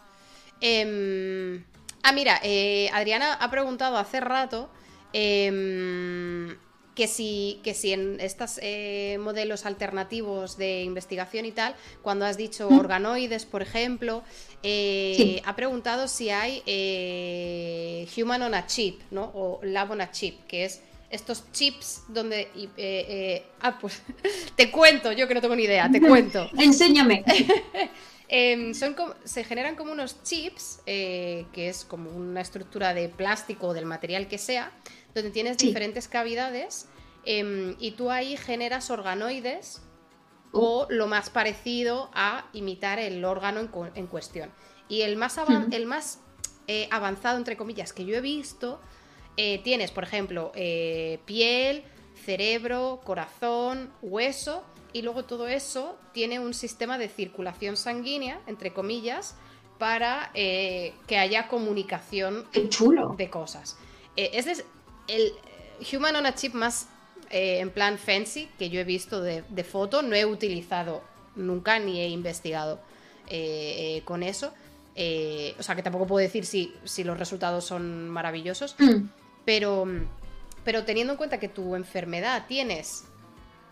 Em, ah, mira, eh, Adriana ha preguntado hace rato em, que si, que si en estos eh, modelos alternativos de investigación y tal, cuando has dicho organoides, por ejemplo, eh, ha preguntado si hay eh, Human on a Chip, ¿no? O Lab on a Chip, que es estos chips donde... ah, pues te cuento, yo que no tengo ni idea, te cuento. Enséñame. Em, son se generan como unos chips, que es como una estructura de plástico o del material que sea, donde tienes diferentes cavidades em, y tú ahí generas organoides o lo más parecido a imitar el órgano en, cuestión. Y el más, el más eh, avanzado, entre comillas, que yo he visto, eh, tienes, por ejemplo, eh, piel, cerebro, corazón, hueso, y luego todo eso tiene un sistema de circulación sanguínea, entre comillas, para que haya comunicación de cosas. es, el Human on a Chip más eh, en plan fancy que yo he visto de, foto, no he utilizado nunca ni he investigado eh, eh, con eso. o sea que tampoco puedo decir si, si los resultados son maravillosos, mm. pero, pero teniendo en cuenta que tu enfermedad tienes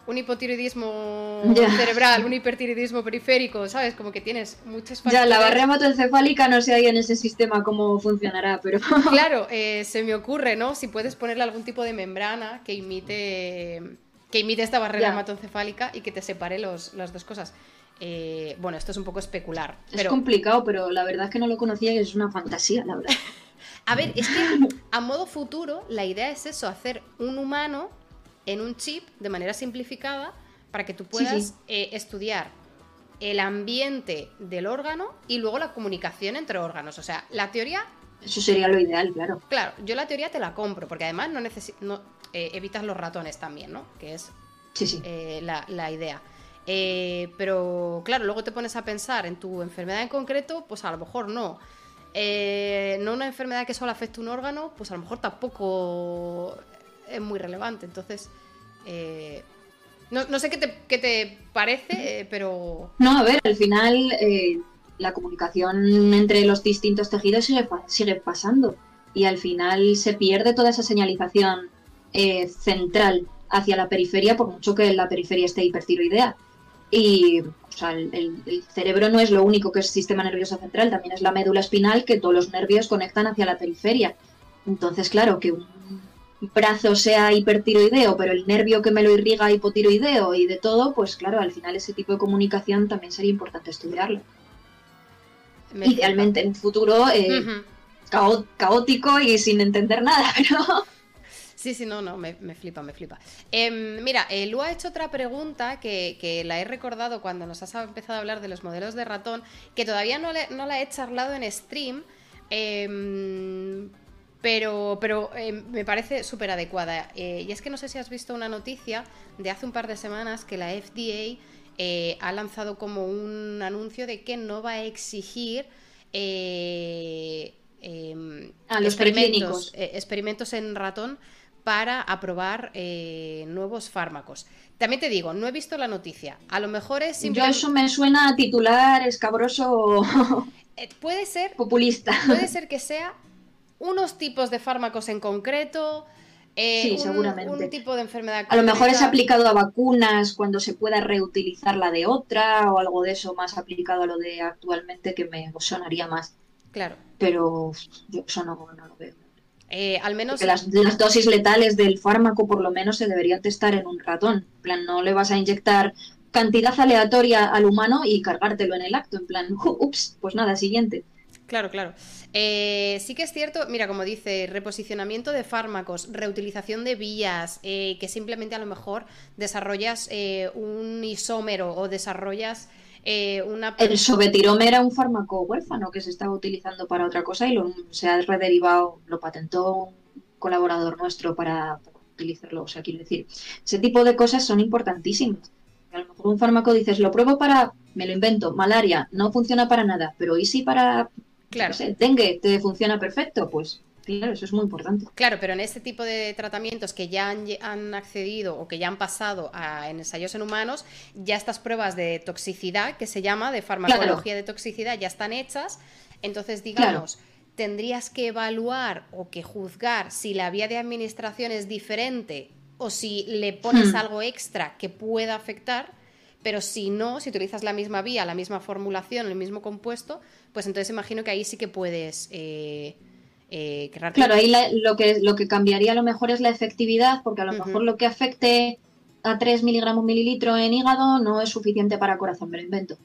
un hipotiroidismo cerebral, un hipertiroidismo periférico, ¿sabes? Como que tienes muchas Ya, la barrera hematoencefálica no sé ahí en ese sistema cómo funcionará, pero... Claro, eh, se me ocurre, ¿no? Si puedes ponerle algún tipo de membrana que imite que imite esta barrera hematoencefálica y que te separe los, las dos cosas. Eh, bueno, esto es un poco especular. Es complicado, pero la verdad es que no lo conocía y es una fantasía, la verdad. a ver, es que a modo futuro la idea es eso, hacer un humano en un chip de manera simplificada para que tú puedas eh, estudiar el ambiente del órgano y luego la comunicación entre órganos. O sea, la teoría... Eso sería lo ideal, claro. Claro, yo la teoría te la compro, porque además no, no eh, evitas los ratones también, ¿no? Que es eh, la, idea. pero claro, luego te pones a pensar en tu enfermedad en concreto, pues a lo mejor no. no una enfermedad que solo afecta un órgano, pues a lo mejor tampoco es muy relevante. Entonces, eh, no, sé qué te, parece, eh, pero... No, a ver, al final eh, la comunicación entre los distintos tejidos sigue, sigue, pasando y al final se pierde toda esa señalización central hacia la periferia, por mucho que la periferia esté hipertiroidea. Y o sea, el, el, cerebro no es lo único que es sistema nervioso central, también es la médula espinal que todos los nervios conectan hacia la periferia. Entonces, claro, que un brazo sea hipertiroideo, pero el nervio que me lo irriga hipotiroideo y de todo, pues claro, al final ese tipo de comunicación también sería importante estudiarlo. Idealmente en un futuro eh, caótico y sin entender nada, pero... Sí, sí, no, no, me, flipa, me flipa. Em, mira, eh, Lu ha hecho otra pregunta que, la he recordado cuando nos has empezado a hablar de los modelos de ratón, que todavía no, no la he charlado en stream, eh, pero, pero eh, me parece súper adecuada. Eh, y es que no sé si has visto una noticia de hace un par de semanas que la FDA eh, ha lanzado como un anuncio de que no va a exigir em, a los experimentos, experimentos en ratón para aprobar nuevos fármacos. También te digo, no he visto la noticia. A lo mejor es simplemente... Yo eso me suena a titular escabroso. puede ser. Populista. Puede ser que sea unos tipos de fármacos en concreto. Eh, sí, seguramente. Un tipo de enfermedad. A lo mejor es aplicado a vacunas cuando se pueda reutilizar la de otra o algo de eso más aplicado a lo de actualmente que me sonaría más. Claro. Pero yo eso no, lo veo. Eh, al menos. las, dosis letales del fármaco por lo menos se deberían testar en un ratón. En plan, no le vas a inyectar cantidad aleatoria al humano y cargártelo en el acto. En plan, ups, pues nada, siguiente. Claro, claro. Eh, sí que es cierto, mira, como dice, reposicionamiento de fármacos, reutilización de vías, eh, que simplemente a lo mejor desarrollas eh, un isómero o desarrollas una... El sobetirome era un fármaco huérfano que se estaba utilizando para otra cosa y lo, se ha rederivado, lo patentó un colaborador nuestro para, utilizarlo. O sea, quiero decir, ese tipo de cosas son importantísimas. A lo mejor un fármaco dices, lo pruebo para, me lo invento, malaria, no funciona para nada, pero ¿y si para Claro. No dengue te funciona perfecto, pues Claro, eso es muy importante. Claro, pero en este tipo de tratamientos que ya han, accedido o que ya han pasado a, en ensayos en humanos, ya estas pruebas de toxicidad, que se llama, de farmacología de toxicidad, ya están hechas. Entonces, digamos, tendrías que evaluar o que juzgar si la vía de administración es diferente o si le pones hmm. algo extra que pueda afectar pero si no, si utilizas la misma vía, la misma formulación, el mismo compuesto, pues entonces imagino que ahí sí que puedes... Eh, eh, claro, ahí lo, que, lo que cambiaría a lo mejor es la efectividad, porque a lo mejor lo que afecte a 3 miligramos mililitro en hígado no es suficiente para corazón, me lo invento.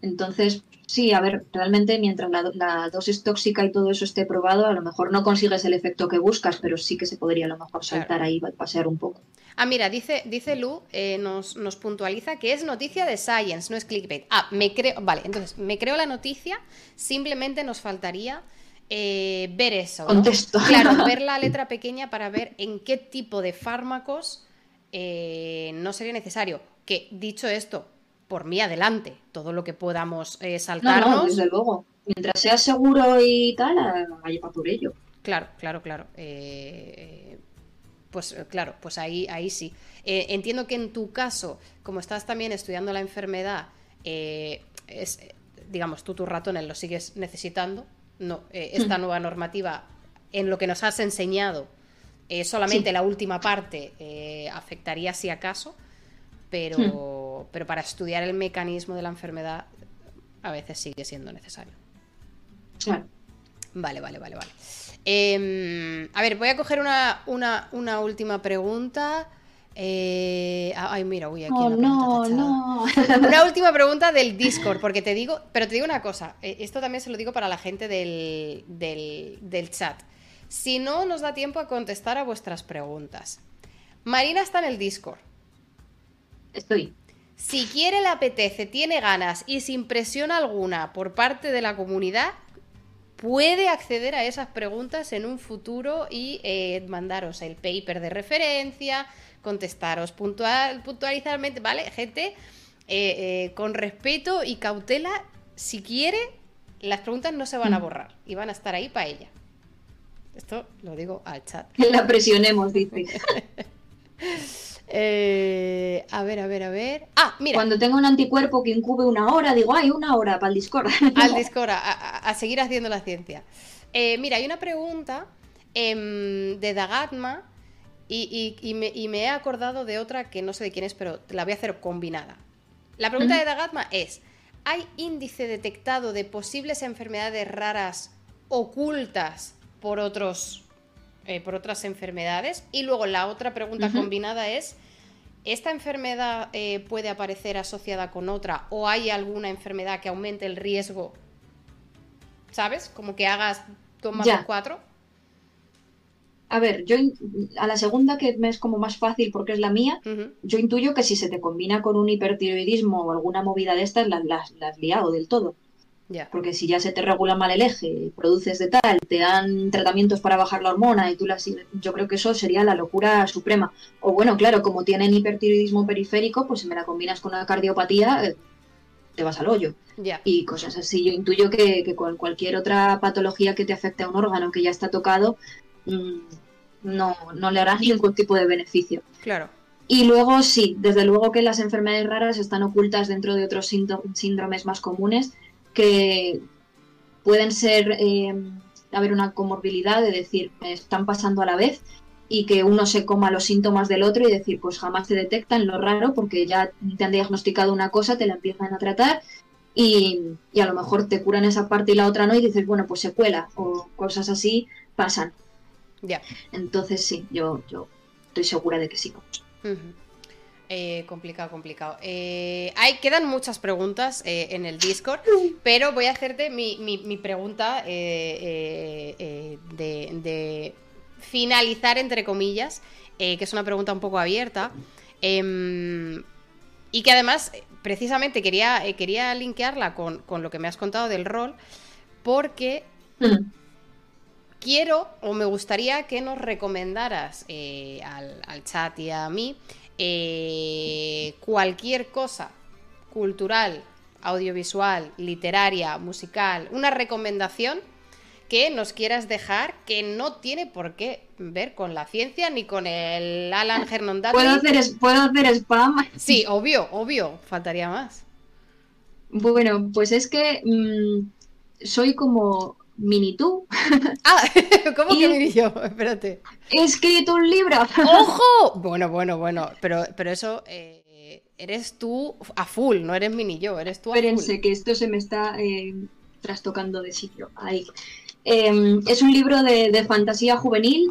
Entonces, sí, a ver, realmente mientras la, dosis tóxica y todo eso esté probado, a lo mejor no consigues el efecto que buscas, pero sí que se podría a lo mejor saltar ahí y pasear un poco. Ah, mira, dice, dice Lu, eh, nos, nos, puntualiza que es noticia de Science, no es clickbait. Ah, me creo, vale, entonces me creo la noticia, simplemente nos faltaría eh, ver eso. Contesto. Claro, ver la letra pequeña para ver en qué tipo de fármacos eh, no sería necesario. Que dicho esto, por mí adelante, todo lo que podamos eh, saltarnos. No, desde luego. Mientras sea seguro y tal, vaya para por ello. Claro, claro, claro. Eh, pues claro, pues ahí, ahí sí. Eh, entiendo que en tu caso, como estás también estudiando la enfermedad, es, digamos, tú tus ratones los sigues necesitando. No, esta nueva normativa, en lo que nos has enseñado, solamente la última parte afectaría si acaso pero, pero para estudiar el mecanismo de la enfermedad a veces sigue siendo necesario. Claro. Vale, vale, vale, vale. Em, a ver, voy a coger una, una, una última pregunta. Eh, ay, mira, uy, aquí Oh, una no, no. Una última pregunta del Discord, porque te digo, pero te digo una cosa, eh, esto también se lo digo para la gente del, del, del chat. Si no nos da tiempo a contestar a vuestras preguntas, Marina está en el Discord. Estoy. Si quiere, le apetece, tiene ganas y sin presión alguna por parte de la comunidad, puede acceder a esas preguntas en un futuro y eh, mandaros el paper de referencia, contestaros puntual, puntualizadamente, ¿vale? Gente, eh, eh, con respeto y cautela, si quiere, las preguntas no se van a borrar y van a estar ahí para ella. Esto lo digo al chat. Que la presionemos, dice. Eh, a ver, a ver, a ver. Ah, mira. Cuando tenga un anticuerpo que incube una hora, digo, ay, una hora para el Discord. al Discord, a, a- seguir haciendo la ciencia. Eh, mira, hay una pregunta em, de Dagatma y, y- y me, y me he acordado de otra que no sé de quién es, pero la voy a hacer combinada. La pregunta de Dagatma es, ¿hay índice detectado de posibles enfermedades raras ocultas por otros eh, por otras enfermedades? Y luego la otra pregunta combinada es, ¿esta enfermedad eh, puede aparecer asociada con otra o hay alguna enfermedad que aumente el riesgo? ¿Sabes? Como que hagas dos más Ya. cuatro. A ver, yo a la segunda, que me es como más fácil porque es la mía, yo intuyo que si se te combina con un hipertiroidismo o alguna movida de estas, las la, la has liado del todo. Porque si ya se te regula mal el eje, produces de tal, te dan tratamientos para bajar la hormona y tú la sigues, yo creo que eso sería la locura suprema. O bueno, claro, como tienen hipertiroidismo periférico, pues si me la combinas con una cardiopatía, eh, te vas al hoyo. Ya. y cosas así. Yo intuyo que, que con cualquier otra patología que te afecte a un órgano que ya está tocado, mm, no, no le hará ningún tipo de beneficio. Claro. Y luego sí, desde luego que las enfermedades raras están ocultas dentro de otros síndromes más comunes que pueden ser, eh, haber una comorbilidad de decir, me están pasando a la vez y que uno se coma los síntomas del otro y decir, pues jamás se detectan, lo raro, porque ya te han diagnosticado una cosa, te la empiezan a tratar y, y a lo mejor te curan esa parte y la otra no y dices, bueno, pues secuela o cosas así pasan. Ya. Entonces sí, yo, yo estoy segura de que sí. Eh, complicado, complicado. Eh, hay, quedan muchas preguntas eh, en el Discord, pero voy a hacerte mi, mi- mi pregunta eh, eh, eh, de, de finalizar, entre comillas, eh, que es una pregunta un poco abierta. em, y que además, eh, precisamente, quería, eh, quería linkearla con, con lo que me has contado del rol, porque Mm. quiero o me gustaría que nos recomendaras eh, al, al chat y a mí eh, cualquier cosa cultural, audiovisual, literaria, musical, una recomendación que nos quieras dejar que no tiene por qué ver con la ciencia ni con el Alan Hernandez. ¿Puedo hacer, ¿Puedo hacer spam? Sí, obvio, obvio, faltaría más. Bueno, pues es que mm, soy como mini tú. Ah, ¿cómo que mini yo? Espérate. He escrito un libro. ¡Ojo! Bueno, bueno, bueno, pero, pero eso eh, eres tú a full, no eres mini yo, eres tú a full. Espérense, que esto se me está eh, trastocando de sitio. Ahí. Eh, es un libro de, de fantasía juvenil.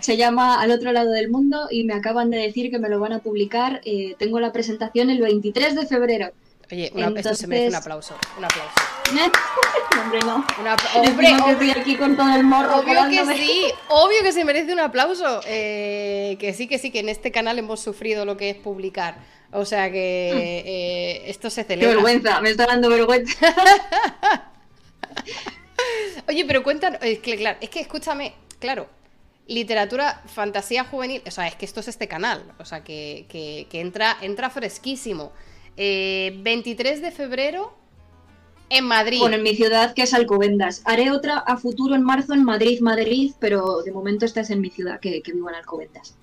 Se llama Al otro lado del mundo y me acaban de decir que me lo van a publicar. Eh, tengo la presentación el 23 de febrero. Oye, una- esto se merece un Entonces- aplauso, un aplauso. Hombre, no. Un apla- hombre, estoy aquí con todo el morro. obvio que sí, obvio que se merece un aplauso. Eh, que sí, que sí, que en este canal hemos sufrido lo que es publicar. O sea que eh, esto se Qué celebra. vergüenza, me está dando vergüenza. Oye, pero cuéntanos, es que, claro, es que escúchame, claro, literatura, fantasía juvenil, o sea, es que esto es este canal, o sea, que, que- que entra, entra fresquísimo. Eh, 23 de febrero en Madrid. Bueno, en mi ciudad, que es Alcobendas. Haré otra a futuro en marzo en Madrid, Madrid, pero de momento esta es en mi ciudad, que, que vivo en Alcobendas.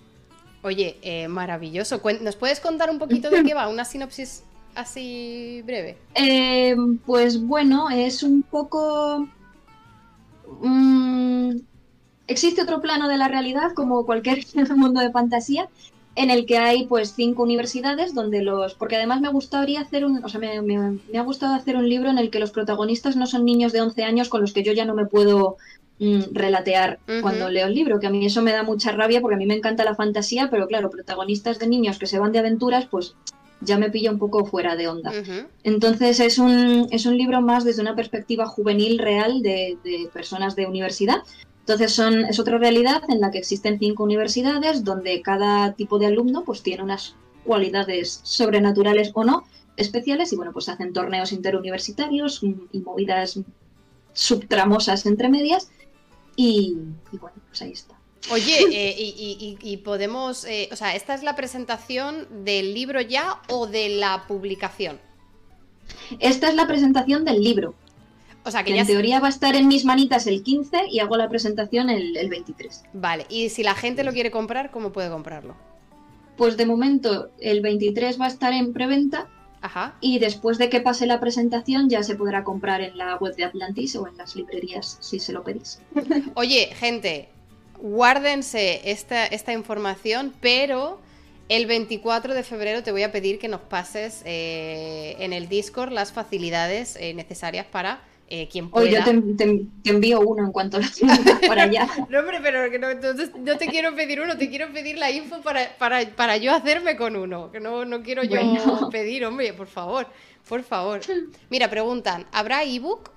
Oye, eh, maravilloso. ¿Nos puedes contar un poquito de qué va? Una sinopsis así breve. Eh, pues bueno, es un poco... mm, existe otro plano de la realidad, como cualquier mundo de fantasía, en el que hay pues cinco universidades donde los porque además me gustaría hacer un o sea me, me- me ha gustado hacer un libro en el que los protagonistas no son niños de 11 años con los que yo ya no me puedo mm, relatear cuando leo el libro que a mí eso me da mucha rabia porque a mí me encanta la fantasía pero claro protagonistas de niños que se van de aventuras pues ya me pilla un poco fuera de onda entonces es un, es un libro más desde una perspectiva juvenil real de, de personas de universidad. Entonces son, es otra realidad en la que existen cinco universidades donde cada tipo de alumno pues tiene unas cualidades sobrenaturales o no especiales y bueno pues hacen torneos interuniversitarios y movidas subtramosas entre medias y, y bueno pues ahí está. Oye, eh, y, y- y- y podemos, eh, o sea, ¿esta es la presentación del libro ya o de la publicación? Esta es la presentación del libro, O sea, que ya... en teoría va a estar en mis manitas el 15 y hago la presentación el, el 23. Vale, y si la gente lo quiere comprar, ¿cómo puede comprarlo? Pues de momento el 23 va a estar en preventa Ajá. y después de que pase la presentación ya se podrá comprar en la web de Atlantis o en las librerías si se lo pedís. Oye, gente, guárdense esta, esta información, pero el 24 de febrero te voy a pedir que nos pases eh, en el Discord las facilidades eh, necesarias para eh, quien pueda. Hoy yo te, te- te envío uno en cuanto lo tenga para allá. No, hombre, pero que no, entonces no te quiero pedir uno, te quiero pedir la info para, para, para yo hacerme con uno. Que no, no quiero yo Bueno. pedir, hombre, por favor, por favor. Mira, preguntan, ¿habrá ebook?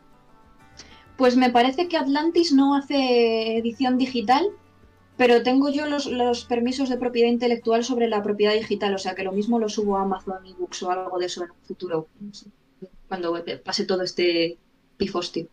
Pues me parece que Atlantis no hace edición digital, pero tengo yo los, los permisos de propiedad intelectual sobre la propiedad digital, o sea que lo mismo lo subo a Amazon eBooks o algo de eso en un futuro, cuando pase todo este pifostio.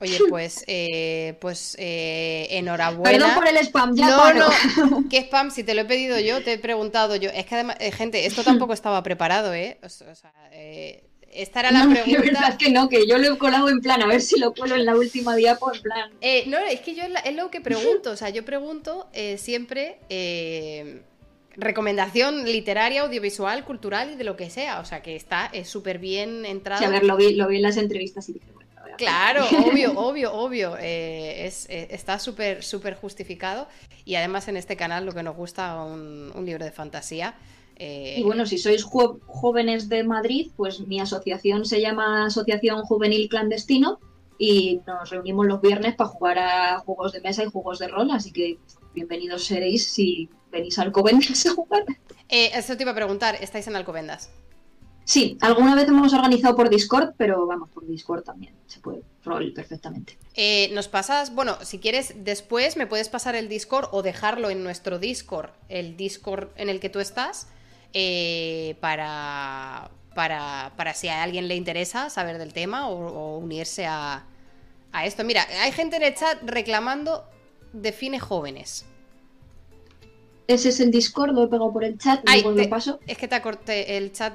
Oye, pues, eh, pues eh, Perdón enhorabuena. por el spam, ya no, paro. no, ¿qué spam? Si te lo he pedido yo, te he preguntado yo. Es que además, eh, gente, esto tampoco estaba preparado, ¿eh? O sea, eh, esta era la No, de pregunta. verdad que no, que yo lo he colado en plan, a ver si lo cuelo en la última diapo, en plan. Eh, no, es que yo es lo que pregunto. O sea, yo pregunto siempre recomendación literaria, audiovisual, cultural y de lo que sea. O sea, que está es súper bien entrado. Sí, a ver, lo vi, lo vi en las entrevistas y dije, bueno. Claro, obvio, obvio, obvio. eh, es, eh, está súper, súper justificado. Y además en este canal lo que nos gusta un, un libro de fantasía. eh, Y bueno, si sois jóvenes de Madrid, pues mi asociación se llama Asociación Juvenil Clandestino y nos reunimos los viernes para jugar a juegos de mesa y juegos de rol, así que bienvenidos seréis si venís al Alcobendas a jugar. eh, eso te iba a preguntar, ¿estáis en Alcobendas? Sí, alguna vez hemos organizado por Discord, pero vamos, por Discord también se puede rol perfectamente. Eh, nos pasas, bueno, si quieres, después me puedes pasar el Discord o dejarlo en nuestro Discord, el Discord en el que tú estás, eh, para, para, para si a alguien le interesa saber del tema o, o unirse a, a esto. Mira, hay gente en el chat reclamando define jóvenes. Ese es el Discord, lo he pegado por el chat, Ay, luego te- lo paso. Es que te acorté, el chat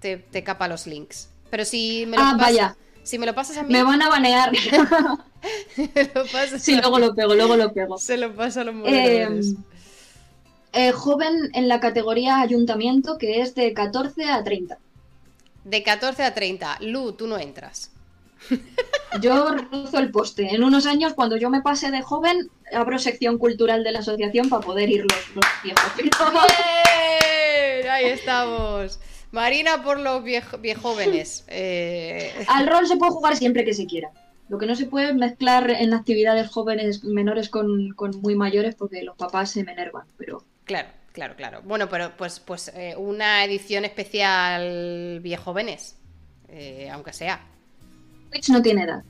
te, te capa los links. Pero si me lo Ah, pas- vaya. Si me lo pasas a mí, Me van a banear. lo pasas sí, a- luego lo pego, luego lo pego. se lo paso a los Eh, moderadores. eh, joven en la categoría ayuntamiento, que es de 14 a 30. De 14 a 30. Lu, tú no entras. Yo rozo el poste. En unos años, cuando yo me pase de joven, abro sección cultural de la asociación para poder ir los, los. ¡Bien! Ahí estamos. Marina por los viejo- viejóvenes. Eh, Al rol se puede jugar siempre que se quiera. Lo que no se puede es mezclar en actividades jóvenes menores con, con muy mayores porque los papás se me enervan. Pero claro, claro, claro. Bueno, pero pues, pues eh, una edición especial viejóvenes. Eh, aunque sea. Twitch no tiene edad.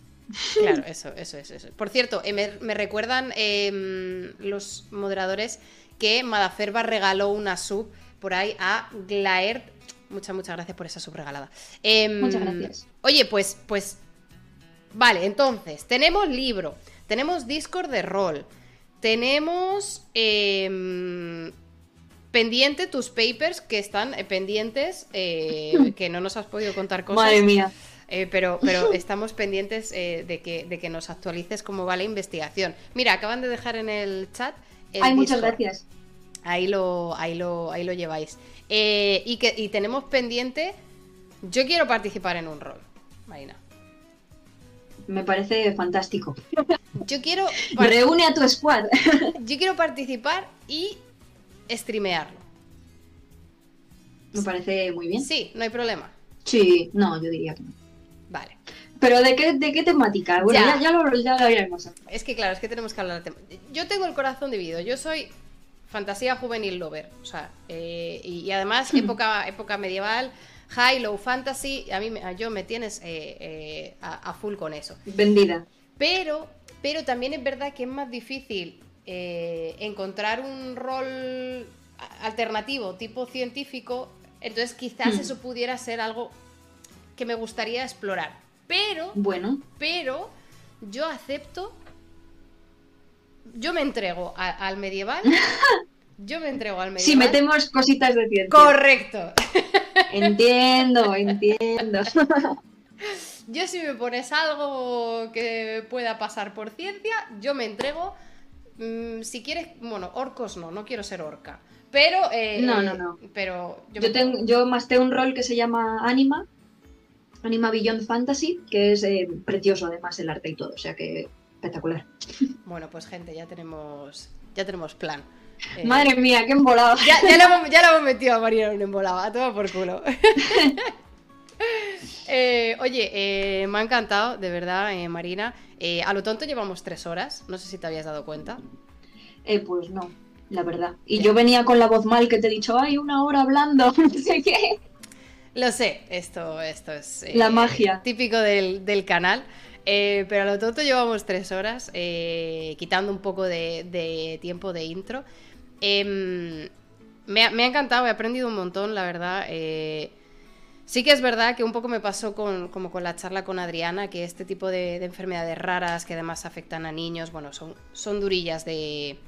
Claro, eso, eso, eso. eso. Por cierto, eh, me, me recuerdan eh, los moderadores que Madaferba regaló una sub por ahí a Glaert. Muchas, muchas gracias por esa sub regalada. Em, Muchas gracias. Oye, pues, pues. Vale, entonces, tenemos libro, tenemos Discord de rol, tenemos em, pendiente tus papers que están eh, pendientes, eh, que no nos has podido contar cosas. Madre mía. Eh, pero, pero estamos pendientes eh, de, que, de que nos actualices cómo va la investigación. Mira, acaban de dejar en el chat. el Ay, muchas gracias. Ahí lo, ahí lo, ahí lo lleváis. Eh, y, que, y tenemos pendiente. Yo quiero participar en un rol, Marina. Me parece fantástico. Yo quiero, Reúne a tu squad. yo quiero participar y streamearlo. Me parece muy bien. Sí, no hay problema. Sí, no, yo diría que no. Vale. ¿Pero de qué, de qué temática? Bueno, Ya. ya, ya lo, ya lo iremos Es que claro, es que tenemos que hablar de. Yo tengo el corazón dividido. Yo soy fantasía juvenil lover. O sea, eh, y, y además época, época medieval, high, low fantasy. A mí me- yo me tienes eh, eh, a, a full con eso. Vendida. Pero, pero también es verdad que es más difícil encontrar un rol a- alternativo tipo científico. Entonces quizás Hmm. eso pudiera ser algo que me gustaría explorar. Pero Bueno, pero yo acepto. Yo me entrego a- al medieval. Yo me entrego al medieval. si metemos cositas de ciencia. Correcto. Entiendo, entiendo. Yo si me pones algo que pueda pasar por ciencia, yo me entrego. Mm, si quieres, bueno, orcos no, no quiero ser orca. Pero, eh, No, no, no. Pero yo, Yo, tengo, yo tengo un rol que se llama Anima, Anima Beyond Fantasy, que es eh, precioso además el arte y todo, o sea que espectacular. Bueno, pues gente, ya tenemos, ya tenemos plan. Eh, Madre mía, qué embolado. Ya, ya, la hemos, ya la hemos metido a Marina en un embolado, a tomar por culo. Eh, oye, eh, me ha encantado, de verdad, eh, Marina. A lo tonto llevamos tres horas, no sé si te habías dado cuenta. Pues no, la verdad. Y yo venía con la voz mal que te he dicho, ay, una hora hablando, no sé qué. Lo sé, esto, esto es La magia. típico del, del canal. Eh, pero a lo tonto llevamos tres horas, eh, quitando un poco de, de tiempo de intro. Em, me, ha, me ha encantado, he aprendido un montón, la verdad. eh, sí que es verdad que un poco me pasó con, como con la charla con Adriana, que este tipo de, de enfermedades raras que además afectan a niños, bueno, son, son durillas de,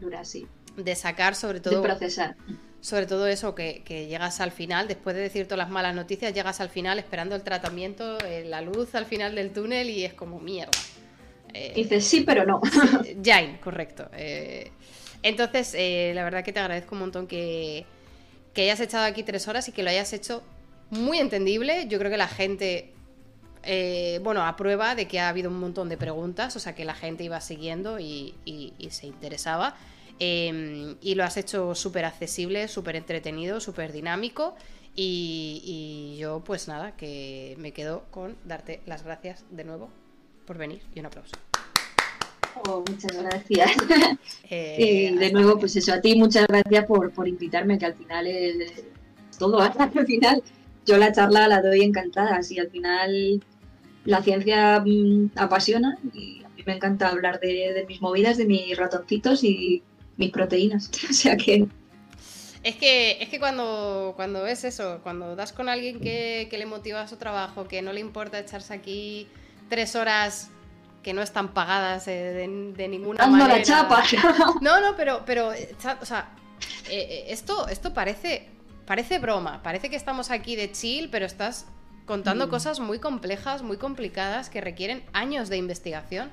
Dura, sí, de sacar, sobre de todo procesar. Sobre todo eso, que, que llegas al final, después de decir todas las malas noticias, llegas al final esperando el tratamiento, eh, la luz al final del túnel y es como mierda. Eh, Dices sí, pero no. Jain, correcto. Eh, entonces, eh, la verdad que te agradezco un montón que, que hayas echado aquí tres horas y que lo hayas hecho muy entendible. Yo creo que la gente, bueno, aprueba de que ha habido un montón de preguntas, o sea que la gente iba siguiendo y, y- y se interesaba. Eh, y lo has hecho súper accesible, súper entretenido, súper dinámico. Y, y yo, pues nada, que me quedo con darte las gracias de nuevo por venir y un aplauso. Oh, muchas gracias. Eh, Y de hasta nuevo, pues eso, a ti muchas gracias por, por invitarme, que al final es todo. Al final, yo la charla la doy encantada. Así al final la ciencia mm, apasiona y a mí me encanta hablar de, de mis movidas, de mis ratoncitos y mis proteínas. O sea que Es que, es que cuando, cuando es eso, cuando das con alguien que, que le motiva su trabajo, que no le importa echarse aquí tres horas que no están pagadas eh, de, de ninguna dando manera. la chapa. No, no, pero, pero o sea, eh, eh, esto, esto parece, parece broma, parece que estamos aquí de chill, pero estás contando Mm. cosas muy complejas, muy complicadas, que requieren años de investigación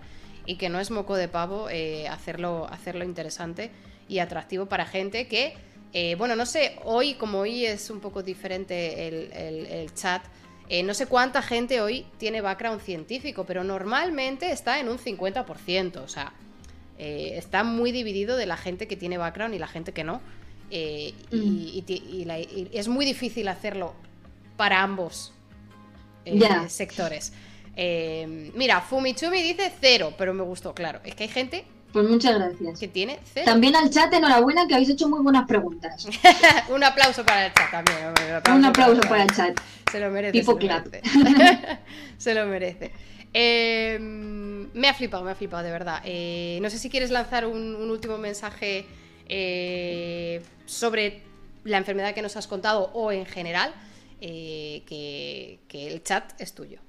y que no es moco de pavo eh, hacerlo, hacerlo interesante y atractivo para gente que, eh, bueno, no sé, hoy, como hoy es un poco diferente el, el- el chat, eh, no sé cuánta gente hoy tiene background científico, pero normalmente está en un 50%, o sea, eh, está muy dividido de la gente que tiene background y la gente que no. y, Mm. y la- y es muy difícil hacerlo para ambos eh, sectores. Eh, mira, Fumichumi dice cero, pero me gustó, claro. Es que hay gente Pues muchas gracias. que tiene cero. También al chat, enhorabuena, que habéis hecho muy buenas preguntas. un aplauso para el chat también. hombre, Un aplauso para el chat. Se lo merece. Tipo se lo merece. se lo merece. Eh, me ha flipado, me ha flipado, de verdad. Eh, no sé si quieres lanzar un, un último mensaje eh, sobre la enfermedad que nos has contado o en general, eh, que, que el chat es tuyo.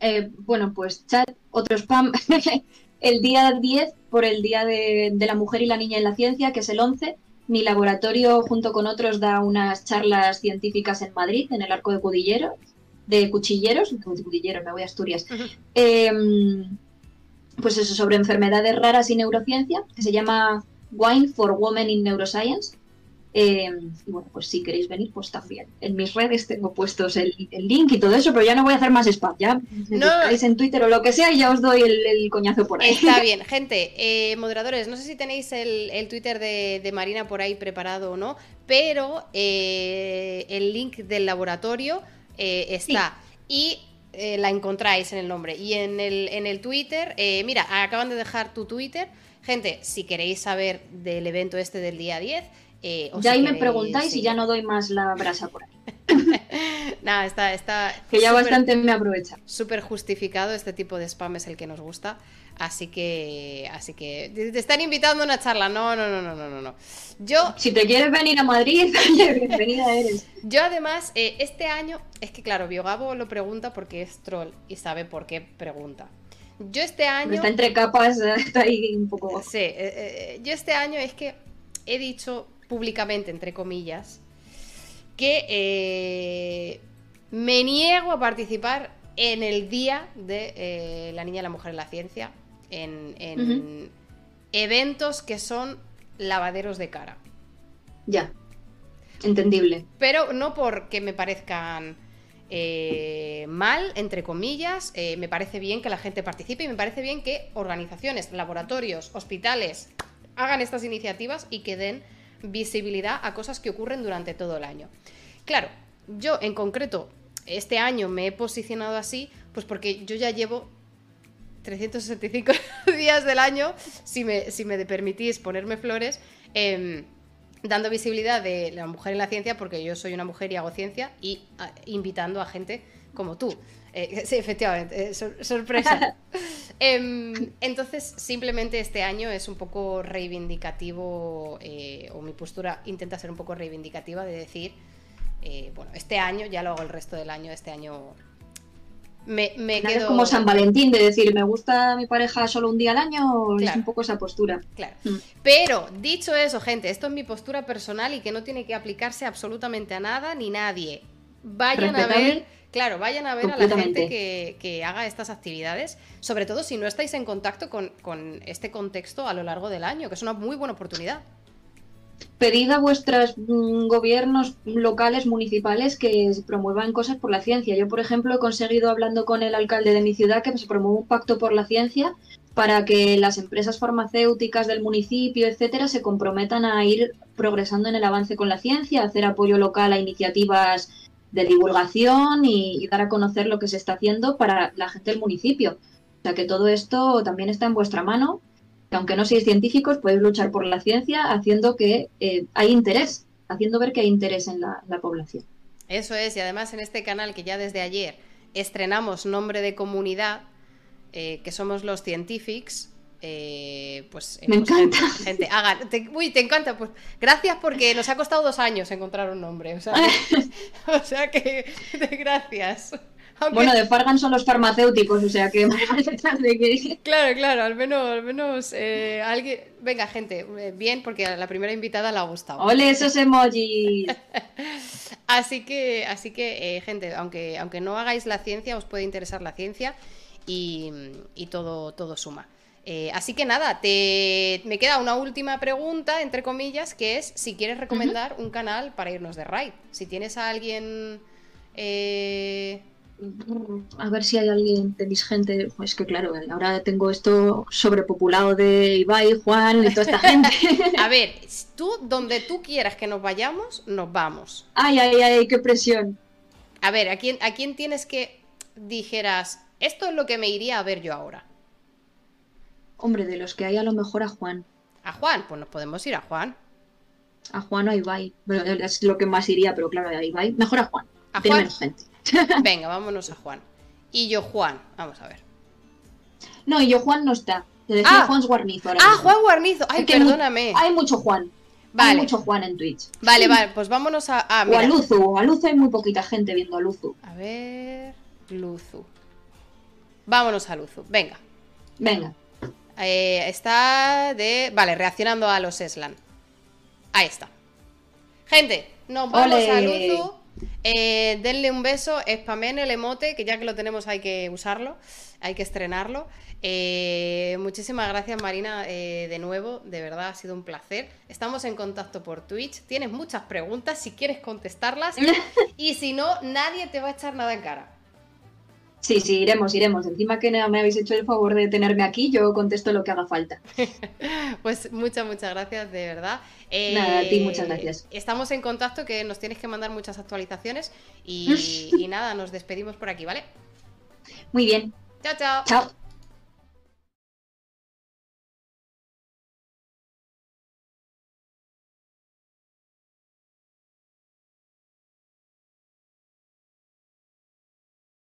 Eh, bueno, pues chat, otro spam. el día 10, por el Día de, de la Mujer y la Niña en la Ciencia, que es el 11, mi laboratorio junto con otros da unas charlas científicas en Madrid, en el Arco de Cudillero, de Cuchilleros, de Cudilleros, me voy a Asturias. Eh, pues eso, sobre enfermedades raras y neurociencia, que se llama Wine for Women in Neuroscience. Eh, y bueno, pues si queréis venir, pues también. En mis redes tengo puestos el, link y todo eso, pero ya no voy a hacer más spam. Ya no. en Twitter o lo que sea y ya os doy el, coñazo por ahí. Está bien, gente, eh, moderadores, no sé si tenéis el, Twitter de, Marina por ahí preparado o no, pero eh, el link del laboratorio está. Y la encontráis en el nombre. Y en el, en el Twitter, mira, acaban de dejar tu Twitter. Gente, si queréis saber del evento este del día 10, eh, ya ahí me preguntáis y ya no doy más la brasa por ahí. Nada, está, está. Que ya bastante me aprovecha. Súper justificado, este tipo de spam es el que nos gusta. Así que, así que te están invitando a una charla. No, no, no, no, no, no. Yo. Si te quieres venir a Madrid, bienvenida eres. Yo además, eh, este año, es que claro, Biogabo lo pregunta porque es troll y sabe por qué pregunta. Yo este año. Está entre capas, está ahí un poco. Sí, eh, yo este año es que he dicho públicamente, entre comillas, que eh, me niego a participar en el día de eh, la niña y la mujer en la ciencia, en, eventos que son lavaderos de cara. Ya, entendible. Pero no porque me parezcan eh, mal, entre comillas, me parece bien que la gente participe y me parece bien que organizaciones, laboratorios, hospitales hagan estas iniciativas y que den visibilidad a cosas que ocurren durante todo el año. Claro, yo en concreto este año me he posicionado así, pues porque yo ya llevo 365 días del año, si me, si me permitís ponerme flores, em, dando visibilidad de la mujer en la ciencia, porque yo soy una mujer y hago ciencia, y invitando a gente como tú. Eh, sí, efectivamente, eh, sorpresa. Em, entonces, simplemente este año es un poco reivindicativo, eh, o mi postura intenta ser un poco reivindicativa de decir, bueno, este año, ya lo hago el resto del año, este año me, me quedo... Es como San Valentín, de decir, ¿me gusta mi pareja solo un día al año? Es un poco esa postura. Claro. Mm. Pero, dicho eso, gente, esto es mi postura personal y que no tiene que aplicarse absolutamente a nada ni nadie. Vayan a ver Claro, vayan a ver a la gente que, haga estas actividades, sobre todo si no estáis en contacto con, este contexto a lo largo del año, que es una muy buena oportunidad. Pedid a vuestros mm, gobiernos locales, municipales, que promuevan cosas por la ciencia. Yo, por ejemplo, he conseguido, hablando con el alcalde de mi ciudad, que se promueva un pacto por la ciencia para que las empresas farmacéuticas del municipio, etcétera, se comprometan a ir progresando en el avance con la ciencia, hacer apoyo local a iniciativas de divulgación y, dar a conocer lo que se está haciendo para la gente del municipio. O sea que todo esto también está en vuestra mano, que aunque no seáis científicos, podéis luchar por la ciencia haciendo que eh, hay interés, haciendo ver que hay interés en la, población. Eso es, y además en este canal que ya desde ayer estrenamos nombre de comunidad, eh, que somos los Cientifics, eh, pues me encanta. Gente, hagan, uy, te encanta, pues gracias porque nos ha costado dos años encontrar un nombre, o sea, que, gracias. Bueno, de Fargan son los farmacéuticos, o sea que Claro, claro, al menos, al menos eh, alguien. Venga, gente, eh, bien, porque a la primera invitada le ha gustado. ¡Ole, esos emojis! así que, así que gente, aunque, aunque no hagáis la ciencia, os puede interesar la ciencia y, y todo, todo suma. Eh, así que nada, te... me queda una última pregunta, entre comillas, que es si quieres recomendar un canal para irnos de raid. Si tienes a alguien... Eh, a ver si hay alguien, tenéis gente, es que claro, ahora tengo esto sobrepopulado de Ibai, Juan y toda esta gente. a ver, tú, donde tú quieras que nos vayamos, nos vamos. Ay, ay, ay, qué presión. A ver, ¿a quién, a quién tienes que dijeras, esto es lo que me iría a ver yo ahora? Hombre, de los que hay a lo mejor a Juan. ¿A Juan? Pues nos podemos ir a Juan. A Juan o a Ibai. es lo que más iría, pero claro, a Ibai. Mejor a Juan. ¿A Juan? gente. Venga, vámonos a Juan. Y yo Juan, vamos a ver. No, y yo Juan no está. Te decía ah. Juan Guarnizo. ah, Juan Guarnizo. Ay, perdóname. Hay mucho Juan. Vale. Hay mucho Juan en Twitch. Vale, vale, pues vámonos a. Ah, o a Luzu. A Luzu hay muy poquita gente viendo a Luzu. A ver. Luzu. Vámonos a Luzu. Venga. Venga. Eh, está de. Vale, reaccionando a los Eslan. Ahí está. Gente, nos vamos a Luzu. Eh, denle un beso, spamen el emote, que ya que lo tenemos hay que usarlo, hay que estrenarlo. Eh, muchísimas gracias Marina eh, de nuevo, de verdad ha sido un placer. Estamos en contacto por Twitch, tienes muchas preguntas si quieres contestarlas y si no, nadie te va a echar nada en cara. Sí, sí, iremos, iremos. Encima que me habéis hecho el favor de tenerme aquí, yo contesto lo que haga falta. pues muchas, muchas gracias, de verdad. nada, a ti muchas gracias. Estamos en contacto, que nos tienes que mandar muchas actualizaciones y, y nada, nos despedimos por aquí, ¿vale? Muy bien. Chao, chao. Chao.